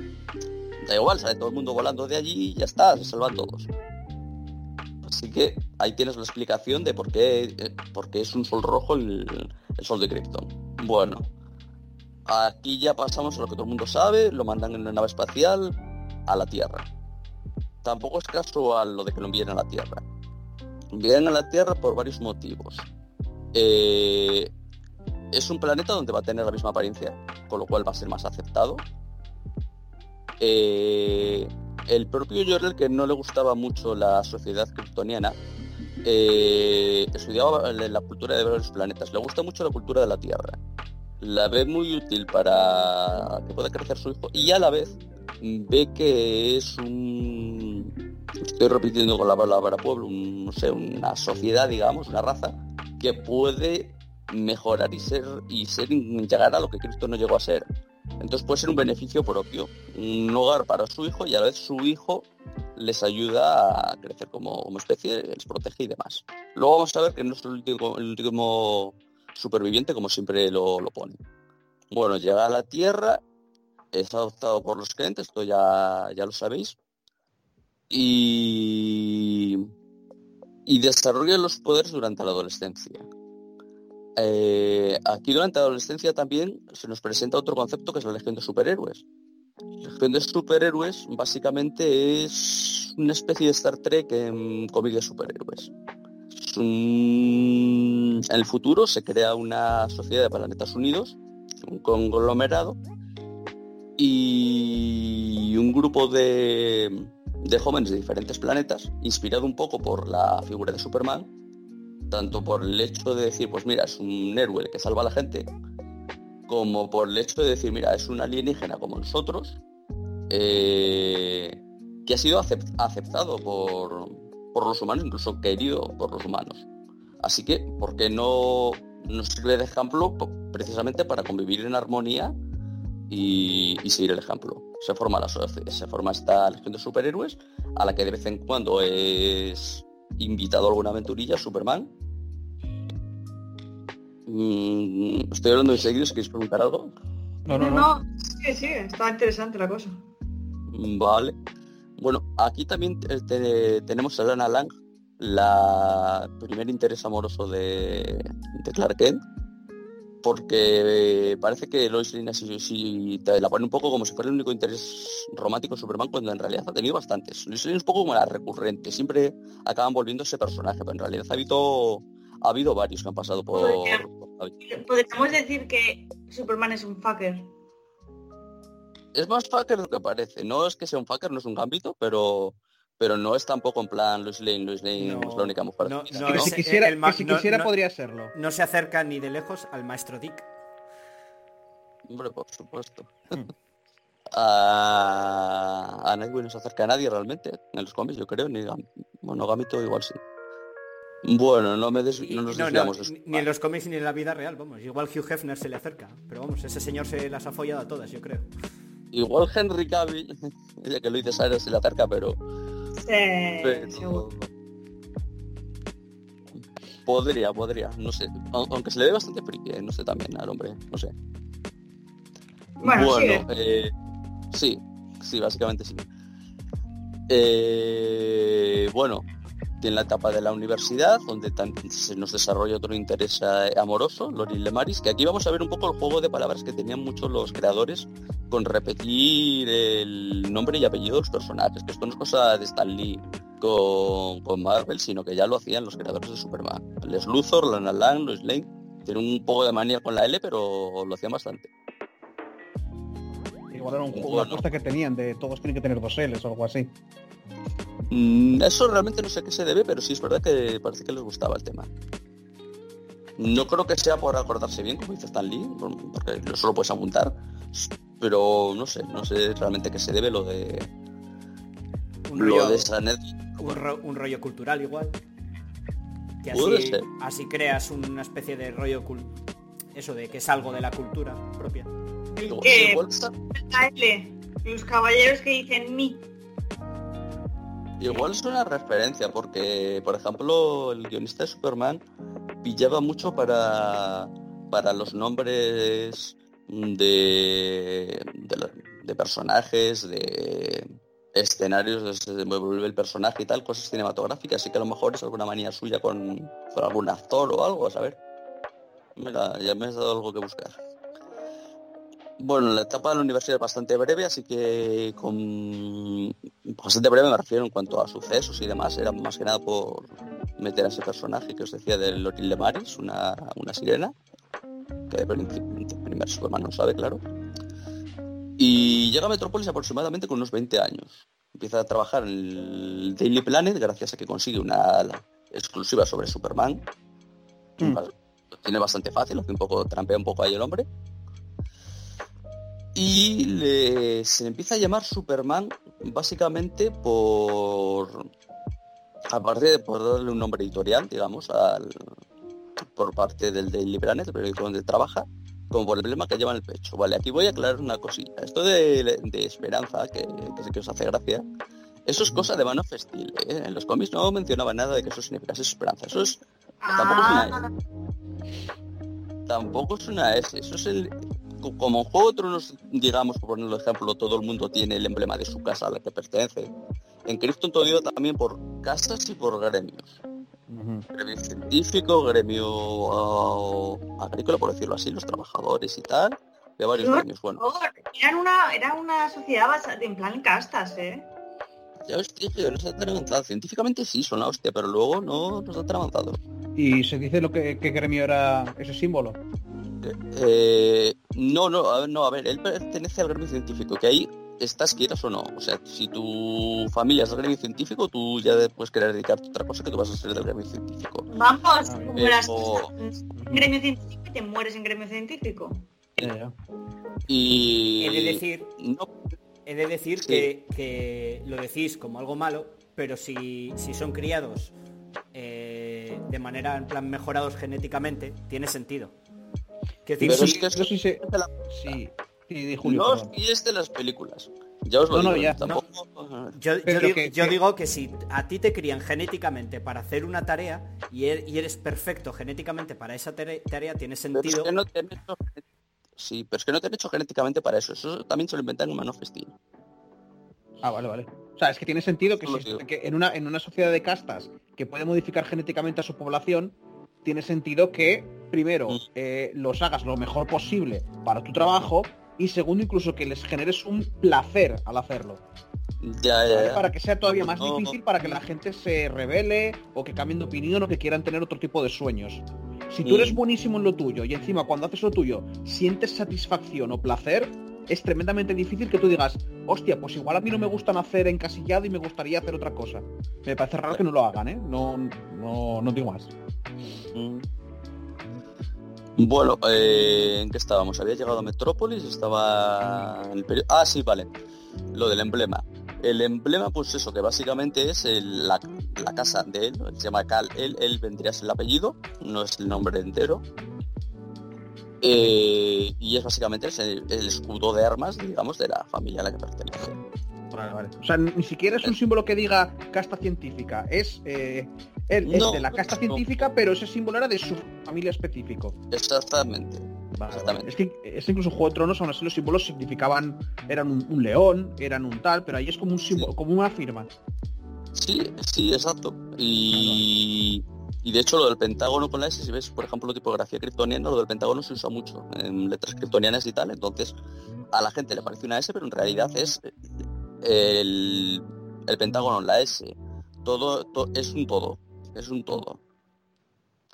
[SPEAKER 4] da igual, sale todo el mundo volando de allí y ya está, se salvan todos. Así que ahí tienes la explicación de por qué, eh, por qué es un sol rojo el, el sol de Krypton. Bueno, aquí ya pasamos a lo que todo el mundo sabe, lo mandan en una nave espacial a la Tierra. Tampoco es casual lo de que lo envíen a la Tierra. Vienen a la Tierra por varios motivos. Eh, es un planeta donde va a tener la misma apariencia, con lo cual va a ser más aceptado. Eh, el propio Jorel, que no le gustaba mucho la sociedad kryptoniana, eh, estudiaba la cultura de varios planetas. Le gusta mucho la cultura de la Tierra. La ve muy útil para que pueda crecer su hijo y a la vez ve que es un estoy repitiendo con la palabra pueblo, no sé, una sociedad, digamos, una raza que puede mejorar y ser y ser llegar a lo que Cristo no llegó a ser. Entonces puede ser un beneficio propio, un hogar para su hijo y a la vez su hijo les ayuda a crecer como, especie, les protege y demás. Luego vamos a ver que no es el último, superviviente como siempre lo, pone. Bueno, llega a la Tierra, es adoptado por los creyentes, esto ya, ya lo sabéis, y, y desarrolla los poderes durante la adolescencia. Eh, aquí durante la adolescencia también se nos presenta otro concepto que es la Legión de Superhéroes. La Legión de Superhéroes básicamente es una especie de Star Trek en cómics superhéroes. En el futuro se crea una sociedad de planetas unidos, un conglomerado, y un grupo de, de jóvenes de diferentes planetas, inspirado un poco por la figura de Superman, tanto por el hecho de decir, pues mira, es un héroe que salva a la gente, como por el hecho de decir, mira, es un alienígena como nosotros, eh, que ha sido aceptado por, los humanos, incluso querido por los humanos. Así que, ¿por qué no nos sirve de ejemplo precisamente para convivir en armonía y, seguir el ejemplo? Se forma, la, se forma esta legión de superhéroes a la que de vez en cuando es invitado a alguna aventurilla, Superman. Mm, estoy hablando de seguido, si queréis preguntar algo.
[SPEAKER 1] No, no, no. Sí, sí, está interesante la cosa.
[SPEAKER 4] Mm, vale. Bueno, aquí también tenemos a Lana Lang, la primer interés amoroso de, de Clark Kent, porque parece que Lois Lane así, te la pone un poco como si fuera el único interés romántico de Superman, cuando en realidad ha tenido bastantes. Lois Lane es un poco como la recurrente, siempre acaban volviendo ese personaje, pero en realidad ha habido, ha habido varios que han pasado por...
[SPEAKER 1] Podríamos decir que Superman es un fucker.
[SPEAKER 4] Es más fucker de lo que parece. No es que sea un fucker, no es un gambito, pero pero no es tampoco en plan Luis Lane, Luis Lane es la única mujer.
[SPEAKER 7] No, si quisiera, si quisiera podría serlo.
[SPEAKER 3] No se acerca ni de lejos al maestro Dick.
[SPEAKER 4] Hombre, por supuesto. Hmm. a, a Nightwing no se acerca a nadie realmente en los cómics, yo creo, ni bueno, Gamito igual sí. Bueno, no me des, no nos desviamos.
[SPEAKER 3] ni en los cómics ni en la vida real, vamos. Igual Hugh Hefner se le acerca, pero vamos, ese señor se las ha follado a todas, yo creo.
[SPEAKER 4] Igual Henry Cavill, ya que lo dice Sara, se le acerca, pero Podría, podría, no sé. Aunque se le ve bastante friki, eh, no sé también al hombre, no sé.
[SPEAKER 1] Bueno, eh,
[SPEAKER 4] sí, sí, básicamente sí. Eh, bueno, tiene la etapa de la universidad, donde se nos desarrolla otro interés amoroso, Loril Lemaris, que aquí vamos a ver un poco el juego de palabras que tenían muchos los creadores con repetir el nombre y apellido de los personajes, que esto no es cosa de Stan Lee con, Marvel, sino que ya lo hacían los creadores de Superman. Les Luthor, Lana Lang, Lois Lane, tienen un poco de manía con la L, pero lo hacían bastante.
[SPEAKER 7] Igual era un juego de apuesta que tenían, de todos tienen que tener dos L's o algo así.
[SPEAKER 4] Mm, eso realmente no sé a qué se debe, pero sí es verdad que parece que les gustaba el tema. No creo que sea por acordarse bien, como dice Stan Lee, porque solo puedes apuntar, pero no sé, no sé realmente qué se debe lo de
[SPEAKER 3] un rollo, de esa un, rollo cultural igual. Que así, así creas una especie de rollo eso de que es algo de la cultura propia.
[SPEAKER 1] los caballeros que dicen mi.
[SPEAKER 4] Igual es una referencia porque, por ejemplo, el guionista de Superman pillaba mucho para, para los nombres de, de, personajes, de escenarios, de vuelve el personaje y tal, cosas cinematográficas, así que a lo mejor es alguna manía suya con, algún actor o algo, a saber. Mira, ya me has dado algo que buscar. Bueno, la etapa de la universidad es bastante breve, así que con bastante breve me refiero en cuanto a sucesos y demás, era más que nada por, meter a ese personaje que os decía de Loril de Maris, una, una sirena, que de primer Superman no sabe, claro. Y llega a Metrópolis aproximadamente con unos 20 años. Empieza a trabajar en el Daily Planet gracias a que consigue una exclusiva sobre Superman.
[SPEAKER 2] Mm.
[SPEAKER 4] Tiene bastante fácil, hace un poco, trampea un poco ahí el hombre. Y le- se empieza a llamar Superman básicamente por aparte de por darle un nombre editorial, digamos, al, por parte del Daily Planet, el periódico donde trabaja, como por el problema que lleva en el pecho. Vale, aquí voy a aclarar una cosilla. Esto de, de esperanza, que, que sé que os hace gracia, eso es cosa de Man of Steel. ¿eh? En los cómics no mencionaba nada de que eso significase esperanza. Eso es tampoco es una
[SPEAKER 1] Ah,
[SPEAKER 4] tampoco es una S, eso es el como Tronos, digamos, por ponerlo de ejemplo, todo el mundo tiene el emblema de su casa a la que pertenece. En Krypton todo iba también por casas y por gremios. Gremio científico, gremio ah, agrícola, por decirlo así, los trabajadores y tal. De varios gremios. Bueno,
[SPEAKER 1] eran una, era una sociedad basada en plan castas, ¿eh?
[SPEAKER 4] ya os dije, no está tan avanzado. Científicamente sí, son la hostia, pero luego no, no está tan avanzado.
[SPEAKER 2] Y se dice lo que, que gremio era ese símbolo.
[SPEAKER 4] Eh, no, no, a ver, no, a ver, él pertenece al gremio científico, que ahí estás quieras o no. O sea, si tu familia es del gremio científico, tú ya puedes querer dedicarte a otra cosa que tú vas a ser del gremio científico.
[SPEAKER 1] Vamos,
[SPEAKER 2] Ah,
[SPEAKER 1] como en gremio científico y te mueres en gremio científico.
[SPEAKER 4] Y...
[SPEAKER 3] He de decir,
[SPEAKER 4] No,
[SPEAKER 3] he de decir
[SPEAKER 4] Sí.
[SPEAKER 3] que, que lo decís como algo malo, pero si, si son criados eh, de manera en plan mejorados genéticamente, tiene sentido. Decir,
[SPEAKER 4] Pero
[SPEAKER 3] si-
[SPEAKER 4] es que
[SPEAKER 2] sí sé.
[SPEAKER 4] de la-
[SPEAKER 2] Sí, sí, di Julio.
[SPEAKER 4] no fíes de las películas. Ya os lo
[SPEAKER 2] No, no,
[SPEAKER 4] digo,
[SPEAKER 2] ya,
[SPEAKER 4] tampoco...
[SPEAKER 3] Yo, digo,
[SPEAKER 2] que-
[SPEAKER 3] yo
[SPEAKER 2] que-
[SPEAKER 3] digo que si a ti te crían genéticamente para hacer una tarea y, er- y eres perfecto genéticamente para esa tare- tarea, tiene
[SPEAKER 4] Pero es
[SPEAKER 3] sentido.
[SPEAKER 4] que no te han hecho... Sí, pero es que no te han hecho genéticamente para eso. Eso también se lo inventan en Man of Steel.
[SPEAKER 2] Ah, vale, vale. O sea, es que tiene sentido que,
[SPEAKER 4] Solo
[SPEAKER 2] si-
[SPEAKER 4] digo.
[SPEAKER 2] que en, una, en una sociedad de castas que puede modificar genéticamente a su población, tiene sentido que, primero,
[SPEAKER 4] Mm.
[SPEAKER 2] eh, los hagas lo mejor posible para tu trabajo y segundo, incluso que les generes un placer al hacerlo.
[SPEAKER 4] Ya, ya,
[SPEAKER 2] ¿vale?
[SPEAKER 4] ya.
[SPEAKER 2] Para que sea todavía más
[SPEAKER 4] No.
[SPEAKER 2] difícil para que la gente se revele o que cambien de opinión o que quieran tener otro tipo de sueños. Si tú eres
[SPEAKER 4] Mm.
[SPEAKER 2] buenísimo en lo tuyo y encima cuando haces lo tuyo sientes satisfacción o placer, es tremendamente difícil que tú digas, hostia, pues igual a mí no me gusta nacer encasillado y me gustaría hacer otra cosa. Me parece raro que no lo hagan, ¿eh? No, no, no digo más.
[SPEAKER 4] Bueno, eh, ¿en qué estábamos? Había llegado a Metrópolis, estaba en el peri- Ah, sí, vale. Lo del emblema. El emblema, pues eso, que básicamente es el- la, la casa de él, se llama Cal, él, él vendría a ser el apellido, no es el nombre entero. Eh, y es básicamente el, el escudo de armas, digamos, de la familia a la que pertenece.
[SPEAKER 2] Vale, vale. O sea, ni siquiera es un símbolo que diga casta científica. Es, eh, él es de la casta
[SPEAKER 4] no.
[SPEAKER 2] científica, pero ese símbolo era de su familia específico.
[SPEAKER 4] Exactamente.
[SPEAKER 2] Vale,
[SPEAKER 4] Exactamente.
[SPEAKER 2] Es que es incluso Juego de Tronos aún así los símbolos significaban, eran un, un león, eran un tal, pero ahí es como un símbolo, como una firma.
[SPEAKER 4] Sí, sí, exacto. Y, y de hecho lo del pentágono con la S, si ves, por ejemplo, tipografía kryptoniana, lo del pentágono se usa mucho en letras kryptonianas y tal, entonces a la gente le parece una S, pero en realidad es el, el pentágono, la S, todo, to- es un todo, es un todo.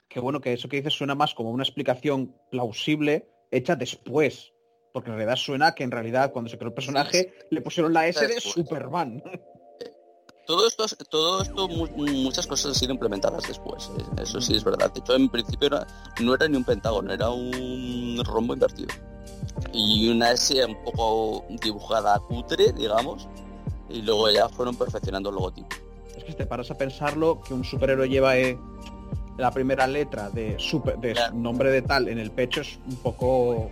[SPEAKER 2] Que bueno, que eso que dices suena más como una explicación plausible hecha después. Porque en realidad suena que en realidad cuando se creó el personaje le pusieron la S de
[SPEAKER 4] Después.
[SPEAKER 2] Superman.
[SPEAKER 4] Todo esto, es- todo esto, mu- muchas cosas han sido implementadas después, eh, eso sí es verdad. De hecho, en principio era- no era ni un pentágono, era un rombo invertido. Y una S un poco dibujada cutre, digamos, y luego ya fueron perfeccionando el logotipo.
[SPEAKER 2] Es que si te paras a pensarlo, que un superhéroe lleva eh, la primera letra de, super, de nombre de tal en el pecho es un poco...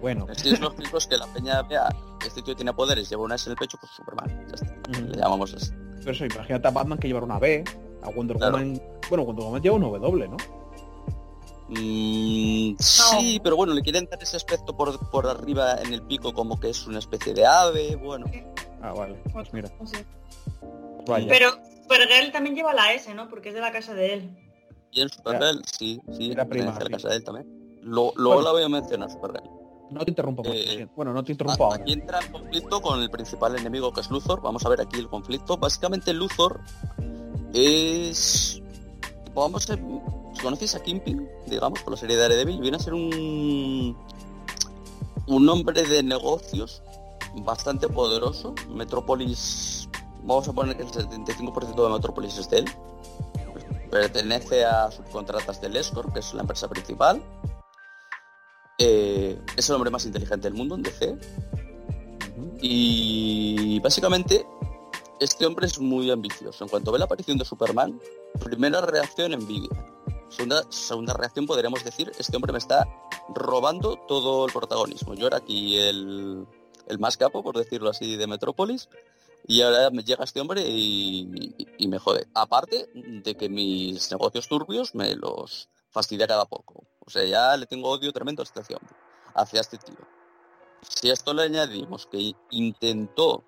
[SPEAKER 2] Bueno.
[SPEAKER 4] Si es lógico es que la peña vea que este tío tiene poderes, lleva una S en el pecho, pues Superman, ya está. Le llamamos así.
[SPEAKER 2] Pero eso, imagínate a Batman que llevar una B, a Wonder
[SPEAKER 4] Claro.
[SPEAKER 2] Woman... Bueno, Wonder Woman lleva una W, ¿no?
[SPEAKER 4] Mm, Sí, pero bueno, le quieren dar ese aspecto por, por arriba en el pico como que es una especie de ave, bueno.
[SPEAKER 2] Ah, vale. Pues mira, vaya.
[SPEAKER 1] Pero Supergirl también lleva la S, ¿no? Porque es de la casa de él.
[SPEAKER 4] Y en Supergirl, sí, sí,
[SPEAKER 2] Era
[SPEAKER 4] pertenece
[SPEAKER 2] prima,
[SPEAKER 4] a la casa de él también. Lo, luego
[SPEAKER 2] Bueno.
[SPEAKER 4] la voy a mencionar, Supergirl.
[SPEAKER 2] No te interrumpo.
[SPEAKER 4] Eh,
[SPEAKER 2] bueno, no te interrumpo ahora.
[SPEAKER 4] Aquí entra el conflicto con el principal enemigo que es Luthor. Vamos a ver aquí el conflicto. Básicamente Luthor es vamos a... Si conocéis a Kimping, digamos, por la serie de Daredevil, viene a ser un... Un hombre de negocios bastante poderoso. Metrópolis... Vamos a poner que el 75% de Metrópolis es de él. Pertenece a subcontratas del Escort, que es la empresa principal. Eh, es el hombre más inteligente del mundo en DC. Y básicamente este hombre es muy ambicioso. En cuanto ve la aparición de Superman, primera reacción envidia. Segunda, segunda reacción podríamos decir, este hombre me está robando todo el protagonismo. Yo era aquí el, el más capo, por decirlo así, de Metrópolis. Y ahora me llega este hombre y, me jode. Aparte de que mis negocios turbios me los fastidia cada poco. O sea, ya le tengo odio tremendo a este hombre, hacia este tío. Si a esto le añadimos que intentó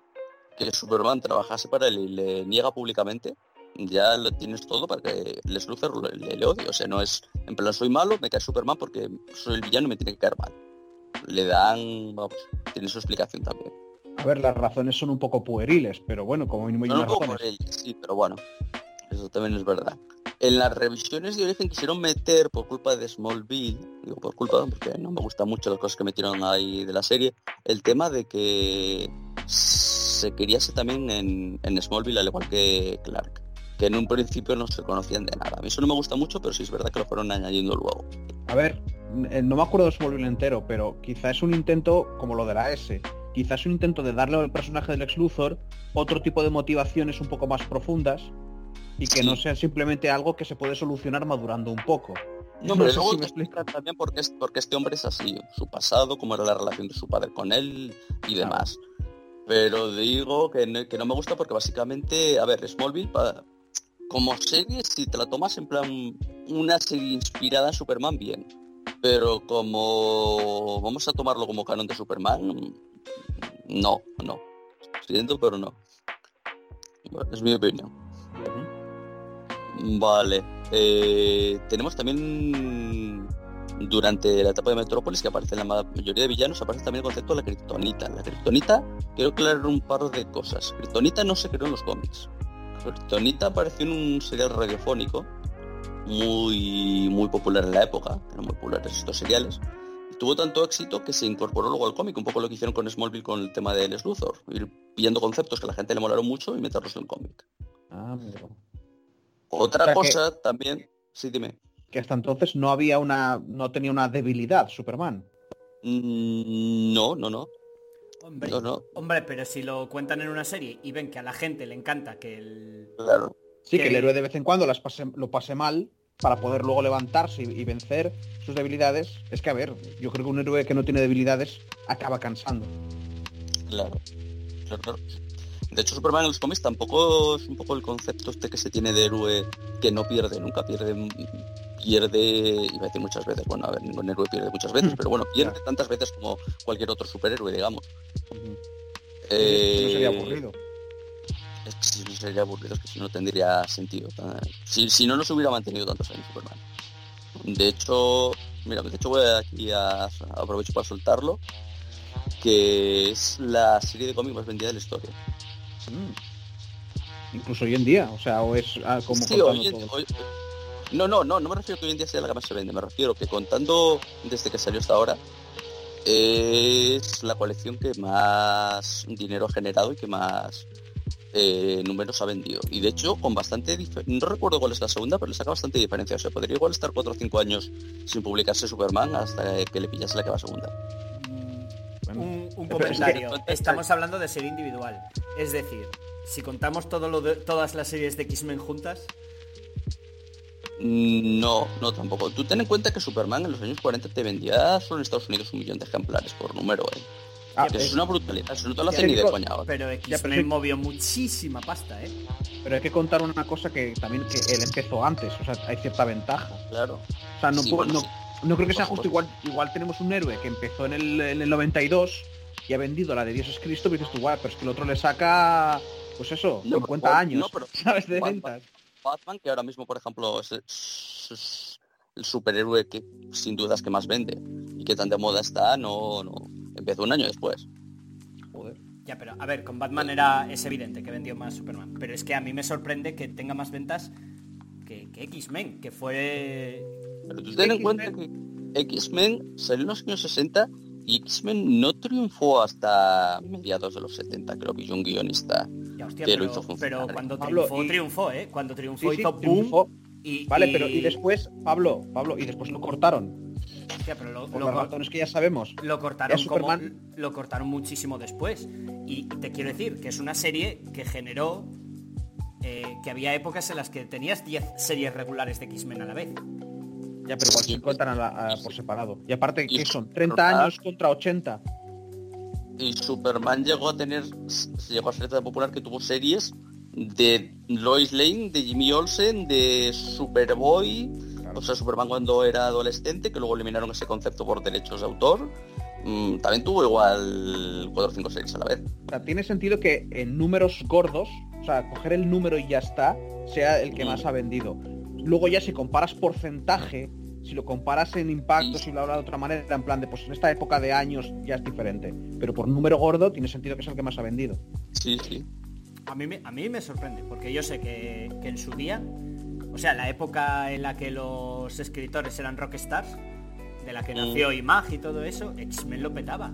[SPEAKER 4] que Superman trabajase para él y le niega públicamente, ya lo tienes todo para que Les Luthor le, odie. O sea, no es, en plan, soy malo, me cae Superman porque soy el villano y me tiene que caer mal. Le dan, tiene su explicación también.
[SPEAKER 2] A ver, las razones son un poco pueriles, pero bueno, como mínimo hay
[SPEAKER 4] No,
[SPEAKER 2] unas
[SPEAKER 4] no,
[SPEAKER 2] razones.
[SPEAKER 4] él, sí, pero bueno, eso también es verdad. En las revisiones de origen quisieron meter por culpa de Smallville, digo por culpa porque no me gustan mucho las cosas que metieron ahí de la serie, el tema de que se queríase también en, en Smallville al igual que Clark, que en un principio no se conocían de nada. A mí eso no me gusta mucho, pero sí es verdad que lo fueron añadiendo luego.
[SPEAKER 2] A ver, eh, no me acuerdo de Smallville entero, pero quizá es un intento como lo de la S. Quizás un intento de darle al personaje del ex Luthor otro tipo de motivaciones un poco más profundas y que
[SPEAKER 4] Sí.
[SPEAKER 2] no sea simplemente algo que se puede solucionar madurando un poco.
[SPEAKER 4] No,
[SPEAKER 2] No
[SPEAKER 4] pero luego
[SPEAKER 2] si me
[SPEAKER 4] explican también porque, es, porque este hombre es así, su pasado, cómo era la relación de su padre con él y
[SPEAKER 2] Claro.
[SPEAKER 4] demás. Pero digo que no, que no me gusta porque básicamente, a ver, Smallville, pa- como serie, si te la tomas en plan una serie inspirada en Superman, bien. Pero como vamos a tomarlo como canon de Superman, no, no. Siento, pero no. Bueno, es mi opinión. Vale. eh, tenemos también durante la etapa de Metrópolis que aparece en la mayoría de villanos aparece también el concepto de la kriptonita. La kriptonita, quiero aclarar un par de cosas. Kriptonita no se creó en los cómics. Kriptonita apareció en un serial radiofónico muy muy popular en la época, eran muy populares estos seriales. Tuvo tanto éxito que se incorporó luego al cómic, un poco lo que hicieron con Smallville con el tema de Les Luthor, ir pillando conceptos que a la gente le molaron mucho y meterlos en el cómic.
[SPEAKER 2] Ah.
[SPEAKER 4] Otra
[SPEAKER 2] O sea que-
[SPEAKER 4] cosa también, sí, dime.
[SPEAKER 2] Que hasta entonces no había una, no tenía una debilidad Superman.
[SPEAKER 4] Mm, No, no, no,
[SPEAKER 3] Hombre,
[SPEAKER 4] no, no,
[SPEAKER 3] hombre, pero si lo cuentan en una serie y ven que a la gente le encanta que el...
[SPEAKER 4] claro.
[SPEAKER 2] Sí,
[SPEAKER 3] Que-
[SPEAKER 2] que el héroe de vez en cuando las pase- lo pase mal para poder luego levantarse y, y vencer sus debilidades. Es que, a ver, yo creo que un héroe que no tiene debilidades acaba cansando.
[SPEAKER 4] Claro. Claro, claro. De hecho, Superman en los cómics tampoco es un poco el concepto este que se tiene de héroe que no pierde, nunca pierde, pierde, iba a decir muchas veces, bueno, a ver, ningún héroe pierde muchas veces, pero bueno, pierde tantas veces como cualquier otro superhéroe, digamos.
[SPEAKER 2] no sería
[SPEAKER 4] Eh,
[SPEAKER 2] aburrido.
[SPEAKER 4] Es que si no sería aburrido, es que si no tendría sentido. Eh, Si, si no, no se hubiera mantenido tantos años Superman. De hecho, mira, de hecho voy aquí a, aprovecho para soltarlo, que es la serie de cómics más vendida de la historia.
[SPEAKER 2] Mm. Incluso hoy en día, o sea, o es ah, como
[SPEAKER 4] Sí, hoy en- hoy- no, no, no, no me refiero que hoy en día sea la que más se vende, me refiero que contando desde que salió hasta ahora, es la colección que más dinero ha generado y que más eh, números ha vendido. Y de hecho, con bastante diferencia, no recuerdo cuál es la segunda, pero le saca bastante diferencia. O sea, podría igual estar 4 o 5 años sin publicarse Superman hasta que le pillase la que va segunda.
[SPEAKER 2] Bueno,
[SPEAKER 3] Un, comentario. Estamos hablando de serie individual. Es decir, si contamos todo lo de, todas las series de X-Men juntas,
[SPEAKER 4] Mm, No, no tampoco. Tú ten en cuenta que Superman en los años 40 te vendía solo en Estados Unidos un millón de ejemplares por número, ¿eh?
[SPEAKER 2] Ah, es-
[SPEAKER 4] es una brutalidad, eso no te lo hacen ni de coña ahora.
[SPEAKER 3] pero
[SPEAKER 2] Ya, pero
[SPEAKER 3] X-Men
[SPEAKER 2] sí.
[SPEAKER 3] movió muchísima pasta, ¿eh?
[SPEAKER 2] pero hay que contar una cosa que también que él empezó antes, o sea, hay cierta ventaja.
[SPEAKER 4] Claro.
[SPEAKER 2] O sea, no,
[SPEAKER 4] Sí,
[SPEAKER 2] puedo-
[SPEAKER 4] bueno,
[SPEAKER 2] no,
[SPEAKER 4] sí.
[SPEAKER 2] no creo que sea justo igual. Igual tenemos un héroe que empezó en el, en el 92 y ha vendido la de Dios es Cristo, pero dices tú, guau, pero es que el otro le saca, pues eso,
[SPEAKER 4] No,
[SPEAKER 2] 50
[SPEAKER 4] pero-
[SPEAKER 2] años,
[SPEAKER 4] no, pero-
[SPEAKER 2] ¿sabes? De
[SPEAKER 4] Batman-
[SPEAKER 2] ventas.
[SPEAKER 4] Batman, que ahora mismo, por ejemplo, es, es el superhéroe que sin dudas que más vende y que tan de moda está, no, no. Empezó un año después.
[SPEAKER 2] Joder.
[SPEAKER 3] Ya, pero a ver, con Batman era es evidente que vendió más Superman. Pero es que a mí me sorprende que tenga más ventas que, que X-Men, que fue...
[SPEAKER 4] Pero tú ten en cuenta que X-Men salió en los años 60 y X-Men no triunfó hasta mediados de los 70, creo que hizo un guionista.
[SPEAKER 3] Ya, hostia,
[SPEAKER 4] que lo
[SPEAKER 3] pero,
[SPEAKER 4] hizo funcionar,
[SPEAKER 3] pero cuando
[SPEAKER 2] Pablo,
[SPEAKER 3] triunfó,
[SPEAKER 2] y-
[SPEAKER 3] triunfó, ¿eh? Cuando triunfó
[SPEAKER 2] Sí, sí,
[SPEAKER 3] hizo boom.
[SPEAKER 2] triunfó.
[SPEAKER 3] Y,
[SPEAKER 2] Vale,
[SPEAKER 3] y-
[SPEAKER 2] pero y después, Pablo, Pablo, y después lo cortaron.
[SPEAKER 3] Hostia, pero lo, lo
[SPEAKER 2] que ya sabemos.
[SPEAKER 3] lo cortaron
[SPEAKER 2] Ya
[SPEAKER 3] como-
[SPEAKER 2] Superman-
[SPEAKER 3] lo cortaron muchísimo después y te quiero decir que es una serie que generó eh, que había épocas en las que tenías 10 series regulares de X-Men a la vez
[SPEAKER 2] Ya, pero se cuentan a la- a- por separado. Y aparte,
[SPEAKER 4] Y
[SPEAKER 2] ¿qué son?
[SPEAKER 4] Superman-
[SPEAKER 2] 30 años contra 80.
[SPEAKER 4] Y Superman llegó a tener, llegó a ser tan popular que tuvo series de Lois Lane, de Jimmy Olsen, de Superboy. O sea, Superman cuando era adolescente, que luego eliminaron ese concepto por derechos de autor. Mm, también tuvo igual 4 o 5 series a la vez.
[SPEAKER 2] O sea, tiene sentido que en números gordos, o sea, coger el número y ya está, sea el que
[SPEAKER 4] Mm.
[SPEAKER 2] más ha vendido. Luego ya si comparas porcentaje, si lo comparas en impacto,
[SPEAKER 4] Sí.
[SPEAKER 2] si lo habla de otra manera, en plan de pues en esta época de años ya es diferente. Pero por número gordo tiene sentido que es el que más ha vendido.
[SPEAKER 4] Sí, sí.
[SPEAKER 3] a mí me, a mí me sorprende porque yo sé que, que en su día o sea la época en la que los escritores eran rockstars de la que
[SPEAKER 4] Mm.
[SPEAKER 3] nació Imag y todo eso X-Men lo petaba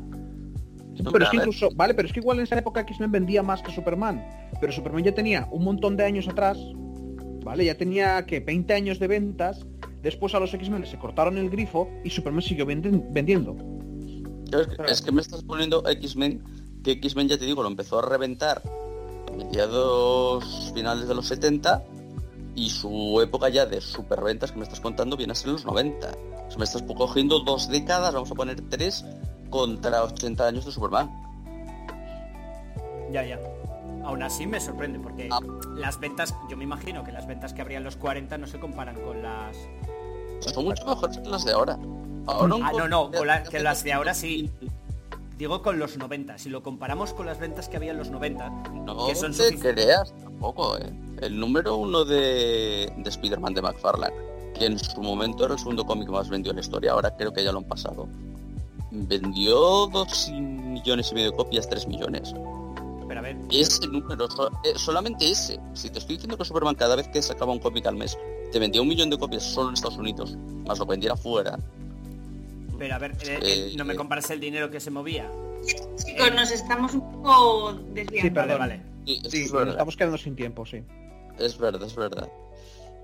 [SPEAKER 2] Pero es que incluso, vale, pero es que igual en esa época X-Men vendía más que Superman. Pero Superman ya tenía un montón de años atrás, ¿vale? Ya tenía que 20 años de ventas. Después a los X-Men se cortaron el grifo y Superman siguió vendi- vendiendo.
[SPEAKER 4] Es que, es que me estás poniendo X-Men, que X-Men ya te digo, lo empezó a reventar a mediados finales de los 70 y su época ya de superventas que me estás contando viene a ser los 90. O sea, me estás cogiendo dos décadas, vamos a poner tres, contra 80 años de Superman.
[SPEAKER 3] ya ya aún así me sorprende porque
[SPEAKER 4] Ah.
[SPEAKER 3] las ventas yo me imagino que las ventas que habría en los 40 no se comparan con las
[SPEAKER 4] Son mucho mejores que las de ahora. Ahora
[SPEAKER 3] Ah, no, no, con la- que las de ahora sí. Digo con los 90 si lo comparamos con las ventas que había en los 90
[SPEAKER 4] No
[SPEAKER 3] que son
[SPEAKER 4] te creas tampoco, ¿eh? El número uno de, de Spider-Man de McFarlane, que en su momento era el segundo cómic más vendido en la historia, ahora creo que ya lo han pasado. Vendió dos millones y medio de copias, tres millones.
[SPEAKER 3] pero a ver
[SPEAKER 4] Ese número, eh, solamente ese. Si te estoy diciendo que Superman cada vez que sacaba un cómic al mes te vendía un millón de copias solo en Estados Unidos, más lo vendiera fuera.
[SPEAKER 3] Pero a ver eh,
[SPEAKER 4] Eh,
[SPEAKER 3] eh, no me comparas el dinero que se movía
[SPEAKER 1] Chicos, nos estamos un poco desviando.
[SPEAKER 2] Sí, perdón.
[SPEAKER 3] vale
[SPEAKER 4] Sí, eso
[SPEAKER 2] Sí,
[SPEAKER 4] es
[SPEAKER 2] nos
[SPEAKER 4] verdad.
[SPEAKER 2] estamos quedando sin tiempo, sí.
[SPEAKER 4] Es verdad, es verdad.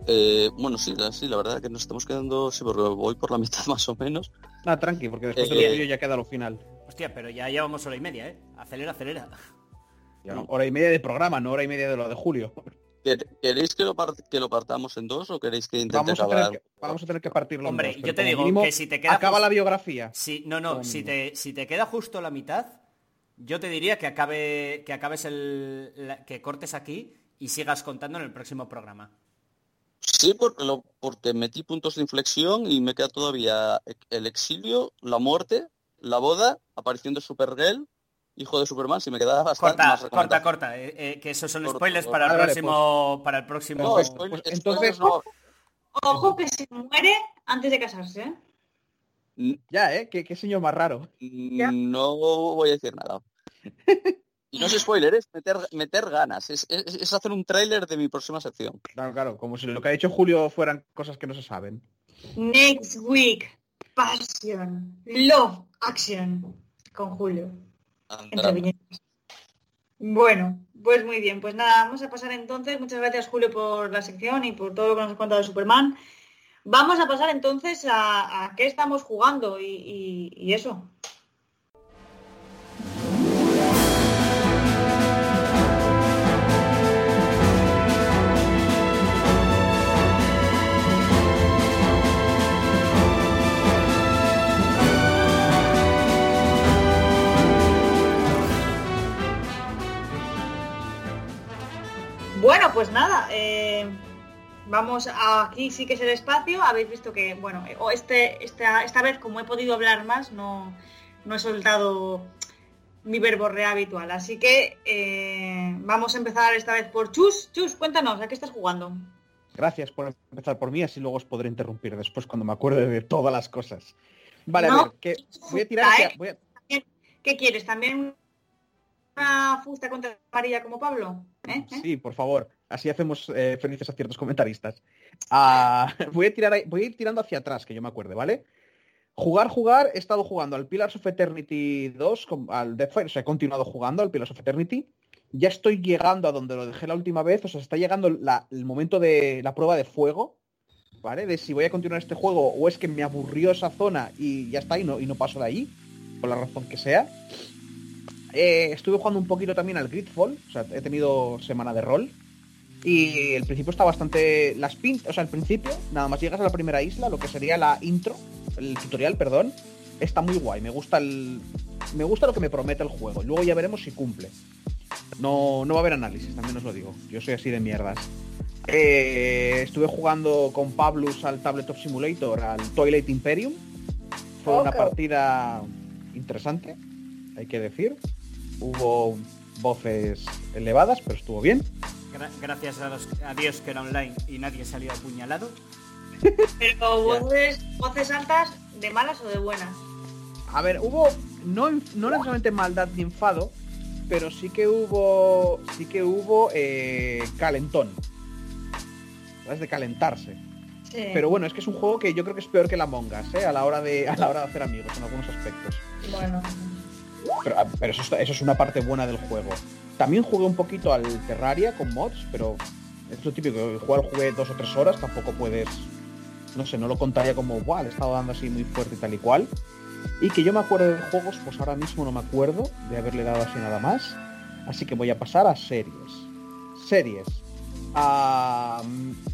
[SPEAKER 4] Eh, bueno, sí, la- sí, la verdad que nos estamos quedando, sí, porque voy por la mitad más o menos.
[SPEAKER 2] Nada, tranqui, porque después
[SPEAKER 4] Eh,
[SPEAKER 2] del vídeo ya queda lo final.
[SPEAKER 3] Hostia, pero ya llevamos hora y media, ¿eh? Acelera, acelera.
[SPEAKER 2] Ya, ¿no? Hora y media de programa, no hora y media de lo de Julio.
[SPEAKER 4] ¿Quer- ¿Queréis que lo, part- que lo partamos en dos o queréis que intente
[SPEAKER 2] Vamos a, tener que, vamos a tener que partirlo en
[SPEAKER 3] Hombre,
[SPEAKER 2] dos,
[SPEAKER 3] yo te digo
[SPEAKER 2] mínimo,
[SPEAKER 3] que si te queda
[SPEAKER 2] Acaba la biografía.
[SPEAKER 3] Si, no, no, si te, si te queda justo la mitad, yo te diría que acabe, que acabes el. la- que cortes aquí y sigas contando en el próximo programa.
[SPEAKER 4] Sí, porque, lo, porque metí puntos de inflexión y me queda todavía el exilio, la muerte, la boda, aparición de Supergirl, hijo de Superman, si me queda bastante
[SPEAKER 3] Corta,
[SPEAKER 4] más
[SPEAKER 3] corta, corta. eh, eh, que esos son
[SPEAKER 4] Corta,
[SPEAKER 3] spoilers
[SPEAKER 4] corta.
[SPEAKER 3] para el
[SPEAKER 2] Vale,
[SPEAKER 3] próximo. para el próximo.
[SPEAKER 4] No,
[SPEAKER 2] Pues-
[SPEAKER 4] spoiler-
[SPEAKER 2] pues
[SPEAKER 4] spoilers
[SPEAKER 2] entonces-
[SPEAKER 4] no.
[SPEAKER 1] Ojo que se muere antes de casarse, ¿eh?
[SPEAKER 2] Ya, ¿eh? ¿Qué, qué señor más raro.
[SPEAKER 1] Ya.
[SPEAKER 4] No voy a decir nada. Y no es spoiler, es meter, meter ganas, es, es- es hacer un tráiler de mi próxima sección.
[SPEAKER 2] Claro, claro, como si lo que ha dicho Julio fueran cosas que no se saben.
[SPEAKER 1] Next week, Passion, Love, Action, con Julio. Bueno, pues muy bien, pues nada, vamos a pasar entonces. Muchas gracias Julio por la sección y por todo lo que nos has contado de Superman. Vamos a pasar entonces a, qué estamos jugando y eso. Bueno, pues nada, eh, vamos a, aquí sí que es el espacio. Habéis visto que, bueno, o este, esta, esta vez como he podido hablar más, no, no he soltado mi verborrea habitual. Así que eh, vamos a empezar esta vez por Chus. Chus, cuéntanos, ¿a qué estás jugando?
[SPEAKER 2] Gracias por empezar por mí, así luego os podré interrumpir después cuando me acuerde de todas las cosas. Vale,
[SPEAKER 1] No,
[SPEAKER 2] a ver, que voy a tirar
[SPEAKER 1] fusta,
[SPEAKER 2] hacia- voy a-
[SPEAKER 1] ¿Qué quieres? ¿También una fusta contra amarilla como Pablo? ¿Eh? ¿Eh?
[SPEAKER 2] Sí, por favor. Así hacemos eh, felices a ciertos comentaristas. Ah, voy, a tirar, voy a ir tirando hacia atrás, que yo me acuerde, ¿vale? Jugar, jugar, he estado jugando al Pillars of Eternity 2, con- al Deathfire, o sea, he continuado jugando al Pillars of Eternity. Ya estoy llegando a donde lo dejé la última vez, o sea, está llegando la- el momento de la prueba de fuego, ¿vale? De si voy a continuar este juego o es que me aburrió esa zona y ya está, y no, y no paso de ahí, por la razón que sea. Eh, estuve jugando un poquito también al Gridfall, o sea, he tenido semana de rol. Y el principio está bastante... Las pintas, o sea, el principio, nada más llegas a la primera isla, lo que sería la intro, el tutorial, perdón, está muy guay. Me gusta el... Me gusta lo que me promete el juego. Luego ya veremos si cumple. No, no va a haber análisis, también os lo digo. Yo soy así de mierdas. Eh, estuve jugando con Pablus al Tabletop Simulator, al Toilet Imperium. Fue una partida interesante, hay que decir. Hubo voces elevadas, pero estuvo bien.
[SPEAKER 3] Gra- gracias a, los- a Dios que era online y nadie salió apuñalado.
[SPEAKER 1] Pero voces, voces altas, ¿de malas o de buenas?
[SPEAKER 2] A ver, hubo no, no necesariamente maldad ni enfado, pero sí que hubo sí que hubo eh, calentón. ¿Sabes? De calentarse.
[SPEAKER 1] Sí.
[SPEAKER 2] Pero bueno, es que es un juego que yo creo que es peor que la Mongas, ¿eh? A la hora de, a la hora de hacer amigos en algunos aspectos.
[SPEAKER 1] Bueno.
[SPEAKER 2] Pero, ah, eso, es una parte buena del juego. También jugué un poquito al Terraria con mods, pero es lo típico, jugar jugué dos o tres horas, tampoco puedes, no sé, no lo contaría como, wow, le he estado dando así muy fuerte y tal y cual. Y que yo me acuerdo de juegos, pues ahora mismo no me acuerdo de haberle dado así nada más. Así que voy a pasar a series. Series. Ah,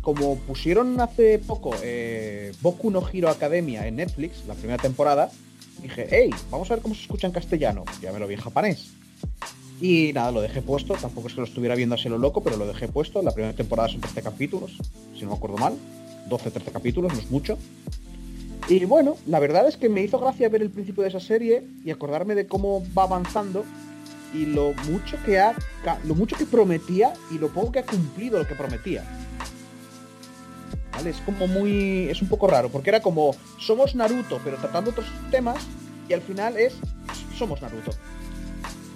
[SPEAKER 2] como pusieron hace poco eh, Boku no Hero Academia en Netflix, la primera temporada, dije, hey, vamos a ver cómo se escucha en castellano. Ya me lo vi en japonés. Y nada, lo dejé puesto. Tampoco es que lo estuviera viendo así lo loco, pero lo dejé puesto. La primera temporada son 13 capítulos, si no me acuerdo mal. 12, 13 capítulos, no es mucho. Y bueno, la verdad es que me hizo gracia ver el principio de esa serie y acordarme de cómo va avanzando y lo mucho que ha lo mucho que prometía y lo poco que ha cumplido lo que prometía. ¿Vale? Es como muy es un poco raro porque era como somos Naruto pero tratando otros temas y al final es somos Naruto.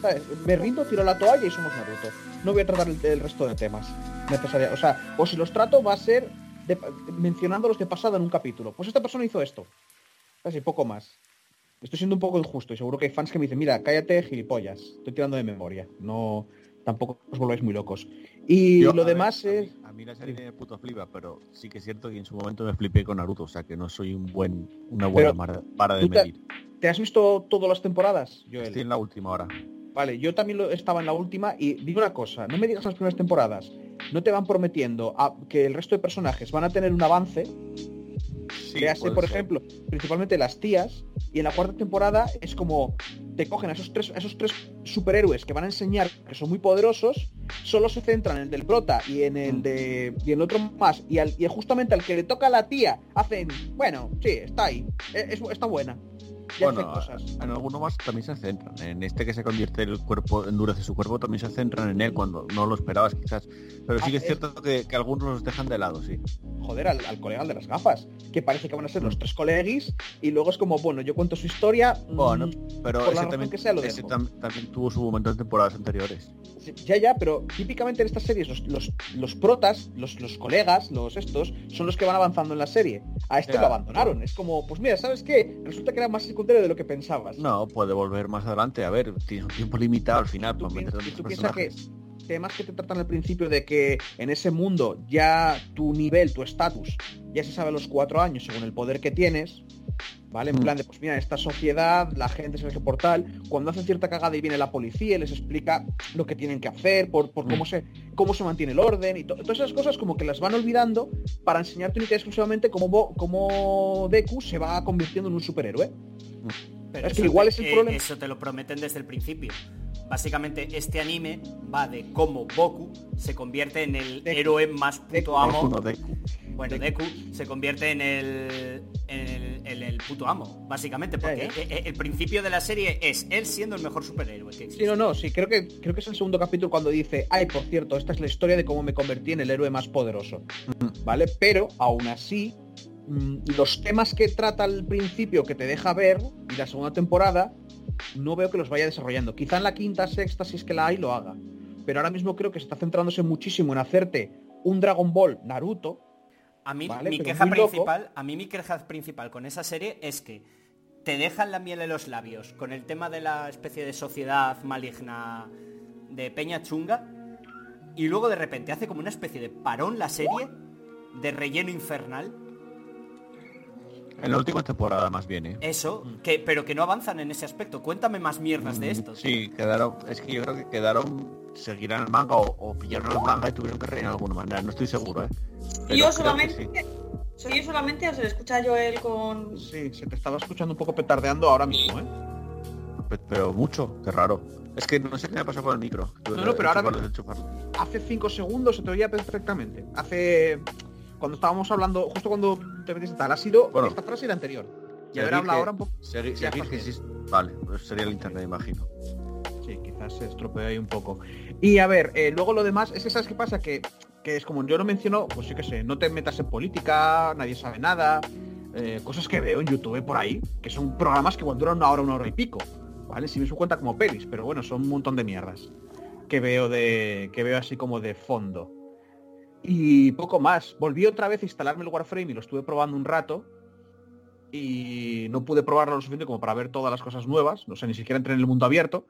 [SPEAKER 2] ¿Sabes? Me rindo, tiro la toalla y somos Naruto. No voy a tratar el, el resto de temas necesarios. O sea, o si los trato va a ser de- mencionándolos de pasada en un capítulo. Pues esta persona hizo esto. Casi poco más. Estoy siendo un poco injusto y seguro que hay fans que me dicen, mira, cállate, gilipollas. Estoy tirando de memoria. No, tampoco os volváis muy locos. Y
[SPEAKER 5] Yo,
[SPEAKER 2] lo
[SPEAKER 5] ver,
[SPEAKER 2] demás es...
[SPEAKER 5] Mí, la serie me puto flipa, pero sí que es cierto que en su momento me flipé con Naruto, o sea que no soy un buen, una buena
[SPEAKER 2] Pero,
[SPEAKER 5] para de
[SPEAKER 2] ¿tú te-
[SPEAKER 5] medir.
[SPEAKER 2] ¿Te has visto todas las temporadas, Joel?
[SPEAKER 5] Estoy en la última hora.
[SPEAKER 2] Vale, yo también lo, estaba en la última y digo una cosa, no me digas las primeras temporadas, no te van prometiendo a- que el resto de personajes van a tener un avance,
[SPEAKER 5] Sí, puede
[SPEAKER 2] por
[SPEAKER 5] ser.
[SPEAKER 2] ejemplo, principalmente las tías, y en la cuarta temporada es como te cogen a esos tres, a esos tres superhéroes que van a enseñar que son muy poderosos, solo se centran en el del prota y en el de y en el otro más, y, al, y justamente al que le toca a la tía, hacen, bueno, sí, está ahí, e- es- está buena.
[SPEAKER 5] Bueno,
[SPEAKER 2] cosas.
[SPEAKER 5] en alguno más también se centran. En este que se convierte el cuerpo, endurece su cuerpo, también se centran en él cuando no lo esperabas quizás. Pero sí que es cierto que, que algunos los dejan de lado, sí.
[SPEAKER 2] joder, al, al colega de las gafas, que parece que van a ser los tres colegis, y luego es como, bueno, yo cuento su historia, mm,
[SPEAKER 5] Bueno, pero
[SPEAKER 2] por
[SPEAKER 5] ese también,
[SPEAKER 2] que sea, lo
[SPEAKER 5] ese
[SPEAKER 2] dejo.
[SPEAKER 5] tam- también tuvo su momento en temporadas anteriores.
[SPEAKER 2] Ya, ya, pero típicamente en estas series los, los, los protas, los, los colegas, los estos, son los que van avanzando en la serie. A este
[SPEAKER 5] Ya.
[SPEAKER 2] lo abandonaron. Es como, pues mira, ¿sabes qué? Resulta que era más secundario de lo que pensabas.
[SPEAKER 5] No, puede volver más adelante. A ver, tienes un tiempo limitado al final
[SPEAKER 2] Tú
[SPEAKER 5] para
[SPEAKER 2] pi- tú piensas que temas que te tratan al principio de que en ese mundo ya tu nivel, tu estatus, ya se sabe a los cuatro años según el poder que tienes, ¿vale? En
[SPEAKER 5] Mm.
[SPEAKER 2] plan de, pues mira, esta sociedad la gente se ve por tal, cuando hacen cierta cagada y viene la policía y les explica lo que tienen que hacer, por, por cómo,
[SPEAKER 5] Mm.
[SPEAKER 2] se, cómo se mantiene el orden y to- todas esas cosas como que las van olvidando para enseñarte única y exclusivamente cómo, cómo Deku se va convirtiendo en un superhéroe.
[SPEAKER 3] Pero
[SPEAKER 2] Es que
[SPEAKER 3] eso
[SPEAKER 2] igual
[SPEAKER 3] te-
[SPEAKER 2] es el
[SPEAKER 3] eh,
[SPEAKER 2] problema.
[SPEAKER 3] Eso te lo prometen desde el principio. Básicamente este anime va de cómo Goku se convierte en el
[SPEAKER 2] Deku.
[SPEAKER 3] héroe más puto
[SPEAKER 2] Deku.
[SPEAKER 3] amo. Bueno, Deku se convierte en el, en el, en el puto amo, básicamente, porque
[SPEAKER 2] Ya, ya.
[SPEAKER 3] eh, eh, el principio de la serie es él siendo el mejor superhéroe que existe.
[SPEAKER 2] Sí, no, no, sí, creo que, creo que es el segundo capítulo cuando dice, ay, por cierto, esta es la historia de cómo me convertí en el héroe más poderoso. ¿Vale? Pero, aún así, los temas que trata al principio que te deja ver, y la segunda temporada, no veo que los vaya desarrollando. Quizá en la quinta, sexta, si es que la hay, lo haga.
[SPEAKER 7] pero ahora mismo creo que se está centrándose muchísimo en hacerte un Dragon Ball Naruto.
[SPEAKER 3] A mí
[SPEAKER 7] Vale,
[SPEAKER 3] mi
[SPEAKER 7] pero
[SPEAKER 3] queja
[SPEAKER 7] loco.
[SPEAKER 3] principal, a mí mi queja principal con esa serie es que te dejan la miel en los labios con el tema de la especie de sociedad maligna de Peña Chunga y luego de repente hace como una especie de parón la serie de relleno infernal.
[SPEAKER 5] En la última temporada más bien, ¿eh?
[SPEAKER 3] Eso, que, pero que no avanzan en ese aspecto. Cuéntame más mierdas de esto.
[SPEAKER 5] Mm, Sí, quedaron, es que yo creo que quedaron, seguirán el manga o, o pillaron el manga y tuvieron que rellenar de alguna manera, no estoy seguro, ¿eh? Pero
[SPEAKER 1] yo
[SPEAKER 5] que
[SPEAKER 1] solamente...
[SPEAKER 5] sí.
[SPEAKER 1] ¿Soy yo solamente o se le escucha yo él con...?
[SPEAKER 2] Sí, se te estaba escuchando un poco petardeando ahora mismo, ¿eh?
[SPEAKER 5] Pe- Pero mucho, qué raro. Es que no sé qué me ha pasado con el micro.
[SPEAKER 2] No, no, pero ahora-. Hace cinco segundos se te oía perfectamente. Hace... Cuando estábamos hablando, justo cuando te metiste tal, ha sido
[SPEAKER 5] Bueno.
[SPEAKER 2] esta frase y la anterior. Y
[SPEAKER 5] Seguir
[SPEAKER 2] haber hablado ahora un poco...
[SPEAKER 5] Seguir que
[SPEAKER 2] bien.
[SPEAKER 5] existe- Vale, pues sería el internet, imagino.
[SPEAKER 2] Sí, quizás se estropeó ahí un poco. Y a ver, eh, luego lo demás es que sabes qué pasa, que, que es como yo no menciono, pues sí que sé, no te metas en política, nadie sabe nada, eh, cosas que veo en YouTube por ahí, que son programas que igual duran una hora, una hora y pico, ¿vale? Si me su cuenta como pelis, pero bueno, son un montón de mierdas que veo de. que veo así como de fondo. Y poco más. Volví otra vez a instalarme el Warframe y lo estuve probando un rato. Y no pude probarlo lo suficiente como para ver todas las cosas nuevas. No sé, ni siquiera entré en el mundo abierto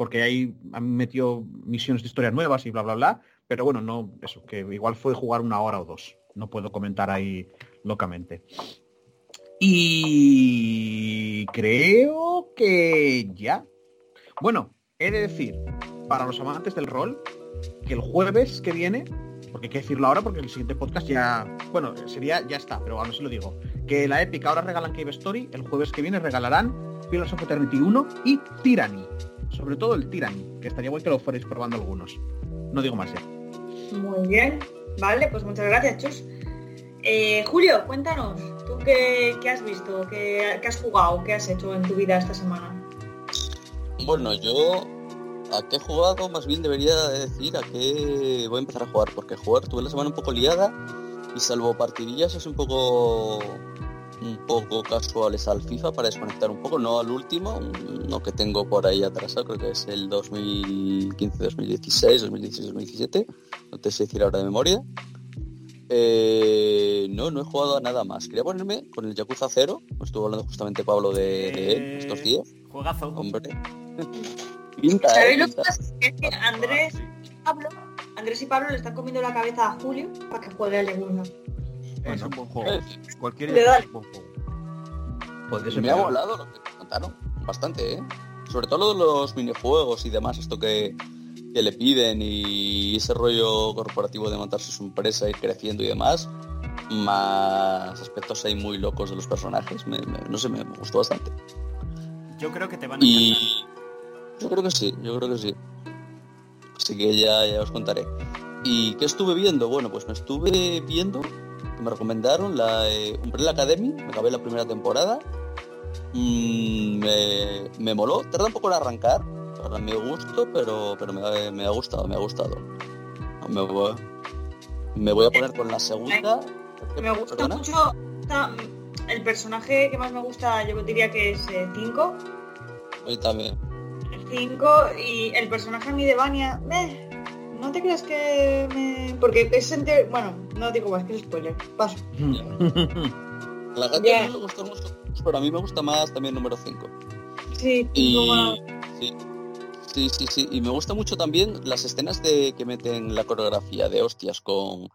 [SPEAKER 2] porque ahí han metido misiones de historias nuevas y bla bla bla, pero bueno, no, eso, que igual fue jugar una hora o dos, no puedo comentar ahí locamente. Y creo que ya. Bueno, he de decir, para los amantes del rol, que el jueves que viene, porque hay que decirlo ahora porque el siguiente podcast ya, bueno, sería, ya está, pero ahora sí lo digo, que la Epic ahora regalan Cave Story, el jueves que viene regalarán Pillars of Eternity 1 y Tyranny. Sobre todo el Tyranny, que estaría guay que lo fuerais probando algunos. No digo más ya.
[SPEAKER 1] Muy bien. Vale, pues muchas gracias, Chus. Eh, Julio, cuéntanos, ¿tú qué, qué has visto? ¿Qué, qué has jugado? ¿Qué has hecho en tu vida esta semana?
[SPEAKER 4] Bueno, yo a qué he jugado más bien debería decir a qué voy a empezar a jugar, porque jugar tuve la semana un poco liada y salvo partidillas es un poco un poco casuales al FIFA para desconectar un poco, no al último, uno que tengo por ahí atrasado, creo que es el 2015, 2016, 2016, 2017, no te sé decir ahora de memoria. Eh, no, no he jugado a nada más. Quería ponerme con el Yakuza 0, estuvo hablando justamente Pablo de, de él estos días.
[SPEAKER 3] Juegazo.
[SPEAKER 4] Hombre. Pinta, eh,
[SPEAKER 1] ¿Sabéis lo que
[SPEAKER 4] pinta.
[SPEAKER 1] pasa? Es que Andrés y Pablo, Andrés y Pablo le están comiendo la cabeza a Julio para que juegue al Yakuza.
[SPEAKER 5] Es un buen juego. Cualquier
[SPEAKER 1] Le
[SPEAKER 5] idea
[SPEAKER 1] da-
[SPEAKER 5] es un buen juego.
[SPEAKER 2] Puede ser
[SPEAKER 4] Me ha volado lo que contaron. Bastante, ¿eh? Sobre todo lo de los minijuegos y demás, esto que, que le piden y ese rollo corporativo de montarse su empresa, ir creciendo y demás. Más aspectos ahí muy locos de los personajes. Me- me- no sé, me, gustó bastante.
[SPEAKER 3] Yo creo que te van a encantar.
[SPEAKER 4] Y yo creo que sí, yo creo que sí. Así que ya, ya os contaré. ¿Y qué estuve viendo? Bueno, pues me estuve viendo, que me recomendaron la eh, Umbrella Academy, me acabé la primera temporada. Mm, me, me moló, tarda un poco en arrancar, para mi gusto, pero, pero me, ha- me ha gustado, me ha gustado. Me voy, me voy a poner con la segunda.
[SPEAKER 1] Me gusta
[SPEAKER 4] ¿Perdona?
[SPEAKER 1] mucho el personaje que más me gusta, yo diría que es 5.
[SPEAKER 4] Hoy también.
[SPEAKER 1] 5 y el personaje a mí de Vania, eh, no te creas que me... Porque es ente- Bueno, no digo más que es spoiler. Paso.
[SPEAKER 4] La gata
[SPEAKER 1] Ya.
[SPEAKER 4] no me gustó mucho, pero a mí me gusta más también número 5.
[SPEAKER 1] Sí,
[SPEAKER 4] Y sí, sí, sí, sí. Y me gusta mucho también las escenas de que meten la coreografía de hostias con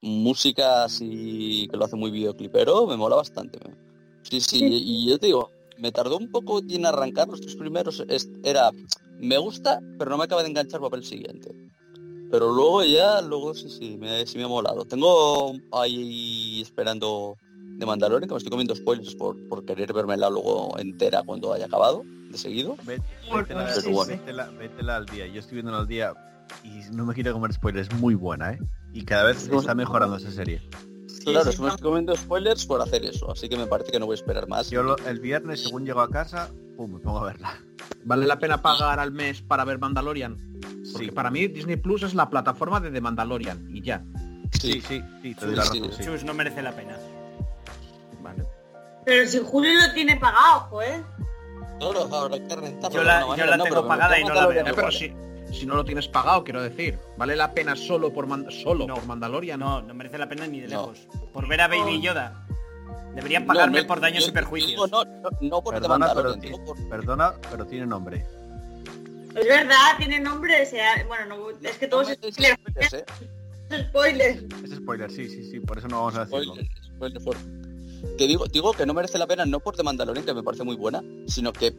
[SPEAKER 4] música así que lo hace muy videoclipero, me mola bastante. sí, Sí. y, y yo te digo, me tardó un poco en arrancar los tres primeros, es- era, me gusta, pero no me acaba de enganchar para el siguiente. Pero luego ya, luego sí, sí, me, sí me ha molado. Tengo ahí esperando de Mandalorian, que me estoy comiendo spoilers por, por querer vermela luego entera cuando haya acabado, de seguido.
[SPEAKER 5] Ve-
[SPEAKER 1] Bueno,
[SPEAKER 5] Vétela,
[SPEAKER 4] sí,
[SPEAKER 5] vétela-
[SPEAKER 4] sí.
[SPEAKER 5] vétela- vétela al día. Yo estoy viendo al día y no me quiero comer spoilers. Es muy buena, ¿eh? Y cada vez está mejorando esa serie.
[SPEAKER 4] Claro,
[SPEAKER 1] sí,
[SPEAKER 4] es que me estoy comiendo spoilers por hacer eso, así que me parece que no voy a esperar más.
[SPEAKER 5] Yo lo- el viernes, según llego a casa, pum, me pongo a verla.
[SPEAKER 2] ¿Vale la pena pagar al mes para ver Mandalorian? Porque
[SPEAKER 5] Sí,
[SPEAKER 2] para mí Disney Plus es la plataforma de The Mandalorian y ya.
[SPEAKER 5] sí, sí, sí, te doy
[SPEAKER 4] Sí,
[SPEAKER 5] la
[SPEAKER 4] sí,
[SPEAKER 5] razón, sí.
[SPEAKER 3] Chus, no merece la pena.
[SPEAKER 2] Vale.
[SPEAKER 1] Pero si Julio lo tiene pagado, joder.
[SPEAKER 4] No, no, habrá que rentarlo
[SPEAKER 3] Yo la- yo la
[SPEAKER 4] no,
[SPEAKER 3] tengo pagada y no la veo.
[SPEAKER 2] pero
[SPEAKER 4] igual.
[SPEAKER 2] Si, no lo tienes pagado, quiero decir. ¿Vale la pena solo por Man- solo
[SPEAKER 3] No.
[SPEAKER 2] por Mandalorian?
[SPEAKER 3] No, no merece la pena ni de
[SPEAKER 4] No.
[SPEAKER 3] lejos. Por ver a Baby Yoda. Deberían pagarme
[SPEAKER 4] No,
[SPEAKER 3] por daños
[SPEAKER 4] yo
[SPEAKER 3] y perjuicios.
[SPEAKER 4] digo, no, no, no por
[SPEAKER 5] Perdona, pero,
[SPEAKER 4] Mandalorian, digo por-
[SPEAKER 5] perdona, pero tiene nombre.
[SPEAKER 1] Es verdad, tiene nombre, o sea, bueno, no, es que todo
[SPEAKER 4] No
[SPEAKER 1] es
[SPEAKER 4] me
[SPEAKER 1] spoiler,
[SPEAKER 4] spoilers, ¿eh?
[SPEAKER 1] es spoiler.
[SPEAKER 5] Es spoiler, sí, sí, sí, por eso no vamos a decirlo.
[SPEAKER 4] Spoiler. Que digo, digo que no merece la pena no por The Mandalorian, que me parece muy buena, sino que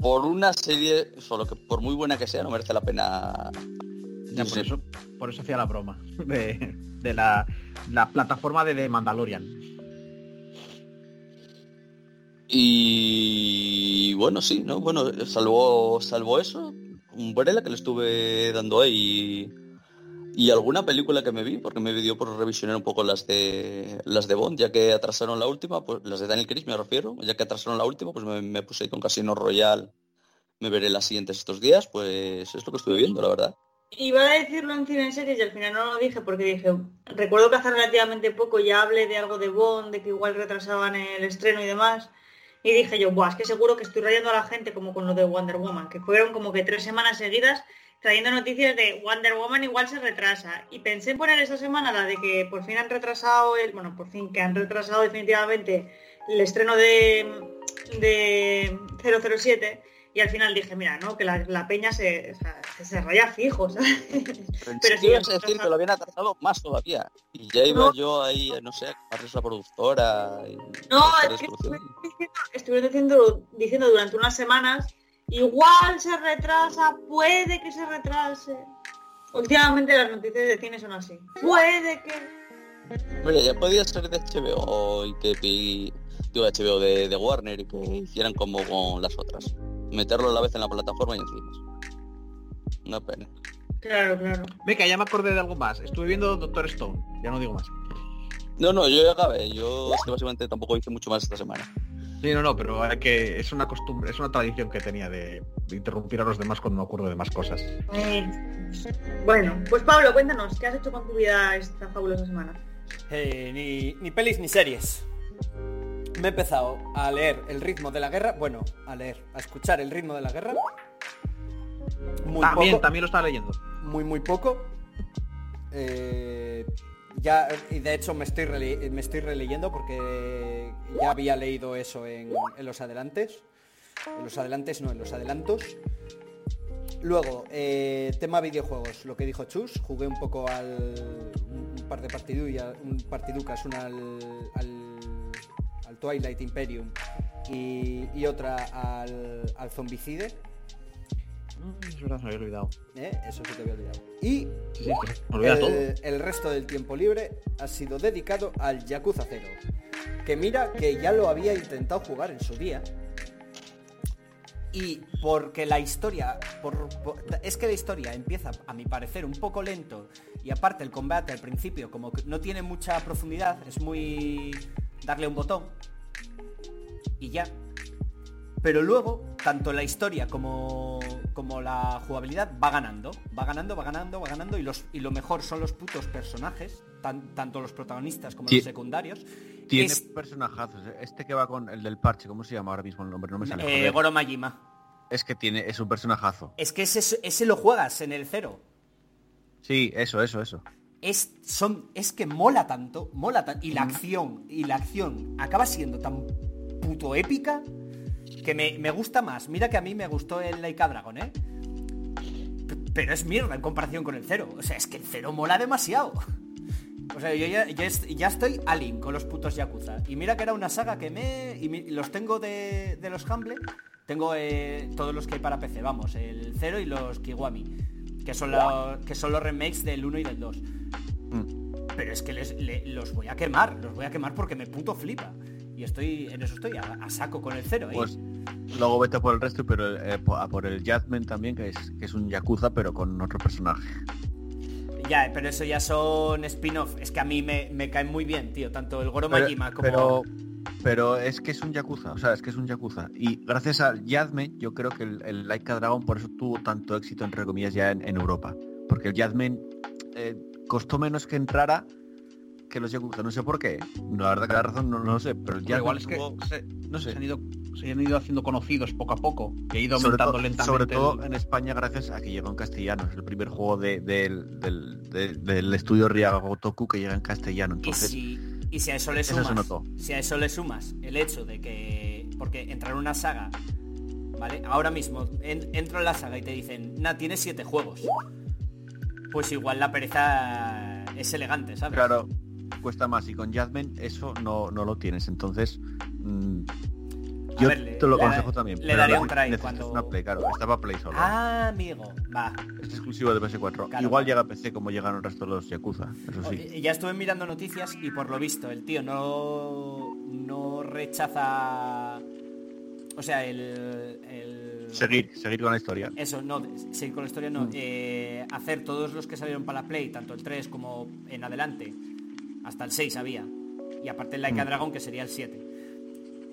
[SPEAKER 4] por una serie, solo que por muy buena que sea, no merece la pena.
[SPEAKER 2] Ya, por eso, por eso hacía la broma de, de la, la plataforma de The Mandalorian.
[SPEAKER 4] Y bueno, sí, ¿no? Bueno, salvo, salvo eso, Umbrella que le estuve dando ahí y alguna película que me vi, porque me dio por revisionar un poco las de las de Bond, ya que atrasaron la última, pues las de Daniel Craig me refiero, ya que atrasaron la última, pues me, puse con Casino Royale, me veré las siguientes estos días, pues es lo que estuve viendo, la verdad.
[SPEAKER 1] Iba a decirlo en cine series y al final no lo dije porque dije, recuerdo que hace relativamente poco ya hablé de algo de Bond, de que igual retrasaban el estreno y demás. Y dije yo, Buah, es que seguro que estoy rayando a la gente como con lo de Wonder Woman, que fueron como que tres semanas seguidas trayendo noticias de Wonder Woman igual se retrasa. Y pensé en poner esta semana la de que por fin han retrasado el, bueno, por fin que han retrasado definitivamente el estreno de, de 007 y al final dije, mira, ¿no? Que la, la peña se, o sea, se, se raya fijo, ¿sabes?
[SPEAKER 4] Pero
[SPEAKER 1] Pero sí, han
[SPEAKER 4] decir que lo habían atrasado más todavía. Y ya iba
[SPEAKER 1] No.
[SPEAKER 4] yo ahí, no sé, a la productora. Y
[SPEAKER 1] No, es que estuvieron diciendo, diciendo durante unas semanas, igual se retrasa, puede que se retrase. Últimamente las noticias de cine son así. Puede que...
[SPEAKER 4] Mira, ya podía ser de HBO y que pi- digo de HBO de, de Warner y que hicieran como con las otras. Meterlo a la vez en la plataforma y encima. Una pena.
[SPEAKER 1] Claro, claro.
[SPEAKER 2] Venga, ya me acordé de algo más. Estuve viendo Doctor Stone, ya no digo más.
[SPEAKER 4] No, no, yo ya acabé. Yo es que básicamente tampoco hice mucho más esta semana.
[SPEAKER 2] Sí, no, no, pero hay que es una costumbre, es una tradición que tenía de, de interrumpir a los demás cuando me acuerdo de más cosas.
[SPEAKER 1] Eh, bueno, pues Pablo, cuéntanos, ¿qué has hecho con tu vida esta fabulosa semana?
[SPEAKER 3] Eh, ni, ni pelis ni series. Me he empezado a leer El ritmo de la guerra. Bueno, a leer, a escuchar El ritmo de la guerra. Muy
[SPEAKER 2] también,
[SPEAKER 3] poco,
[SPEAKER 2] también lo estaba leyendo.
[SPEAKER 3] muy muy poco. Eh, y de hecho me estoy, me estoy releyendo porque ya había leído eso en, los adelantes. En los adelantes, no, en los adelantos. Luego, eh, tema videojuegos, lo que dijo Chus, jugué un poco al un par de partidullas, un partiducas, una al, al, al Twilight Imperium y, y otra al, al Zombicide,
[SPEAKER 2] Es verdad, se me había olvidado.
[SPEAKER 3] ¿eh? eso sí te había olvidado. Y
[SPEAKER 2] Sí, sí, sí, me olvida todo.
[SPEAKER 3] el, el resto del tiempo libre ha sido dedicado al Yakuza 0. Que mira que ya lo había intentado jugar en su día. Y porque la historia, por- por- es que la historia empieza, a mi parecer, un poco lento. Y aparte el combate al principio, como que no tiene mucha profundidad, es muy darle un botón. Y ya. Pero luego, tanto la historia como, como la jugabilidad va ganando. Va ganando, va ganando, va ganando. Y, los, y lo mejor son los putos personajes, tan- tanto los protagonistas como los secundarios.
[SPEAKER 5] Tiene
[SPEAKER 3] Es-
[SPEAKER 5] personajazos. ¿eh? Este que va con el del parche, ¿cómo se llama ahora mismo el nombre? No me sale.
[SPEAKER 3] eh. Goro Majima.
[SPEAKER 5] Es que tiene, es un personajazo.
[SPEAKER 3] Es que ese, ese lo juegas en el cero.
[SPEAKER 5] Sí, eso, eso, eso.
[SPEAKER 3] Es, son, es que mola tanto, mola tanto. Y la acción, y la acción acaba siendo tan puto épica que me, me gusta más. Mira que a mí me gustó el Laika Dragon, ¿eh? P- Pero es mierda en comparación con el cero. O sea, es que el cero mola demasiado. O sea, yo ya, ya ya estoy con los putos Yakuza. Y mira que era una saga que me... Y los tengo de, de los Humble. Tengo eh, todos los que hay para PC, vamos. El 0 y los Kiwami. Que son, los, que son los remakes del 1 y del 2.
[SPEAKER 5] Mm.
[SPEAKER 3] Pero es que les, le- los voy a quemar. Los voy a quemar porque me puto flipa. Y estoy en eso estoy a, a saco con el 0. ¿eh?
[SPEAKER 5] Pues luego vete por el resto, pero eh, a por el Jadman también, que es, que es un Yakuza, pero con otro personaje.
[SPEAKER 3] Ya, pero eso ya son spin-off. Es que a mí me, me caen muy bien, tío. Tanto el Goro Majima como...
[SPEAKER 5] pero, pero es que es un Yakuza, o sea, es que es un Yakuza. Y gracias al Yadmen, yo creo que el, el Laika Dragon por eso tuvo tanto éxito, entre comillas, ya en, en Europa. Porque el Yadmen eh, costó menos que entrara que los Yakuza. No sé por qué. La verdad que la razón no, no lo sé, pero el
[SPEAKER 2] Pero
[SPEAKER 5] Yadmen
[SPEAKER 2] igual es que se,
[SPEAKER 5] no sé.
[SPEAKER 2] se han ido, se han ido haciendo conocidos poco a poco y ha ido
[SPEAKER 5] Sobre,
[SPEAKER 2] aumentando
[SPEAKER 5] todo-
[SPEAKER 2] lentamente.
[SPEAKER 5] sobre todo
[SPEAKER 2] el-
[SPEAKER 5] en España gracias a que llegó en castellano. Es el primer juego de- del, del- de- del estudio Riaga Gotoku que llega en castellano.
[SPEAKER 3] Y
[SPEAKER 5] Entonces,
[SPEAKER 3] si, y si a eso le sumas, si a eso le sumas el hecho de que, porque entrar en una saga, ¿vale? Ahora mismo en- entro en la saga y te dicen, nah, tienes siete juegos. Pues igual la pereza es elegante, ¿sabes?
[SPEAKER 5] claro, cuesta más. Y con Jasmine eso no, no lo tienes. Entonces, mm, yo
[SPEAKER 3] ver,
[SPEAKER 5] te lo aconsejo también.
[SPEAKER 3] le daría un try cuando-
[SPEAKER 5] una Play, claro. Está para Play solo.
[SPEAKER 3] Ah, amigo, va.
[SPEAKER 5] Es exclusivo de PS4.
[SPEAKER 3] Claro,
[SPEAKER 5] Igual llega a PC como llegan el resto de los Yakuza. Eso sí.
[SPEAKER 3] Ya estuve mirando noticias y por lo visto el tío no, no rechaza... O sea, el... el-
[SPEAKER 5] Seguir, seguir con la historia.
[SPEAKER 3] Eso, no, seguir con la historia no. eh, hacer todos los que salieron para la Play, tanto el 3 como en adelante, hasta el 6 había. Y aparte el Laika
[SPEAKER 5] Mm.
[SPEAKER 3] Dragon, que sería el 7.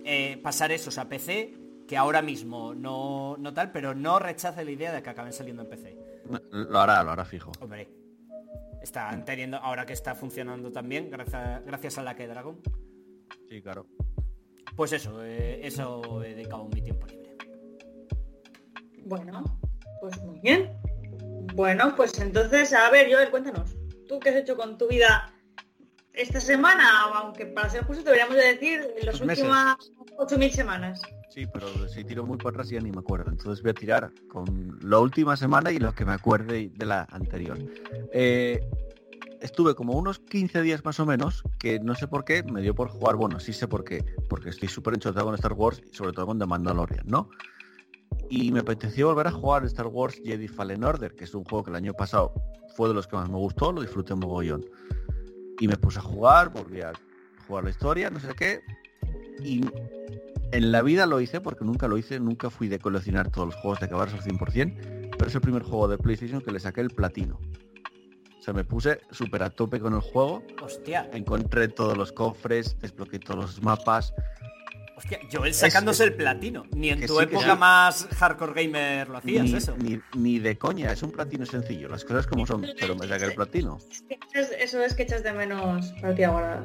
[SPEAKER 3] Eh, pasar esos a PC, que ahora mismo no, no tal, pero no rechace la idea de que acaben saliendo en PC.
[SPEAKER 5] Lo hará, lo hará fijo.
[SPEAKER 3] Hombre, están teniendo, ahora que está funcionando también, gracias, gracias a Laika Dragon.
[SPEAKER 5] Sí, claro.
[SPEAKER 3] Pues eso, eh, eso he dedicado mi tiempo libre.
[SPEAKER 1] Bueno, pues muy bien. Bueno, pues entonces, a ver, Joel, cuéntanos. ¿Tú qué has hecho con tu vida esta semana? Aunque para ser justo deberíamos de decir las últimas 8.000 semanas.
[SPEAKER 5] Sí, pero si tiro muy para atrás ya ni me acuerdo. Entonces voy a tirar con la última semana y lo que me acuerde de la anterior. Eh, estuve como unos 15 días más o menos, que no sé por qué, me dio por jugar, bueno, sí sé por qué, porque estoy súper enchotado con Star Wars y sobre todo con The Mandalorian, ¿no? Y me apeteció volver a jugar Star Wars Jedi Fallen Order, que es un juego que el año pasado fue de los que más me gustó, lo disfruté mogollón. Y me puse a jugar, volví a jugar la historia, no sé qué. Y en la vida lo hice, porque nunca lo hice, nunca fui de coleccionar todos los juegos de acabarse al 100%, pero es el primer juego de PlayStation que le saqué el platino. O sea, me puse súper a tope con el juego,
[SPEAKER 3] Hostia,
[SPEAKER 5] encontré todos los cofres, desbloqueé todos los mapas.
[SPEAKER 3] Hostia, Joel sacándose el platino. Ni en tu
[SPEAKER 5] sí,
[SPEAKER 3] época
[SPEAKER 5] sí.
[SPEAKER 3] más hardcore gamer lo hacías
[SPEAKER 5] Ni,
[SPEAKER 3] eso.
[SPEAKER 5] ni- ni de coña, es un platino sencillo, las cosas como son, pero me saqué el platino.
[SPEAKER 1] Eso es que echas de menos partida guardada.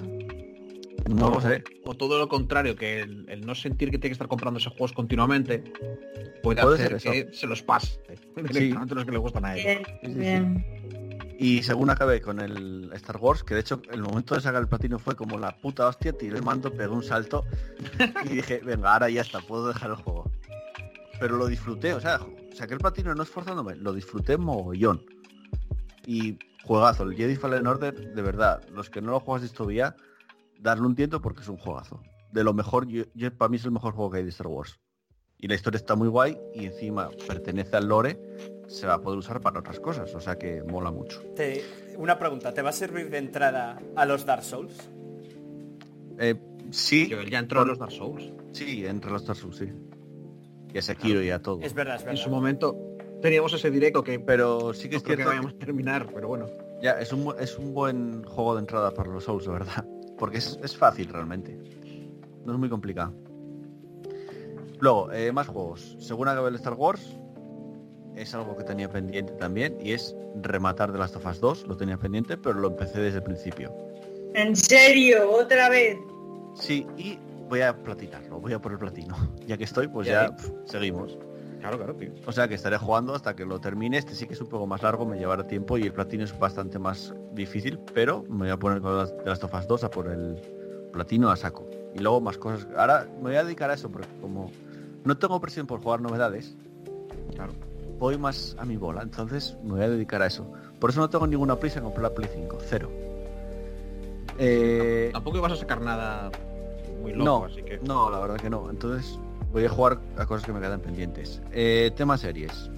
[SPEAKER 5] No lo sé.
[SPEAKER 2] O todo lo contrario, que el, el no sentir que tiene que estar comprando esos juegos continuamente puede,
[SPEAKER 5] Puede
[SPEAKER 2] hacer
[SPEAKER 5] ser
[SPEAKER 2] que se los pase directamente los que le gustan a él.
[SPEAKER 1] Bien,
[SPEAKER 5] sí, sí.
[SPEAKER 1] bien.
[SPEAKER 5] Y según acabé con el Star Wars, que de hecho el momento de sacar el platino fue como la puta hostia, tiré el mando, pegué un salto y dije, venga, ahora ya está, puedo dejar el juego. Pero lo disfruté, o sea, saqué el platino no esforzándome, lo disfruté mogollón. Y juegazo, el Jedi Fallen Order, de verdad, los que no lo juegas todavía, darle un tiento porque es un juegazo. De lo mejor, yo, yo- para mí es el mejor juego que hay de Star Wars. Y la historia está muy guay y encima pertenece al lore, se va a poder usar para otras cosas, o sea que mola mucho.
[SPEAKER 3] Te- una pregunta, ¿te va a servir de entrada a los Dark Souls?
[SPEAKER 5] Eh, sí,
[SPEAKER 2] Yo ya entró en los Dark Souls.
[SPEAKER 5] sí, entre los Dark Souls, sí. Y a Sekiro y a todo.
[SPEAKER 3] Es verdad, es
[SPEAKER 2] En
[SPEAKER 3] verdad.
[SPEAKER 2] su momento teníamos ese directo que
[SPEAKER 5] Pero sí que
[SPEAKER 2] no
[SPEAKER 5] es
[SPEAKER 2] que vayamos a terminar, pero bueno.
[SPEAKER 5] ya, es un, es un buen juego de entrada para los Souls, de verdad. Porque es, es fácil realmente. No es muy complicado. Luego, eh, más juegos. Según acabé el Star Wars, es algo que tenía pendiente también, y es rematar de Last of Us 2, lo tenía pendiente, pero lo empecé desde el principio.
[SPEAKER 1] En serio, otra vez.
[SPEAKER 5] Sí, y voy a platinarlo, voy a por el platino. Ya que estoy, pues
[SPEAKER 2] Ya
[SPEAKER 5] ya pf, seguimos.
[SPEAKER 2] Claro, claro, tío.
[SPEAKER 5] O sea que estaré jugando hasta que lo termine. Este sí que es un poco más largo, me llevará tiempo y el platino es bastante más difícil, pero me voy a poner con las, de las Tofas 2 a por el platino a saco. Y luego más cosas. Ahora me voy a dedicar a eso porque como no tengo presión por jugar novedades,
[SPEAKER 2] Claro.
[SPEAKER 5] Voy más a mi bola, entonces me voy a dedicar a eso. Por eso no tengo ninguna prisa en comprar la Play 5, cero. Eh,
[SPEAKER 2] Tampoco ibas a sacar nada muy loco,
[SPEAKER 5] no,
[SPEAKER 2] así que.
[SPEAKER 5] no, la verdad que no. Entonces voy a jugar a cosas que me quedan pendientes. Eh, tema series.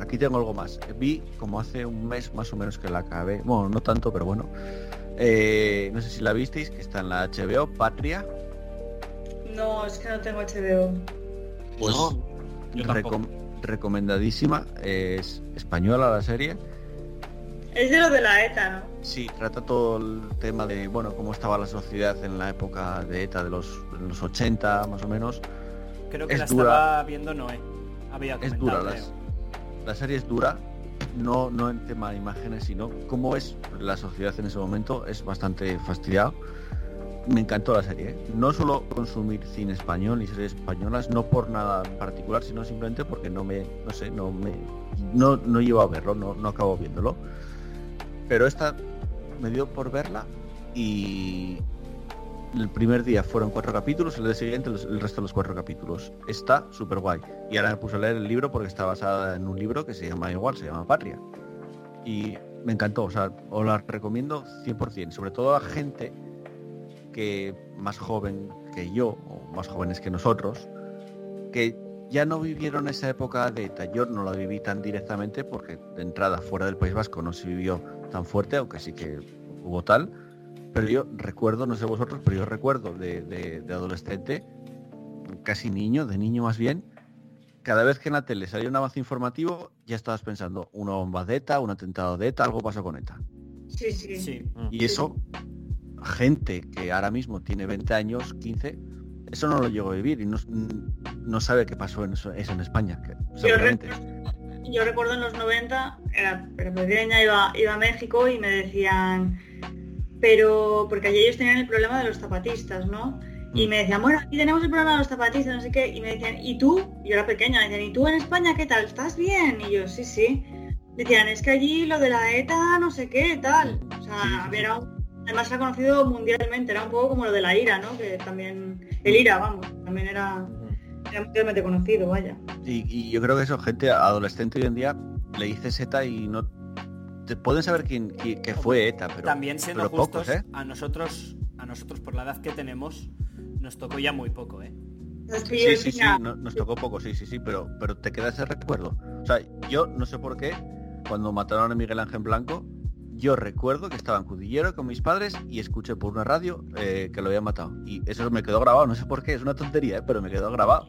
[SPEAKER 5] Aquí tengo algo más. Vi como hace un mes más o menos que la acabé. Bueno, no tanto, pero bueno. Eh, no sé si la visteis, que está en la HBO, Patria.
[SPEAKER 1] No, es que no tengo HBO.
[SPEAKER 5] Pues
[SPEAKER 2] yo tampoco.
[SPEAKER 5] recom- recomendadísima. Es española la serie.
[SPEAKER 1] Es de lo de la ETA, ¿no?
[SPEAKER 5] Sí, trata todo el tema de, bueno, cómo estaba la sociedad en la época de ETA, de los, de los 80 más o menos.
[SPEAKER 3] Creo que
[SPEAKER 5] es
[SPEAKER 3] la
[SPEAKER 5] dura.
[SPEAKER 3] estaba viendo Noé. Había
[SPEAKER 5] es dura, las- la serie es dura, no, no en tema de imágenes, sino cómo es la sociedad en ese momento, es bastante fastidiado. Me encantó la serie. ¿eh? No solo consumir cine español y series españolas, no por nada particular, sino simplemente porque no me, no sé, no me, no, no llevo a verlo, no, no acabo viéndolo. Pero esta me dio por verla y el primer día fueron cuatro capítulos, el día siguiente el resto de los cuatro capítulos. Está súper guay. Y ahora me puse a leer el libro porque está basada en un libro que se llama igual, se llama Patria. Y me encantó, o sea, os la recomiendo 100%, sobre todo a gente que más joven que yo, o más jóvenes que nosotros, que ya no vivieron esa época de ETA. Yo no la viví tan directamente porque de entrada fuera del País Vasco no se vivió tan fuerte, aunque sí que hubo tal. Pero yo recuerdo, no sé vosotros, pero yo recuerdo de, de- de adolescente, casi niño, de niño más bien, cada vez que en la tele salía un avance informativo, ya estabas pensando, una bomba de ETA, un atentado de ETA, algo pasó con ETA.
[SPEAKER 1] Sí, sí.
[SPEAKER 3] Sí.
[SPEAKER 5] Y eso, gente que ahora mismo tiene 20 años, 15, eso no lo llegó a vivir y no, no sabe qué pasó en eso, eso en España. que.
[SPEAKER 1] Yo recuerdo en los 90, era, era pequeña, iba, iba a México y me decían, pero porque allí ellos tenían el problema de los zapatistas, ¿no? Y
[SPEAKER 5] Mm.
[SPEAKER 1] me decían, bueno, aquí tenemos el problema de los zapatistas, no sé qué, y me decían, ¿y tú? Yo era pequeña, me decían, ¿y tú en España qué tal? ¿Estás bien? Y yo, sí, sí. Decían, es que allí lo de la ETA, no sé qué, tal. O sea,
[SPEAKER 5] Sí,
[SPEAKER 1] un- además era conocido mundialmente, era un poco como lo de la IRA, ¿no? Que también, el IRA, vamos, también era, era mundialmente conocido, vaya.
[SPEAKER 5] Y, y yo creo que eso, gente adolescente hoy en día, le dices ETA y no... Te pueden saber quién, quién- qué fue ETA, pero,
[SPEAKER 3] También siendo
[SPEAKER 5] pero
[SPEAKER 3] justos,
[SPEAKER 5] pocos, ¿eh?
[SPEAKER 3] a nosotros, a nosotros por la edad que tenemos, nos tocó ya muy poco, ¿eh?
[SPEAKER 1] Que
[SPEAKER 5] Sí, sí, sí, nos tocó poco, sí, sí, sí, pero, pero te queda ese recuerdo. O sea, yo no sé por qué, cuando mataron a Miguel Ángel Blanco, yo recuerdo que estaba en Cudillero con mis padres y escuché por una radio eh, que lo habían matado. Y eso me quedó grabado, no sé por qué, es una tontería, ¿eh? pero me quedó grabado.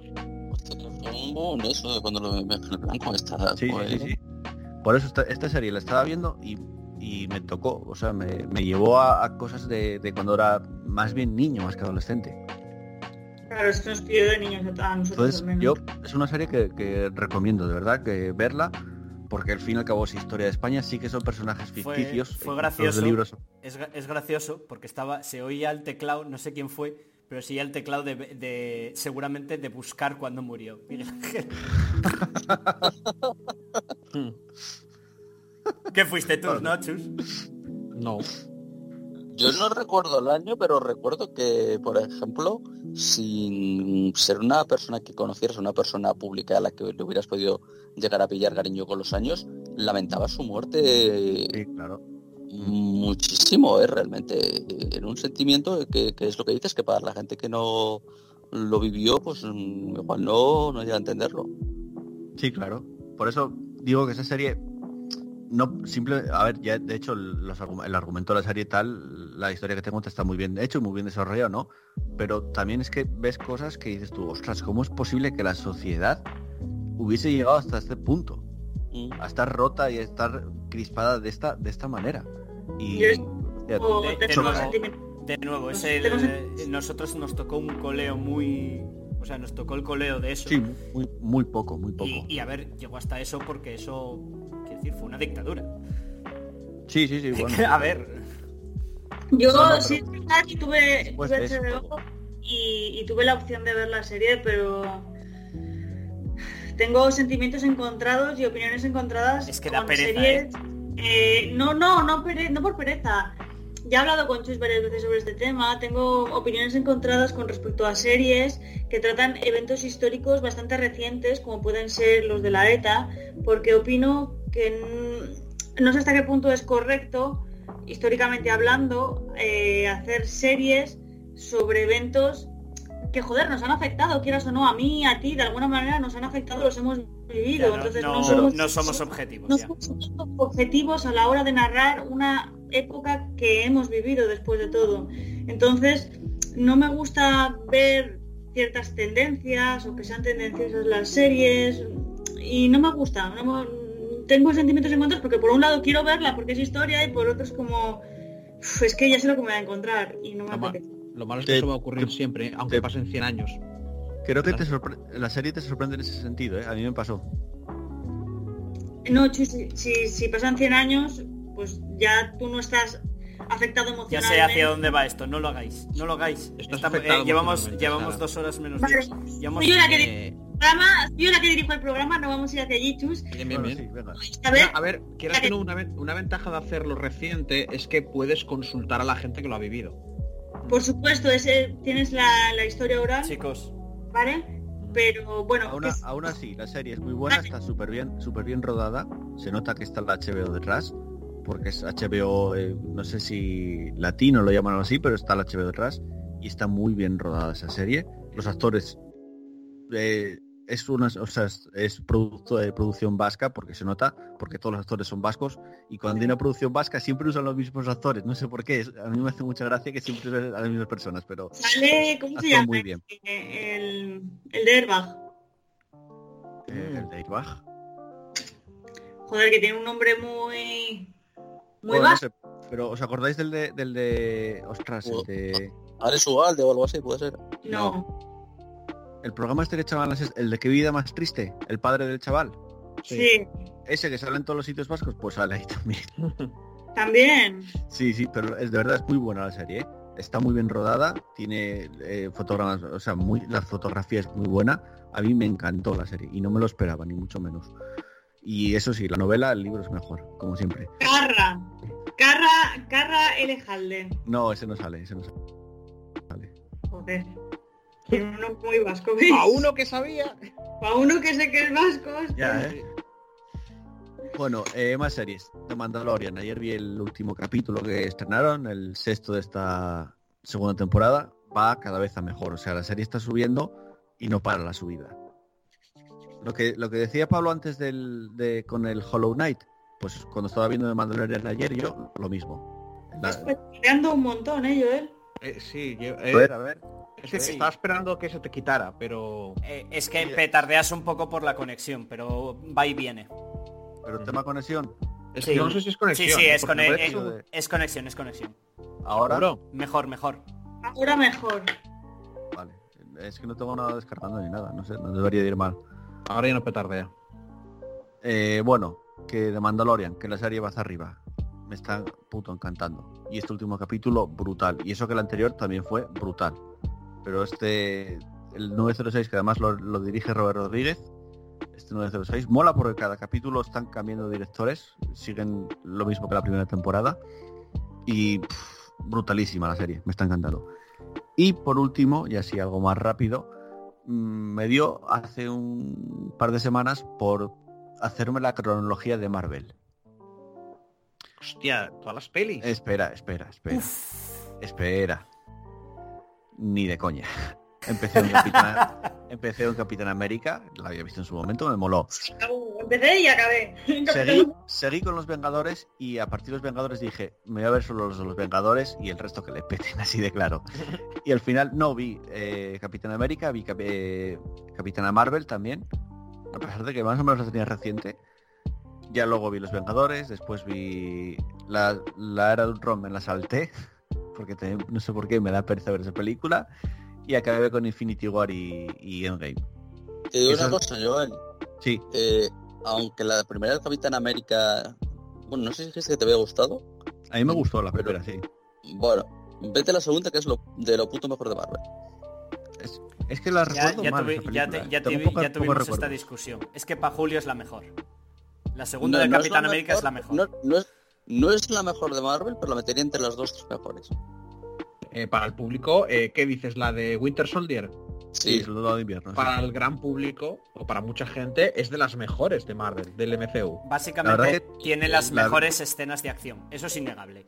[SPEAKER 4] Eso de cuando lo blanco está.
[SPEAKER 5] Sí, sí, sí. Por eso esta, esta serie la estaba viendo y, y me tocó, o sea, me, me llevó a, a cosas de, de cuando era más bien niño, más que adolescente.
[SPEAKER 1] Claro, es que nos pidió de niños a nosotros
[SPEAKER 5] Entonces, yo es una serie que, que recomiendo, de verdad, que verla, porque al fin y al cabo es historia de España, sí que son personajes ficticios.
[SPEAKER 3] fue
[SPEAKER 5] eh,
[SPEAKER 3] gracioso.
[SPEAKER 5] los de libros.
[SPEAKER 3] Es, gra- es gracioso porque estaba, se oía el teclado, no sé quién fue, pero se oía el teclado de, de- seguramente de buscar cuando murió. ¿Qué fuiste tú, no, Chus?
[SPEAKER 2] No.
[SPEAKER 4] Yo no recuerdo el año, pero recuerdo que, por ejemplo, sin ser una persona que conocieras, una persona pública a la que le hubieras podido llegar a pillar cariño con los años, lamentaba su muerte
[SPEAKER 5] Sí, claro.
[SPEAKER 4] muchísimo, ¿eh? realmente. En un sentimiento que, que es lo que dices, que para la gente que no lo vivió, pues mm, igual no, no llega a entenderlo.
[SPEAKER 5] Sí, claro. Por eso digo que esa serie no simple, a ver, ya de hecho el, los el argumento de la serie tal, la historia que te cuenta está muy bien hecho y muy bien desarrollado, ¿no? Pero también es que ves cosas que dices tú, ostras, ¿cómo es posible que la sociedad hubiese llegado hasta este punto?
[SPEAKER 4] Mm.
[SPEAKER 5] A estar rota y a estar crispada de esta, de esta manera. Y hostia,
[SPEAKER 3] De- nuevo. De nuevo, es el, nosotros nos tocó un coleo muy... O sea, nos tocó el coleo de eso.
[SPEAKER 5] sí, muy, muy poco, muy poco.
[SPEAKER 3] Y, y a ver, llegó hasta eso porque eso, decir, fue una dictadura.
[SPEAKER 5] Sí, sí, sí, bueno.
[SPEAKER 3] a ver,
[SPEAKER 1] Yo
[SPEAKER 5] No, no, pero-
[SPEAKER 1] sí es verdad que tuve,
[SPEAKER 5] Después
[SPEAKER 1] tuve HBO y, y tuve la opción de ver la serie, pero tengo sentimientos encontrados y opiniones encontradas
[SPEAKER 3] Es que da
[SPEAKER 1] con
[SPEAKER 3] pereza,
[SPEAKER 1] series. eh, no, no, no, pere- no por pereza. Ya he hablado con Chus varias veces sobre este tema. Tengo opiniones encontradas con respecto a series que tratan eventos históricos bastante recientes, como pueden ser los de la ETA, porque opino que no sé hasta qué punto es correcto, históricamente hablando, eh, hacer series sobre eventos que, joder, nos han afectado, quieras o no, a mí, a ti, de alguna manera nos han afectado, los hemos vivido.
[SPEAKER 3] ya no,
[SPEAKER 1] Entonces
[SPEAKER 3] no-
[SPEAKER 1] no, somos,
[SPEAKER 3] no somos objetivos.
[SPEAKER 1] no
[SPEAKER 3] ya.
[SPEAKER 1] somos objetivos a la hora de narrar una época que hemos vivido después de todo. Entonces, no me gusta ver ciertas tendencias o que sean tendenciosas las series y no me gusta. no me- tengo sentimientos encontrados porque por un lado quiero verla porque es historia y por otro es como "Uf, es que ya sé lo que me va a encontrar y no me
[SPEAKER 2] Toma.
[SPEAKER 1] apetece.
[SPEAKER 2] Lo malo es que
[SPEAKER 5] Te-
[SPEAKER 2] eso va a ocurrir
[SPEAKER 5] te-
[SPEAKER 2] siempre, aunque
[SPEAKER 5] te-
[SPEAKER 2] pasen 100 años.
[SPEAKER 5] Creo que te la serie te sorprende en ese sentido, ¿eh? A mí me pasó.
[SPEAKER 1] No, si, si, si pasan 100 años, pues ya tú no estás afectado
[SPEAKER 3] Ya
[SPEAKER 1] emocionalmente.
[SPEAKER 3] sé hacia dónde va esto, no lo hagáis, no lo hagáis. Está-
[SPEAKER 2] afectado
[SPEAKER 3] eh, llevamos llevamos dos horas menos
[SPEAKER 1] Vale.
[SPEAKER 3] 10. Llevamos-
[SPEAKER 1] Soy yo la que
[SPEAKER 2] Eh,
[SPEAKER 1] dirijo el programa, soy yo la que dirijo el programa, no vamos a ir hacia allí, chus.
[SPEAKER 2] bien, bien,
[SPEAKER 5] Bueno,
[SPEAKER 2] bien.
[SPEAKER 5] sí, venga.
[SPEAKER 1] A ver,
[SPEAKER 2] A ver, quieras que no, una, una ventaja de hacerlo reciente es que puedes consultar a la gente que lo ha vivido.
[SPEAKER 1] por supuesto, ese, tienes la, la historia oral,
[SPEAKER 3] Chicos,
[SPEAKER 1] ¿vale? Pero bueno,
[SPEAKER 5] Aún,
[SPEAKER 1] es-
[SPEAKER 5] aún así, la serie es muy buena, está súper bien, súper bien rodada. Se nota que está la HBO detrás, porque es HBO, eh, no sé si latino lo llaman así, pero está la HBO detrás y está muy bien rodada esa serie. Los actores eh, es una, o sea, es, es producto de producción vasca, porque se nota, porque todos los actores son vascos y cuando hay una producción vasca siempre usan los mismos actores. No sé por qué, es- a mí me hace mucha gracia que siempre usen a las mismas personas, pero
[SPEAKER 1] sale, ¿cómo se llama?
[SPEAKER 5] muy bien.
[SPEAKER 1] Eh, El, el de Airbag.
[SPEAKER 5] Eh, el de Airbag.
[SPEAKER 1] Joder, que tiene un nombre muy... Muy
[SPEAKER 5] Bueno, no
[SPEAKER 1] vasco.
[SPEAKER 5] sé, pero ¿os acordáis del de, del de ostras, el de
[SPEAKER 4] Alex Ugalde o algo así, puede ser.
[SPEAKER 1] No,
[SPEAKER 5] el programa este de chaval, el de qué vida más triste, el padre del chaval,
[SPEAKER 1] sí.
[SPEAKER 5] ese que sale en todos los sitios vascos, pues sale ahí también.
[SPEAKER 1] También.
[SPEAKER 5] Sí, sí, pero es de verdad es muy buena la serie, ¿eh? está muy bien rodada, tiene eh, fotogramas, o sea, muy la fotografía es muy buena. A mí me encantó la serie y no me lo esperaba ni mucho menos. Y eso sí, la novela, el libro es mejor, como siempre.
[SPEAKER 1] Carra. Carra, Carra L. Halden.
[SPEAKER 5] No, ese no sale, ese no sale.
[SPEAKER 1] Joder. Tiene uno muy vasco. ¿veis?
[SPEAKER 7] A uno que sabía.
[SPEAKER 1] Pa' uno que sé que es vasco.
[SPEAKER 5] Ya, ¿eh? Bueno, eh, más series. The Mandalorian. Ayer vi el último capítulo que estrenaron, el sexto de esta segunda temporada. Va cada vez a mejor. O sea, la serie está subiendo y no para la subida. Lo que, lo que decía Pablo antes del, de, con el Hollow Knight, pues cuando estaba viendo The Mandalorian ayer, yo lo mismo. La-
[SPEAKER 1] Estás peleando un montón, ¿eh, Joel?
[SPEAKER 2] Eh, sí, yo-
[SPEAKER 5] a
[SPEAKER 2] eh,
[SPEAKER 5] ver, a ver.
[SPEAKER 2] es que
[SPEAKER 3] Sí.
[SPEAKER 2] estaba esperando que se te quitara, pero...
[SPEAKER 3] eh, es que petardeas un poco por la conexión, pero va y viene.
[SPEAKER 5] Pero tema conexión.
[SPEAKER 2] Es
[SPEAKER 3] Sí.
[SPEAKER 2] que no sé si es conexión.
[SPEAKER 3] Sí, sí, es,
[SPEAKER 5] de-
[SPEAKER 3] es conexión, es conexión.
[SPEAKER 5] Ahora.
[SPEAKER 2] ¿Seguro?
[SPEAKER 3] Mejor, mejor.
[SPEAKER 1] Ahora mejor.
[SPEAKER 5] Vale. Es que no tengo nada descargando ni nada. No sé, no debería de ir mal.
[SPEAKER 2] Ahora ya no petardea.
[SPEAKER 5] Eh, bueno, que de Mandalorian, que la serie va hacia arriba. Me está puto encantando. Y este último capítulo, brutal. Y eso que el anterior también fue brutal. Pero este, el 906, que además lo, dirige Robert Rodríguez, este 906, mola porque cada capítulo están cambiando directores. Siguen lo mismo que la primera temporada. Y brutalísima la serie, me está encantando. Y por último, y así algo más rápido, me dio hace un par de semanas por hacerme la cronología de Marvel.
[SPEAKER 2] Hostia, todas las pelis.
[SPEAKER 5] Espera, espera, espera. Espera. Ni de coña. Empecé en Capitán, empecé en Capitán América, la había visto en su momento, me moló.
[SPEAKER 1] Empecé y acabé.
[SPEAKER 5] Seguí, seguí con los Vengadores y a partir de los Vengadores dije, me voy a ver solo los de los Vengadores y el resto que le peten, así de claro. Y al final no vi eh, Capitán América, vi Cap- eh, Capitana Marvel también, a pesar de que más o menos la tenía reciente. Ya luego vi los Vengadores, después vi la, la era de Ultron, me la salté, porque no sé por qué me da pereza ver esa película, y acabé con Infinity War y, y Endgame.
[SPEAKER 4] Te digo
[SPEAKER 5] Eso-
[SPEAKER 4] una cosa, Joel.
[SPEAKER 5] Sí,
[SPEAKER 4] eh, aunque la primera del Capitán América... Bueno, no sé si dijiste que te había gustado.
[SPEAKER 5] a mí me gustó la primera, sí.
[SPEAKER 4] Bueno, vete a la segunda, que es lo, de lo puto mejor de Marvel.
[SPEAKER 5] Es, es que la
[SPEAKER 3] Ya,
[SPEAKER 5] recuerdo
[SPEAKER 3] ya
[SPEAKER 5] mal,
[SPEAKER 3] tuvi-
[SPEAKER 5] esa
[SPEAKER 3] ya te- ya ya
[SPEAKER 5] poco
[SPEAKER 3] tuvimos
[SPEAKER 5] recuerdo.
[SPEAKER 3] esta discusión. Es que para Julio es la mejor. La segunda
[SPEAKER 4] No,
[SPEAKER 3] de
[SPEAKER 4] no es
[SPEAKER 3] Capitán América es la mejor.
[SPEAKER 4] No, no es, no es la mejor de Marvel, pero la metería entre las dos tres mejores.
[SPEAKER 2] Eh, para el público, eh, ¿qué dices? ¿La de Winter Soldier?
[SPEAKER 5] Sí, de invierno. sí.
[SPEAKER 2] Para el gran público, o para mucha gente, es de las mejores de Marvel, del MCU.
[SPEAKER 3] Básicamente
[SPEAKER 5] La
[SPEAKER 3] tiene las
[SPEAKER 5] la-
[SPEAKER 3] mejores escenas de acción. Eso es innegable.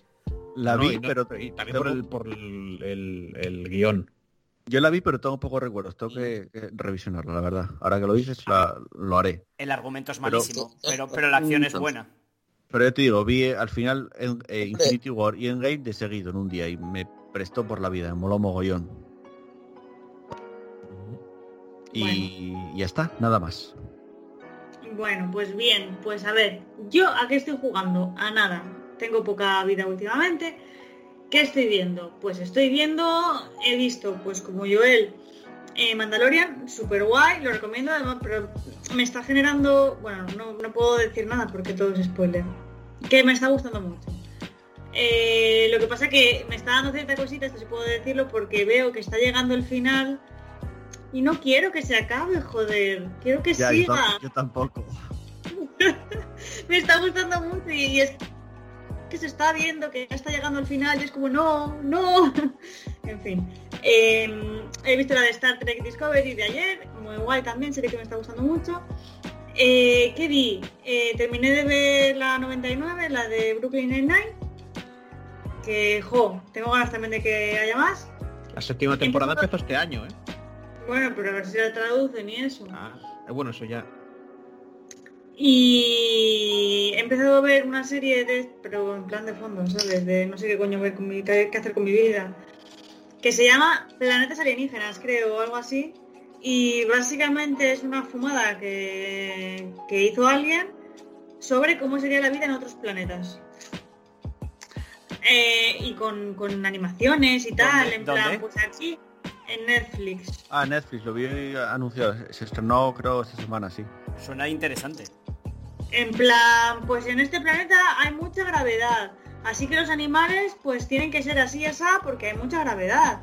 [SPEAKER 5] La
[SPEAKER 2] No,
[SPEAKER 5] vi,
[SPEAKER 2] y no-
[SPEAKER 5] pero
[SPEAKER 2] y también
[SPEAKER 5] tengo-
[SPEAKER 2] por el, por el, el- el guion.
[SPEAKER 5] yo la vi, pero tengo pocos recuerdos. Tengo que, que revisionarla, la verdad. Ahora que lo dices, la- lo haré.
[SPEAKER 3] El argumento es malísimo, pero, pero la acción es buena.
[SPEAKER 5] Pero yo te digo, vi eh, al final en- eh, Infinity War y Endgame de seguido en un día y me prestó por la vida, me moló mogollón. Y ya está, nada más.
[SPEAKER 1] Bueno, pues bien, pues a ver, yo a qué estoy jugando? A nada. Tengo poca vida últimamente. ¿Qué estoy viendo? Pues estoy viendo, he visto, pues como Joel, eh, Mandalorian, super guay, lo recomiendo además, pero me está generando, bueno, no, no puedo decir nada porque todo es spoiler, que me está gustando mucho. Eh, lo que pasa que me está dando cierta cosita, esto sí puedo decirlo, porque veo que está llegando el final y no quiero que se acabe, joder. Quiero que
[SPEAKER 5] Ya,
[SPEAKER 1] siga.
[SPEAKER 5] yo tampoco.
[SPEAKER 1] me está gustando mucho y, y es que se está viendo que ya está llegando al final y es como no, no. en fin. Eh, he visto la de Star Trek Discovery de ayer, muy guay también, serie que me está gustando mucho. Eh, ¿Qué vi? Eh, terminé de ver la 99, la de Brooklyn Nine-Nine. Que, jo, tengo ganas también de que haya más.
[SPEAKER 2] La séptima temporada empezó este año, ¿eh?
[SPEAKER 1] Bueno, pero a ver si la traducen y eso.
[SPEAKER 2] Ah, eh, bueno, eso ya.
[SPEAKER 1] Y he empezado a ver una serie de, pero en plan de fondo, ¿sabes? De no sé qué coño ver con mi, qué qué hacer con mi vida. Que se llama Planetas Alienígenas, creo, o algo así. Y básicamente es una fumada que, que hizo alguien sobre cómo sería la vida en otros planetas. Eh, y con, con animaciones y tal,
[SPEAKER 3] ¿Dónde?
[SPEAKER 1] en plan,
[SPEAKER 3] ¿Dónde?
[SPEAKER 1] pues aquí, en Netflix.
[SPEAKER 5] Ah, Netflix, lo vi anunciado. Se estrenó, creo, esta semana, sí.
[SPEAKER 3] Suena interesante.
[SPEAKER 1] En plan, pues en este planeta hay mucha gravedad. Así que los animales pues tienen que ser así y así porque hay mucha gravedad.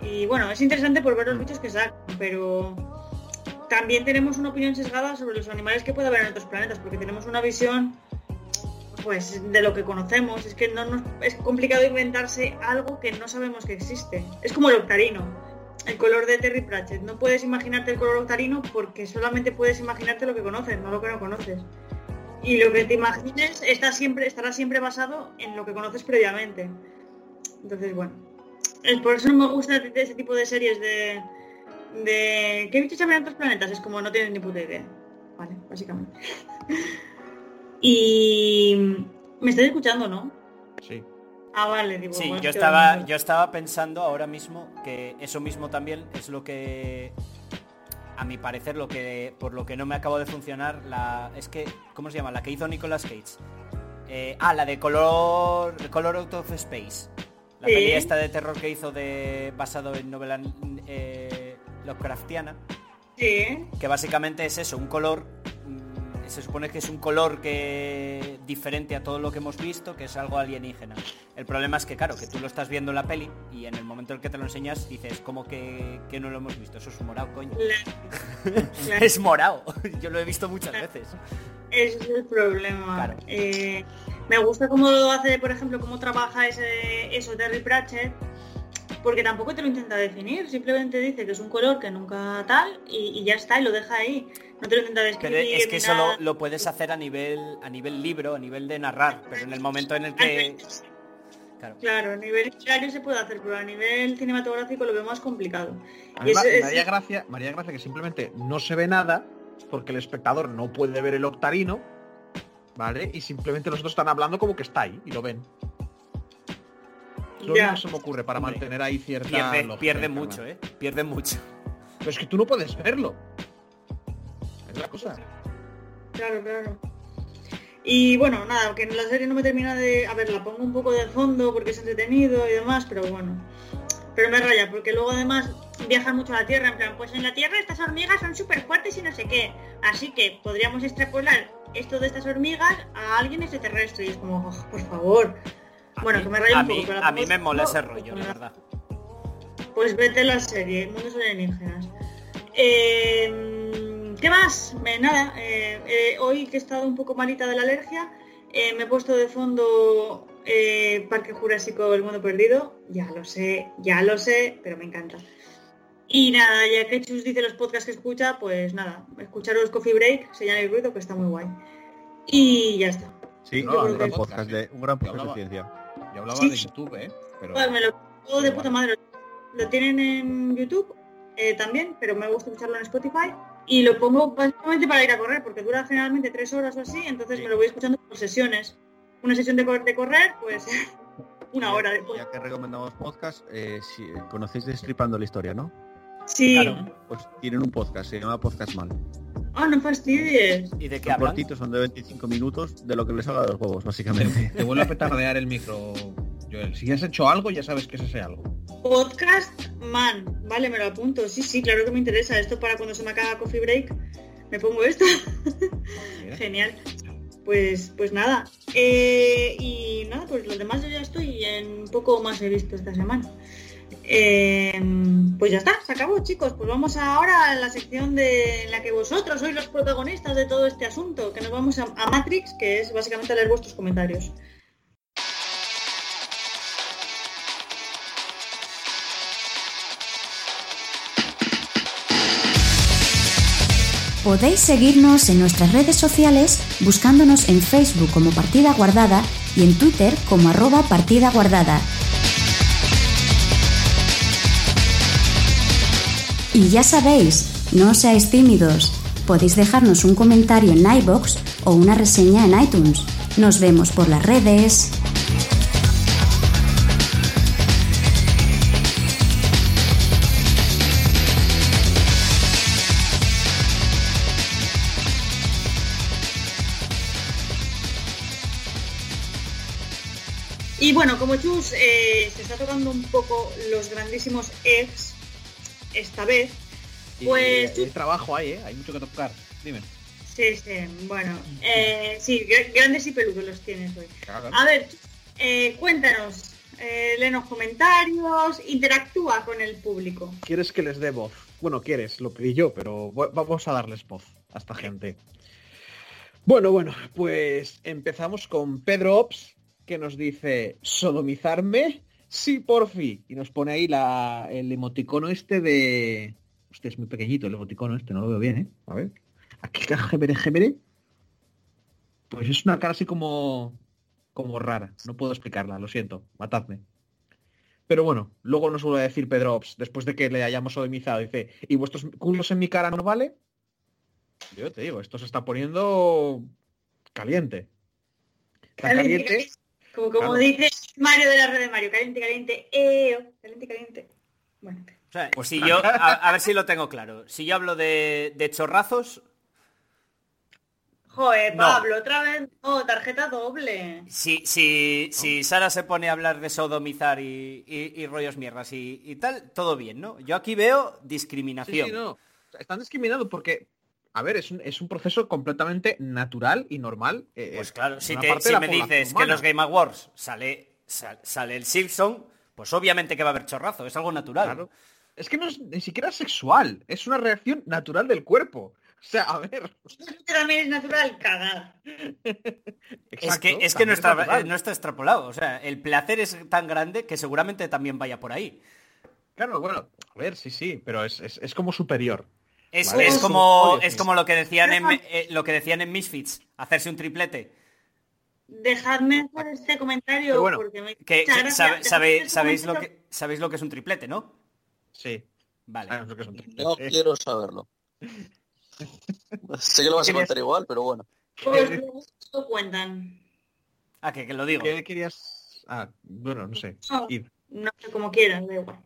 [SPEAKER 1] Y bueno, es interesante por ver los bichos que sacan, pero también tenemos una opinión sesgada sobre los animales que puede haber en otros planetas, porque tenemos una visión pues de lo que conocemos. Es que no nos, es complicado inventarse algo que no sabemos que existe. Es como el octarino, el color de Terry Pratchett. No puedes imaginarte el color octarino porque solamente puedes imaginarte lo que conoces, no lo que no conoces. Y lo que te imagines está siempre, estará siempre basado en lo que conoces previamente. Entonces, bueno. Es por eso no me gusta ese tipo de series de. de ¿Qué bichos había en otros planetas? Es como no tienen ni puta idea. Vale, básicamente. y. Me estáis escuchando, ¿no?
[SPEAKER 2] Sí.
[SPEAKER 1] Ah, vale, digo.
[SPEAKER 3] Sí, yo estaba, yo estaba pensando ahora mismo que eso mismo también es lo que, a mi parecer, lo que por lo que no me acabo de funcionar la, es que, ¿cómo se llama? La que hizo Nicolas Cage. Eh, ah, la de color, color out of space. La
[SPEAKER 1] Sí.
[SPEAKER 3] peli esta de terror que hizo de basado en novela eh, Lovecraftiana,
[SPEAKER 1] Sí,
[SPEAKER 3] que básicamente es eso, un color mm, se supone que es un color que diferente a todo lo que hemos visto, que es algo alienígena. El problema es que, claro, que tú lo estás viendo en la peli y en el momento en el que te lo enseñas dices, como que, que no lo hemos visto? Eso es morado, coño.
[SPEAKER 1] la-
[SPEAKER 3] es morado. Yo lo he visto muchas veces.
[SPEAKER 1] Ese es el problema.
[SPEAKER 3] Claro.
[SPEAKER 1] Eh, me gusta cómo lo hace, por ejemplo, cómo trabaja ese, eso Terry Pratchett, porque tampoco te lo intenta definir, simplemente dice que es un color que nunca tal y, y ya está, y lo deja ahí. No te lo intenta describir.
[SPEAKER 3] Pero es que eso lo, lo puedes hacer a nivel, a nivel libro, a nivel de narrar, pero en el momento en el que... Claro.
[SPEAKER 1] Claro, a nivel literario se puede hacer, pero a nivel cinematográfico lo veo más complicado. Y es- es-
[SPEAKER 2] María Gracia, María Gracia que simplemente no se ve nada porque el espectador no puede ver el octarino, ¿vale? Y simplemente los otros están hablando como que está ahí y lo ven. Que se me ocurre para
[SPEAKER 3] Hombre,
[SPEAKER 2] mantener ahí cierta
[SPEAKER 3] Pierde,
[SPEAKER 2] lógica,
[SPEAKER 3] pierde
[SPEAKER 2] ¿no?
[SPEAKER 3] mucho, ¿eh? Pierde mucho.
[SPEAKER 2] Pero es que tú no puedes verlo. Es la cosa.
[SPEAKER 1] Claro, claro. Y bueno, nada, que en la serie no me termina de... A ver, la pongo un poco de fondo porque es entretenido y demás, pero bueno. Pero me raya, porque luego además viajan mucho a la Tierra, en plan, pues en la Tierra estas hormigas son súper fuertes y no sé qué. Así que podríamos extrapolar esto de estas hormigas a alguien extraterrestre. Y es como, "Oh, por favor.
[SPEAKER 3] A
[SPEAKER 1] Bueno,
[SPEAKER 3] mí-
[SPEAKER 1] que me raya
[SPEAKER 3] a
[SPEAKER 1] un poco.
[SPEAKER 3] mí-
[SPEAKER 1] pero la
[SPEAKER 3] a mí me mola ese rollo, la verdad.
[SPEAKER 1] Pues vete la serie, Mundos Alienígenas. Eh, ¿Qué más? Eh, nada, eh, eh, hoy que he estado un poco malita de la alergia, eh, me he puesto de fondo eh, Parque Jurásico El Mundo Perdido. Ya lo sé, ya lo sé, pero me encanta. Y nada, ya que Chus dice los podcasts que escucha, pues nada, escucharos Coffee Break, señal y ruido, que está muy guay. Y ya está.
[SPEAKER 5] Sí,
[SPEAKER 2] No,
[SPEAKER 5] un gran podcast de, un gran podcast de
[SPEAKER 2] hablaba-
[SPEAKER 5] ciencia.
[SPEAKER 2] Yo hablaba
[SPEAKER 1] Sí.
[SPEAKER 2] de YouTube, ¿eh? Pero
[SPEAKER 1] Pues me lo pongo de puta madre. Lo tienen en YouTube eh, también, pero me gusta escucharlo en Spotify. Y lo pongo básicamente para ir a correr, porque dura generalmente tres horas o así, entonces
[SPEAKER 2] Sí.
[SPEAKER 1] me lo voy escuchando por sesiones. Una sesión de, cor- de correr, pues una hora de
[SPEAKER 5] Ya que recomendamos podcast, eh, si conocéis Destripando la Historia, ¿no?
[SPEAKER 1] Sí.
[SPEAKER 3] Claro.
[SPEAKER 5] Pues tienen un podcast, se llama Podcast Mal.
[SPEAKER 1] Ah, no fastidies.
[SPEAKER 3] ¿Y de qué
[SPEAKER 5] Son
[SPEAKER 3] hablan?
[SPEAKER 5] cortitos, son de 25 minutos, de lo que les haga de los huevos, básicamente.
[SPEAKER 2] te vuelve a petardear el micro, Joel. Si has hecho algo, ya sabes que es ese algo.
[SPEAKER 1] Podcast Man. Vale, me lo apunto. Sí, sí, claro que me interesa. Esto para cuando se me acaba Coffee Break, me pongo esto. Genial. pues, pues nada. Eh, y nada, pues los demás yo ya estoy en poco más he visto esta semana. Eh, pues ya está, se acabó chicos. Pues vamos ahora a la sección de en la que vosotros sois los protagonistas de todo este asunto, que nos vamos a, a Matrix, que es básicamente leer vuestros comentarios.
[SPEAKER 6] Podéis seguirnos en nuestras redes sociales buscándonos en Facebook como Partida Guardada y en Twitter como arroba Partida Guardada. Y ya sabéis, no seáis tímidos. Podéis dejarnos un comentario en iBox o una reseña en iTunes. Nos vemos por las redes.
[SPEAKER 1] Y bueno, como Chus eh, se está tocando un poco los grandísimos ex esta vez,
[SPEAKER 2] Y
[SPEAKER 1] pues
[SPEAKER 2] hay trabajo ahí, ¿eh? Hay mucho que tocar. Dime.
[SPEAKER 1] sí, sí, bueno, eh, sí, gr- grandes y peludos los tienes hoy.
[SPEAKER 2] Claro.
[SPEAKER 1] A ver, eh, cuéntanos, eh, léenos comentarios, interactúa con el público.
[SPEAKER 7] ¿Quieres que les dé voz? Bueno, quieres, lo pedí yo, pero vamos a darles voz a esta gente. Bueno, bueno, pues empezamos con Pedro Ops, que nos dice, ¿sodomizarme? Sí, por fin. Y nos pone ahí la, el emoticono este de... Hostia, es muy pequeñito el emoticono este, no lo veo bien, ¿eh? A ver. Aquí, gemere, gemere. Pues es una cara así como... como rara. No puedo explicarla, lo siento. Matadme. Pero bueno, luego nos vuelve a decir Pedro Ops, después de que le hayamos sodomizado, dice, ¿y vuestros culos en mi cara no vale? Yo te digo, esto se está poniendo caliente. Tan
[SPEAKER 1] Caliente. Como, como
[SPEAKER 7] Claro.
[SPEAKER 1] dice Mario de la red de Mario, caliente, caliente, eh, caliente, caliente. Bueno,
[SPEAKER 3] O sea, pues si yo, a, a ver si lo tengo claro. Si yo hablo de, de chorrazos,
[SPEAKER 1] joder,
[SPEAKER 3] No.
[SPEAKER 1] Pablo, otra vez, oh, tarjeta doble.
[SPEAKER 3] si, si, si Sara se pone a hablar de sodomizar y, y- y rollos mierdas y, y tal, todo bien, ¿no? Yo aquí veo discriminación.
[SPEAKER 2] sí, no. Están discriminados porque, a ver, es un, es un proceso completamente natural y normal. eh,
[SPEAKER 3] Pues
[SPEAKER 2] eh,
[SPEAKER 3] claro, si, te- si me dices que
[SPEAKER 2] humana.
[SPEAKER 3] los Game Awards sale, sal- sale el Simpson, pues obviamente que va a haber chorrazo, es algo natural.
[SPEAKER 2] Claro. Es que no es ni siquiera sexual, es una reacción natural del cuerpo. O sea, a ver.
[SPEAKER 1] También es natural, cagar.
[SPEAKER 3] Es que, es que no, está,
[SPEAKER 2] natural.
[SPEAKER 3] no está extrapolado. O sea, el placer es tan grande que seguramente también vaya por ahí.
[SPEAKER 2] Claro, bueno, a ver, sí, sí, pero es, es, es como superior.
[SPEAKER 3] Es,
[SPEAKER 2] Vale,
[SPEAKER 3] es como,
[SPEAKER 2] oye,
[SPEAKER 3] es como lo que decían en eh, lo que decían en Misfits, hacerse un triplete.
[SPEAKER 1] Dejadme hacer este comentario
[SPEAKER 2] bueno,
[SPEAKER 1] porque me
[SPEAKER 3] Que, que sabe- sabe-
[SPEAKER 1] este
[SPEAKER 3] sabéis lo que sabéis lo que es un triplete, ¿no?
[SPEAKER 2] Sí.
[SPEAKER 3] Vale.
[SPEAKER 4] No quiero saberlo. sé que lo vas a
[SPEAKER 2] ¿Querías-
[SPEAKER 4] contar igual, pero bueno.
[SPEAKER 1] Pues lo cuentan.
[SPEAKER 3] Ah, que, que lo digo.
[SPEAKER 2] ¿Qué querías? Ah, bueno, no sé.
[SPEAKER 1] No, sé como quieran, da igual.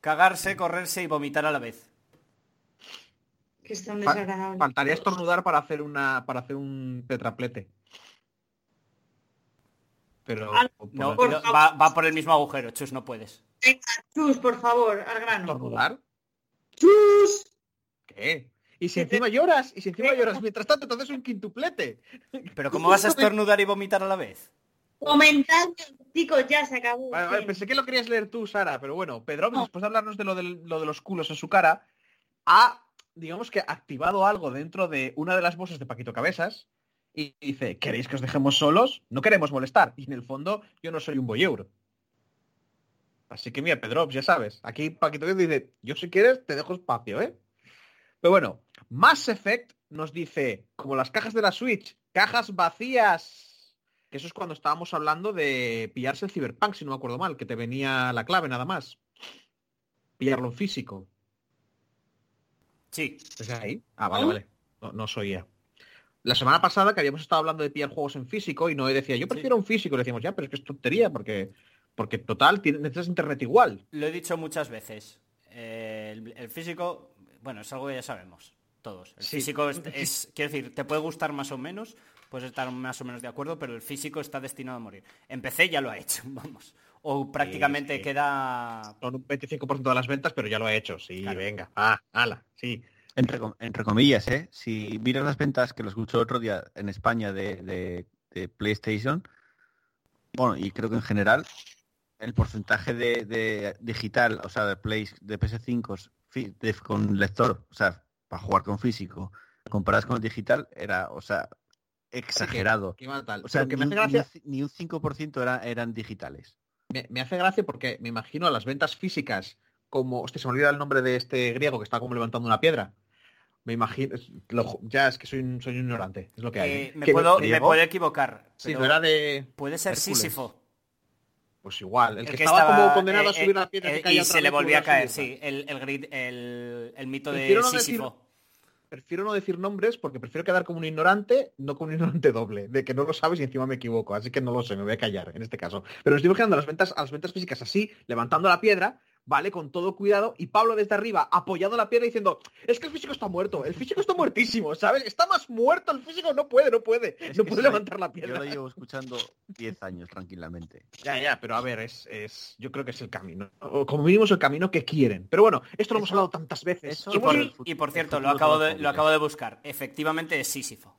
[SPEAKER 3] Cagarse, correrse y vomitar a la vez.
[SPEAKER 1] Que es tan
[SPEAKER 2] Fa-
[SPEAKER 1] desagradable.
[SPEAKER 2] faltaría estornudar para hacer una para hacer un tetraplete. Pero
[SPEAKER 1] Ah,
[SPEAKER 2] por
[SPEAKER 3] No,
[SPEAKER 1] Por
[SPEAKER 3] va, va por el mismo agujero, chus, no puedes.
[SPEAKER 1] Venga, Chus, por favor, al grano.
[SPEAKER 2] estornudar,
[SPEAKER 1] Chus.
[SPEAKER 2] ¿qué? Y si encima lloras, y si encima lloras, mientras tanto te haces un quintuplete.
[SPEAKER 3] Pero ¿cómo vas a estornudar y vomitar a la vez?
[SPEAKER 1] Comentarios, chicos, ya se acabó.
[SPEAKER 2] Vale, vale,
[SPEAKER 1] Fin.
[SPEAKER 2] pensé que lo querías leer tú, Sara, pero bueno, Pedro,
[SPEAKER 1] No.
[SPEAKER 2] después de hablarnos de lo, del- lo de los culos en su cara, ha, digamos que, activado algo dentro de una de las voces de Paquito Cabezas y dice, ¿queréis que os dejemos solos? No queremos molestar. Y en el fondo, yo no soy un boyeuro. Así que mira, Pedro, ya sabes, aquí Paquito dice, yo si quieres te dejo espacio, ¿eh? Pero bueno, Mass Effect nos dice, como las cajas de la Switch, cajas vacías. Que eso es cuando estábamos hablando de pillarse el Cyberpunk, si no me acuerdo mal, que te venía la clave nada más. Pillarlo en físico.
[SPEAKER 3] Sí.
[SPEAKER 2] ¿Es ahí? Ah, vale, vale. No, no os oía. La semana pasada que habíamos estado hablando de pillar juegos en físico y Noé decía, yo prefiero un físico. Y decíamos, ya, pero es que es tontería, porque, porque total, necesitas internet igual.
[SPEAKER 3] Lo he dicho muchas veces. Eh, el, el físico, bueno, es algo que ya sabemos, todos. El
[SPEAKER 2] Sí.
[SPEAKER 3] físico es, es- quiero decir, te puede gustar más o menos, puedes estar más o menos de acuerdo, pero el físico está destinado a morir. En PC ya lo ha hecho, vamos. O prácticamente
[SPEAKER 2] sí.
[SPEAKER 3] queda...
[SPEAKER 2] Son un 25% de las ventas, pero ya lo ha hecho. Sí,
[SPEAKER 3] Claro.
[SPEAKER 2] venga. Ah, ala, sí.
[SPEAKER 5] Entre, entre comillas, ¿eh? Si miras las ventas que lo escucho otro día en España de, de- de PlayStation, bueno, y creo que en general, el porcentaje de, de digital, o sea, de Play, de PS5 fi- de- con lector, o sea, para jugar con físico, comparadas con el digital, era, o sea, exagerado.
[SPEAKER 2] Que tal.
[SPEAKER 5] O sea,
[SPEAKER 2] que
[SPEAKER 5] ni,
[SPEAKER 2] me hace
[SPEAKER 5] un-
[SPEAKER 2] gracia,
[SPEAKER 5] ni un 5% era- eran digitales.
[SPEAKER 2] me, me hace gracia porque me imagino las ventas físicas como, hostia, se me olvida el nombre de este griego que está como levantando una piedra. Me imagino, lo- ya es que soy un, soy un ignorante, es lo que hay.
[SPEAKER 3] Eh, me, puedo, me puedo equivocar.
[SPEAKER 2] Sí,
[SPEAKER 3] pero
[SPEAKER 2] no era de,
[SPEAKER 3] Puede ser
[SPEAKER 2] Hércules.
[SPEAKER 3] Sísifo.
[SPEAKER 2] pues igual, el,
[SPEAKER 3] El
[SPEAKER 2] que,
[SPEAKER 3] que
[SPEAKER 2] estaba, como condenado a
[SPEAKER 3] eh,
[SPEAKER 2] subir
[SPEAKER 3] eh,
[SPEAKER 2] la piedra
[SPEAKER 3] eh,
[SPEAKER 2] que caía
[SPEAKER 3] y se le volvía a caer, sí. El, el, grid- el, mito de
[SPEAKER 2] Prefiero no decir-
[SPEAKER 3] Sísifo.
[SPEAKER 2] Prefiero no decir nombres porque prefiero quedar como un ignorante, no como un ignorante doble, de que no lo sabes y encima me equivoco, así que no lo sé, me voy a callar en este caso. Pero me estoy imaginando las ventas, a las ventas físicas así, levantando la piedra, vale, con todo cuidado, y Pablo desde arriba apoyando la piedra diciendo, es que el físico está muerto, el físico está muertísimo, ¿sabes? Está más muerto el físico, no puede, no puede,
[SPEAKER 5] Es
[SPEAKER 2] no puede levantar la
[SPEAKER 5] Yo
[SPEAKER 2] piedra.
[SPEAKER 5] lo llevo escuchando 10 años tranquilamente.
[SPEAKER 2] Ya, ya, pero a ver, es, es, yo creo que es el camino, o como mínimo es el camino que quieren. Pero bueno, esto lo hemos hablado tantas veces.
[SPEAKER 5] eso
[SPEAKER 3] Y por, y por cierto, lo acabo,
[SPEAKER 5] de
[SPEAKER 3] lo acabo de buscar. Efectivamente es Sísifo.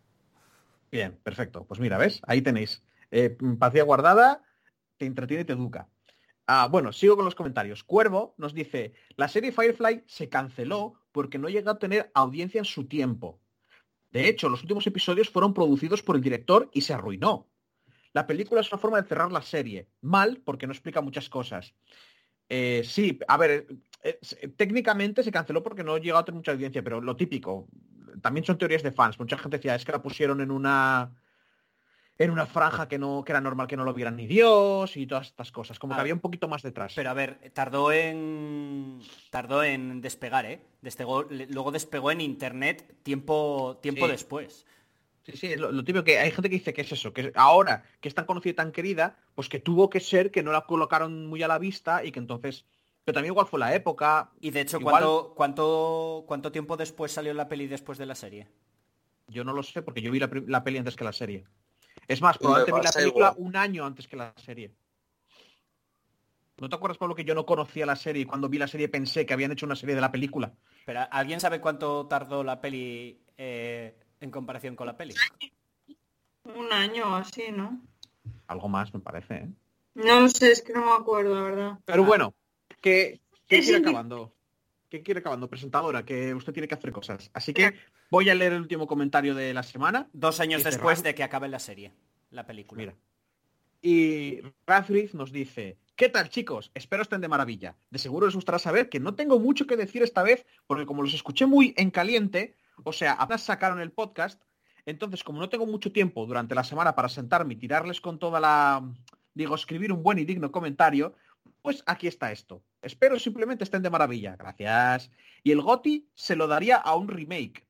[SPEAKER 2] Bien, perfecto. Pues mira, ¿ves? Ahí tenéis. Eh, paciencia guardada, te entretiene y te educa. Ah, bueno, sigo con los comentarios. Cuervo nos dice, la serie Firefly se canceló porque no llegó a tener audiencia en su tiempo. De hecho, los últimos episodios fueron producidos por el director y se arruinó. La película es una forma de cerrar la serie. Mal, porque no explica muchas cosas. Eh, sí, a ver, eh, eh, técnicamente se canceló porque no llegó a tener mucha audiencia, pero lo típico, también son teorías de fans. Mucha gente decía, es que la pusieron en una en una franja que no que era normal que no lo vieran ni Dios y todas estas cosas. Como que
[SPEAKER 3] ver,
[SPEAKER 2] había un poquito más detrás.
[SPEAKER 3] Pero a ver, tardó en tardó en despegar, ¿eh? Despegó- luego despegó en internet tiempo tiempo
[SPEAKER 2] Sí.
[SPEAKER 3] después.
[SPEAKER 2] Sí, sí, lo, lo típico que hay gente que dice que es eso, que ahora que es tan conocida y tan querida, pues que tuvo que ser que no la colocaron muy a la vista y que entonces... Pero también igual fue la época.
[SPEAKER 3] Y de hecho,
[SPEAKER 2] Igual-
[SPEAKER 3] ¿cuánto, cuánto, ¿cuánto tiempo después salió la peli después de la serie?
[SPEAKER 2] Yo no lo sé porque yo vi la peli antes que la serie. Es más,
[SPEAKER 4] Me
[SPEAKER 2] probablemente vi la película
[SPEAKER 4] igual.
[SPEAKER 2] un año antes que la serie. ¿No te acuerdas, Pablo, que yo no conocía la serie y cuando vi la serie pensé que habían hecho una serie de la película?
[SPEAKER 3] Pero ¿alguien sabe cuánto tardó la peli eh, en comparación con la peli?
[SPEAKER 1] Un año o así, ¿no?
[SPEAKER 2] Algo más, me parece, ¿eh?
[SPEAKER 1] No lo sé, es que no me acuerdo, la verdad.
[SPEAKER 2] Pero bueno, que, que
[SPEAKER 1] Es
[SPEAKER 2] quiere acabando. Que quiere acabando, presentadora, que usted tiene que hacer cosas. Así que voy a leer el último comentario de la semana.
[SPEAKER 3] Dos años después de que acabe la serie, la película.
[SPEAKER 2] Mira. Y Razriz nos dice, ¿qué tal chicos? Espero estén de maravilla. De seguro les gustará saber que no tengo mucho que decir esta vez, porque como los escuché muy en caliente, o sea, apenas sacaron el podcast, entonces como no tengo mucho tiempo durante la semana para sentarme y tirarles con toda la... digo, escribir un buen y digno comentario, pues aquí está esto. Espero simplemente estén de maravilla. Gracias. Y el GOTI se lo daría a un remake.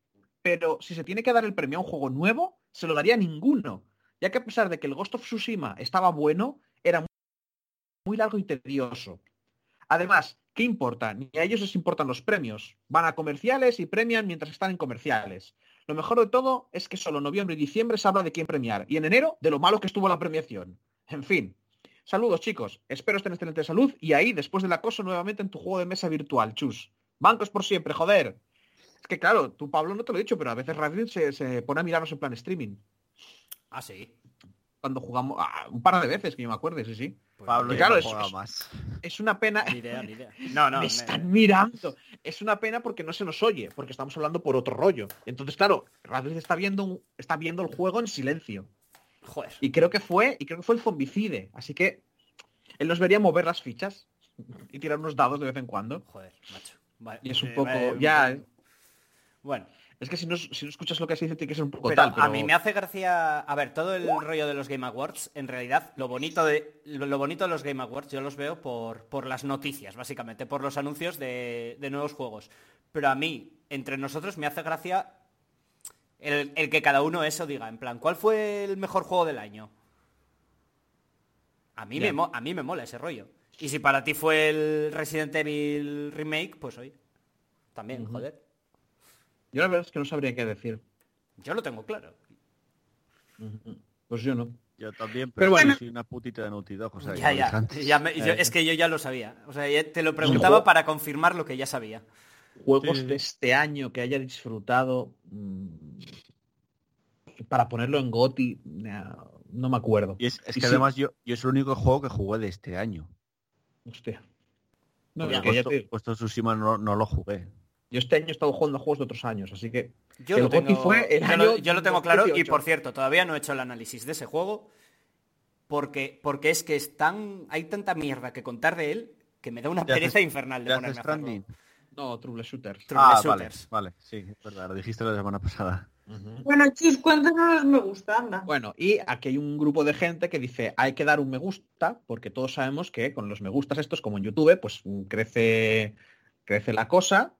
[SPEAKER 2] Pero si se tiene que dar el premio a un juego nuevo, se lo daría a ninguno. Ya que a pesar de que el Ghost of Tsushima estaba bueno, era muy largo y tedioso. Además, ¿qué importa? Ni a ellos les importan los premios. Van a comerciales y premian mientras están en comerciales. Lo mejor de todo es que solo noviembre y diciembre se habla de quién premiar. Y en enero, de lo malo que estuvo la premiación. En fin. Saludos, chicos. Espero estén en excelente salud y ahí, después del acoso, nuevamente en tu juego de mesa virtual, chus. Bancos por siempre, joder. Es que claro, tú, Pablo, no te lo he dicho, pero a veces Radric se, se pone a mirarnos en plan streaming.
[SPEAKER 3] Ah, sí.
[SPEAKER 2] Cuando jugamos, ah, un par de veces, que yo me acuerde, sí, sí.
[SPEAKER 3] Pues
[SPEAKER 5] Pablo
[SPEAKER 2] Y claro,
[SPEAKER 5] no
[SPEAKER 2] es-
[SPEAKER 5] más.
[SPEAKER 2] Es una pena.
[SPEAKER 3] Ni idea, ni idea. No, no.
[SPEAKER 2] me
[SPEAKER 3] me-
[SPEAKER 2] están mirando. Es una pena porque no se nos oye, porque estamos hablando por otro rollo. Entonces, claro, está viendo, está viendo el juego en silencio.
[SPEAKER 3] Joder.
[SPEAKER 2] Y creo que fue, y creo que fue el zombicide. Así que él nos vería mover las fichas y tirar unos dados de vez en cuando.
[SPEAKER 3] Joder, macho. Vale,
[SPEAKER 2] Y es un
[SPEAKER 3] eh,
[SPEAKER 2] poco-
[SPEAKER 3] vale,
[SPEAKER 2] ya, eh.
[SPEAKER 3] Bueno,
[SPEAKER 2] Es que si no, si no escuchas lo que se dice, tiene que ser un poco
[SPEAKER 3] pero
[SPEAKER 2] tal. Pero...
[SPEAKER 3] a mí me hace gracia... A ver, todo el rollo de los Game Awards, en realidad, lo bonito de, lo, bonito de los Game Awards yo los veo por, por las noticias, básicamente, por los anuncios de, de nuevos juegos. Pero a mí, entre nosotros, me hace gracia el, el que cada uno eso diga, en plan, ¿cuál fue el mejor juego del año? A mí, me, a mí me mola ese rollo. Y si para ti fue el Resident Evil Remake, pues oye, también, joder.
[SPEAKER 2] Yo la verdad es que no sabría qué decir.
[SPEAKER 3] Yo lo tengo claro.
[SPEAKER 2] Pues yo no.
[SPEAKER 5] Yo también,
[SPEAKER 2] Pero
[SPEAKER 5] pero,
[SPEAKER 2] bueno.
[SPEAKER 5] soy una putita de o sea,
[SPEAKER 3] ya, ya.
[SPEAKER 5] dije antes.
[SPEAKER 3] ya me- yo-
[SPEAKER 5] Eh,
[SPEAKER 3] es que yo ya lo sabía. O sea, te lo preguntaba para confirmar lo que ya sabía.
[SPEAKER 2] juegos
[SPEAKER 5] Sí.
[SPEAKER 2] de este año que haya disfrutado mm, para ponerlo en GOTI, no, no me acuerdo.
[SPEAKER 5] Y es, es
[SPEAKER 2] Y
[SPEAKER 5] que
[SPEAKER 2] sí.
[SPEAKER 5] además yo, yo es el único juego que jugué de este año.
[SPEAKER 2] Hostia. No,
[SPEAKER 5] Ghost,
[SPEAKER 2] te
[SPEAKER 5] of Tsushima no, no lo jugué.
[SPEAKER 2] Yo este año he estado jugando a juegos de otros años, así que
[SPEAKER 3] Yo,
[SPEAKER 2] El
[SPEAKER 3] lo tengo,
[SPEAKER 2] fue el
[SPEAKER 3] yo,
[SPEAKER 2] año
[SPEAKER 3] lo, yo lo tengo claro y
[SPEAKER 2] 2018.
[SPEAKER 3] por cierto, todavía no he hecho el análisis de ese juego porque, porque es que es tan, hay tanta mierda que contar de él que me da una
[SPEAKER 5] ¿Te haces-
[SPEAKER 3] pereza infernal de
[SPEAKER 5] ¿Te
[SPEAKER 3] ponerme a
[SPEAKER 2] no, Trouble Shooter.
[SPEAKER 3] Trouble
[SPEAKER 5] Ah, vale,
[SPEAKER 3] Shooters.
[SPEAKER 5] vale, sí, es verdad, lo dijiste la semana pasada.
[SPEAKER 1] Bueno, Chus, cuéntanos los me gusta, anda.
[SPEAKER 2] Bueno, y aquí hay un grupo de gente que dice hay que dar un me gusta, porque todos sabemos que con los me gustas estos, como en YouTube, pues mm, crece, crece la cosa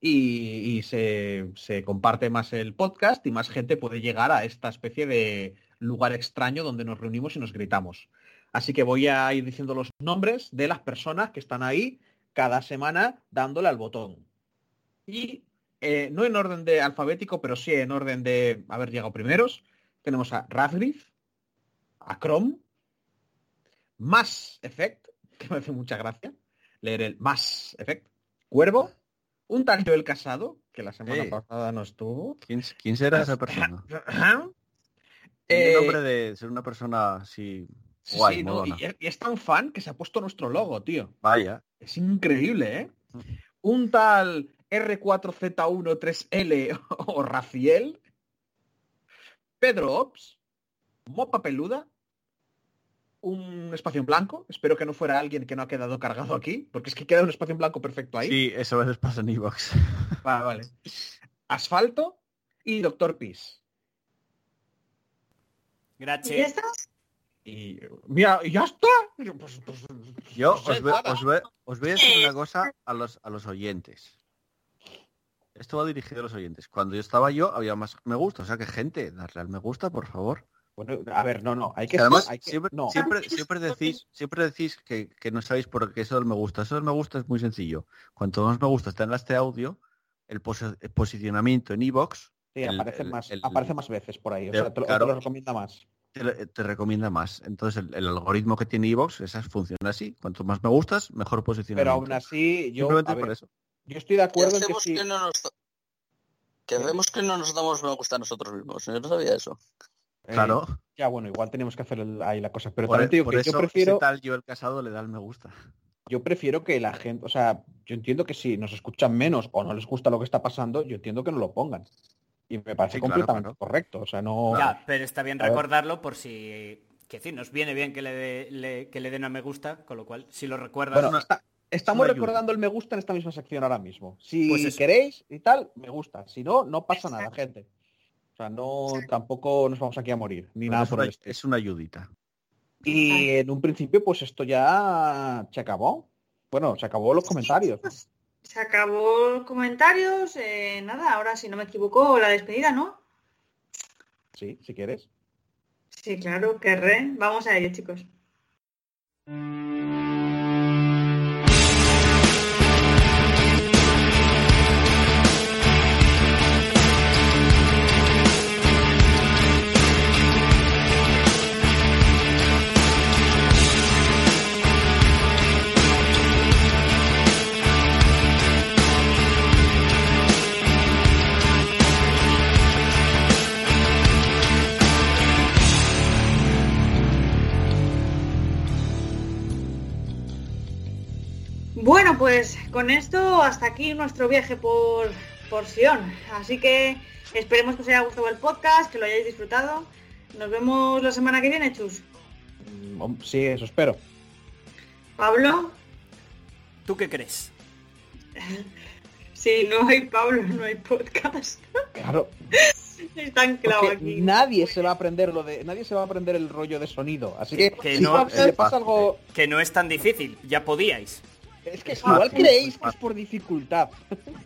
[SPEAKER 2] y, se comparte más el podcast y más gente puede llegar a esta especie de lugar extraño donde nos reunimos y nos gritamos. Así que voy a ir diciendo los nombres de las personas que están ahí cada semana dándole al botón. Y eh, no en orden de alfabético, pero sí en orden de haber llegado primeros. Tenemos a Radgriff, a Chrome, Mass Effect, que me hace mucha gracia leer el Mass Effect, Cuervo, un tal Joel Casado, que la semana
[SPEAKER 5] Eh.
[SPEAKER 2] pasada no estuvo.
[SPEAKER 5] ¿Quién, quién será esa persona?
[SPEAKER 2] Eh,
[SPEAKER 5] Tiene nombre de ser una persona así
[SPEAKER 2] sí,
[SPEAKER 5] guay,
[SPEAKER 2] sí, no,
[SPEAKER 5] molona.
[SPEAKER 2] y, es- y es tan fan que se ha puesto nuestro logo, tío.
[SPEAKER 5] Vaya.
[SPEAKER 2] Es increíble, ¿eh? Un tal R4Z13L o Raciel, Pedro Ops, Mopa Peluda, un espacio en blanco. Espero que no fuera alguien que no ha quedado cargado aquí, porque es que queda un espacio en blanco perfecto ahí.
[SPEAKER 5] Sí, eso a veces pasa en Evox.
[SPEAKER 2] Vale, vale. Asfalto y Doctor Peace.
[SPEAKER 1] ¿Y
[SPEAKER 3] Gracias.
[SPEAKER 1] ya está?
[SPEAKER 2] Y mira, y ya está. Pues- pues-
[SPEAKER 5] Yo
[SPEAKER 2] no sé,
[SPEAKER 5] os, ve- os ve- os voy a decir una cosa a los, a los oyentes. Esto va dirigido a los oyentes. Cuando yo estaba yo había más me gusta, o sea que gente, darle al me gusta, por favor.
[SPEAKER 7] Bueno, a ver, no, no, hay que...
[SPEAKER 5] Además
[SPEAKER 7] hay que-
[SPEAKER 5] siempre,
[SPEAKER 7] no.
[SPEAKER 5] siempre, siempre decís, siempre decís que, que no sabéis por qué eso del me gusta. Eso del me gusta es muy sencillo. Cuanto más me gusta está en este audio, el, posi- el posicionamiento en Evox
[SPEAKER 7] Sí,
[SPEAKER 5] el-
[SPEAKER 7] aparece,
[SPEAKER 5] el-
[SPEAKER 7] más,
[SPEAKER 5] el-
[SPEAKER 7] aparece más veces por ahí. O sea, te lo, te
[SPEAKER 5] claro.
[SPEAKER 7] lo recomienda más.
[SPEAKER 5] te, te recomienda más. Entonces el, el algoritmo que tiene Evox esas funciona así. Cuanto más me gustas, mejor
[SPEAKER 7] Pero
[SPEAKER 5] posicionamiento.
[SPEAKER 7] aún así, yo,
[SPEAKER 5] Simplemente
[SPEAKER 7] a ver,
[SPEAKER 5] por eso.
[SPEAKER 7] yo estoy de acuerdo en que sí.
[SPEAKER 4] que no nos... Que vemos que no nos damos me gusta a nosotros mismos. Yo no sabía eso.
[SPEAKER 7] Eh,
[SPEAKER 5] Claro.
[SPEAKER 7] ya, bueno, igual tenemos que hacer el- ahí la cosa. Pero
[SPEAKER 5] por,
[SPEAKER 7] también te digo
[SPEAKER 5] por
[SPEAKER 7] que
[SPEAKER 5] eso
[SPEAKER 7] yo prefiero,
[SPEAKER 5] tal yo el casado le da el me gusta.
[SPEAKER 7] yo prefiero que la gente, o sea, yo entiendo que si nos escuchan menos o no les gusta lo que está pasando, yo entiendo que no lo pongan. Y me parece
[SPEAKER 5] Sí,
[SPEAKER 7] completamente
[SPEAKER 5] claro.
[SPEAKER 7] correcto. O sea, no.
[SPEAKER 3] Ya, pero está bien
[SPEAKER 7] A ver.
[SPEAKER 3] recordarlo por si... Que decir, nos viene bien que le, dé- le- que le den a me gusta, con lo cual, si lo recuerdas...
[SPEAKER 7] Bueno, está- estamos recordando el me gusta en esta misma sección ahora mismo. Si
[SPEAKER 3] Pues
[SPEAKER 7] queréis y tal, me gusta. Si no, no pasa nada, gente. O sea, no tampoco nos vamos aquí a morir, ni nada
[SPEAKER 5] es,
[SPEAKER 7] por
[SPEAKER 5] una,
[SPEAKER 7] el estilo.
[SPEAKER 5] es una ayudita.
[SPEAKER 7] Y en un principio, pues esto ya se acabó. Bueno, se acabó los comentarios.
[SPEAKER 1] Se acabó los comentarios. eh, nada, ahora si no me equivoco, la despedida, ¿no?
[SPEAKER 7] Sí, si quieres.
[SPEAKER 1] Sí, claro, querré. Vamos a ello, chicos. Bueno, pues con esto hasta aquí nuestro viaje por, por Sion. Así que esperemos que os haya gustado el podcast, que lo hayáis disfrutado. Nos vemos la semana que viene, Chus.
[SPEAKER 7] Mm, Sí, eso espero.
[SPEAKER 1] Pablo,
[SPEAKER 3] ¿Tú qué crees?
[SPEAKER 1] si no hay Pablo, no hay podcast.
[SPEAKER 7] Claro.
[SPEAKER 1] Está anclado
[SPEAKER 7] Porque
[SPEAKER 1] aquí.
[SPEAKER 7] nadie se va a aprender lo de. Nadie se va a aprender el rollo de sonido. Así que,
[SPEAKER 3] Que
[SPEAKER 7] si
[SPEAKER 3] no-
[SPEAKER 7] le
[SPEAKER 5] es
[SPEAKER 7] pasa algo.
[SPEAKER 3] Que no es tan difícil, ya podíais.
[SPEAKER 7] Es que
[SPEAKER 5] Es
[SPEAKER 7] igual
[SPEAKER 5] fácil,
[SPEAKER 7] creéis
[SPEAKER 5] es
[SPEAKER 7] que es por dificultad.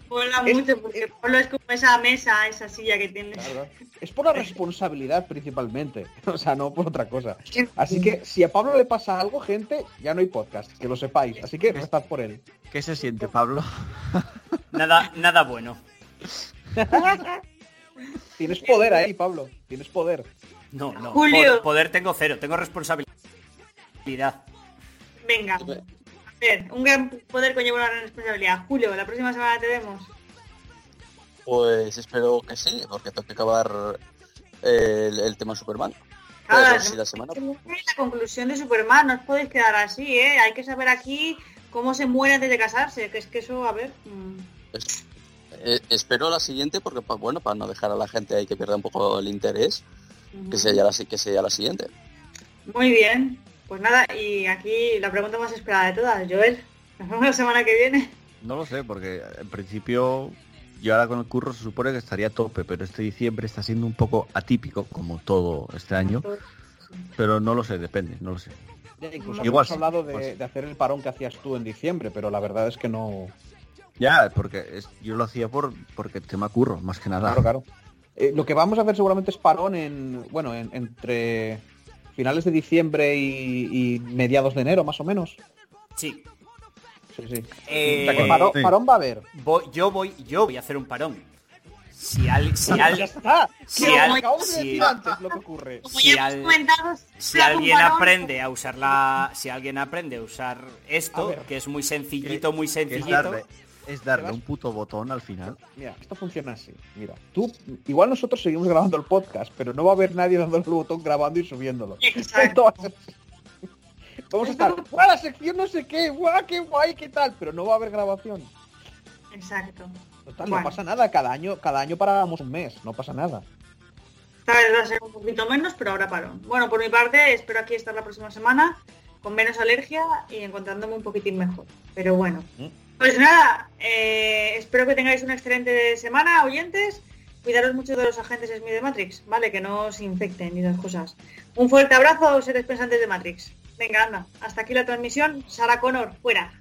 [SPEAKER 1] Mola mucho porque Pablo es como esa mesa, esa silla que tienes.
[SPEAKER 7] Claro. Es por la responsabilidad principalmente. O sea, no por otra cosa. Así que si a Pablo le pasa algo, gente, ya no hay podcast, que lo sepáis. Así que rezad por él.
[SPEAKER 5] ¿Qué se siente, Pablo?
[SPEAKER 3] Nada, nada bueno.
[SPEAKER 7] Tienes poder ahí, Pablo. Tienes poder.
[SPEAKER 3] No, no.
[SPEAKER 1] Julio.
[SPEAKER 3] po- Poder tengo cero, tengo responsabilidad.
[SPEAKER 1] Venga. Un gran poder conlleva una gran responsabilidad. Julio, la próxima semana te vemos.
[SPEAKER 4] Pues espero que sí, porque tengo que acabar eh, el, el tema Superman.
[SPEAKER 1] Claro,
[SPEAKER 4] Pero si la semana...
[SPEAKER 1] la conclusión de Superman, no os podéis quedar así, ¿eh? Hay que saber aquí cómo se muere antes de casarse, que es que eso, a ver... mm,
[SPEAKER 4] es- eh, espero la siguiente porque, pa- bueno, para no dejar a la gente ahí que pierda un poco el interés, que sea ya la, si- que sea la siguiente.
[SPEAKER 1] Muy bien. Pues nada, y aquí la pregunta más esperada de todas, Joel. Nos vemos la semana que viene.
[SPEAKER 5] No lo sé, porque en principio yo ahora con el curro se supone que estaría a tope, pero este diciembre está siendo un poco atípico, como todo este año, pero no lo sé, depende, no lo sé.
[SPEAKER 2] Ya, incluso
[SPEAKER 5] Igual
[SPEAKER 2] hemos
[SPEAKER 5] sí,
[SPEAKER 2] hablado de,
[SPEAKER 5] pues.
[SPEAKER 2] de hacer el parón que hacías tú en diciembre, pero la verdad es que no...
[SPEAKER 5] Ya, porque es- yo lo hacía por porque tema curro, más que nada.
[SPEAKER 2] Claro, claro. Eh, lo que vamos a hacer seguramente es parón en, bueno, en- entre finales de diciembre y, y mediados de enero, más o menos.
[SPEAKER 3] Sí.
[SPEAKER 2] Sí, sí.
[SPEAKER 3] Eh,
[SPEAKER 2] o sea que parón,
[SPEAKER 5] sí.
[SPEAKER 2] parón va a haber.
[SPEAKER 3] voy- yo voy, yo voy a hacer un parón. Si al, si
[SPEAKER 2] ya
[SPEAKER 3] al,
[SPEAKER 2] está.
[SPEAKER 3] si al- si-
[SPEAKER 2] antes lo que ocurre.
[SPEAKER 3] Al- alguien aprende a usar la, si alguien aprende a usar esto,
[SPEAKER 2] ver.
[SPEAKER 3] que es muy sencillito, muy
[SPEAKER 5] Es
[SPEAKER 3] sencillito.
[SPEAKER 5] Darle, es darle
[SPEAKER 2] vas-
[SPEAKER 5] un puto botón al final.
[SPEAKER 2] Mira, esto funciona así. Mira, tú, igual nosotros seguimos grabando el podcast, pero no va a haber nadie dándole el botón grabando y subiéndolo.
[SPEAKER 1] Exacto.
[SPEAKER 2] Vamos a estar, ¡guau, la sección no sé qué! ¡Guau, qué guay, qué tal! Pero no va a haber grabación.
[SPEAKER 1] Exacto.
[SPEAKER 2] Total,
[SPEAKER 1] Bueno.
[SPEAKER 2] no pasa nada. Cada año, cada año parábamos un mes. No pasa nada.
[SPEAKER 1] Esta vez va a ser un poquito menos, pero ahora parón. Bueno, por mi parte, espero aquí estar la próxima semana con menos alergia y encontrándome un poquitín mejor. Pero bueno. Pues nada, eh, espero que tengáis una excelente semana, oyentes. Cuidaros mucho de los agentes Smith de Matrix, ¿vale? Que no os infecten ni las cosas. Un fuerte abrazo, seres pensantes de Matrix. Venga, anda. Hasta aquí la transmisión. Sara Connor, fuera.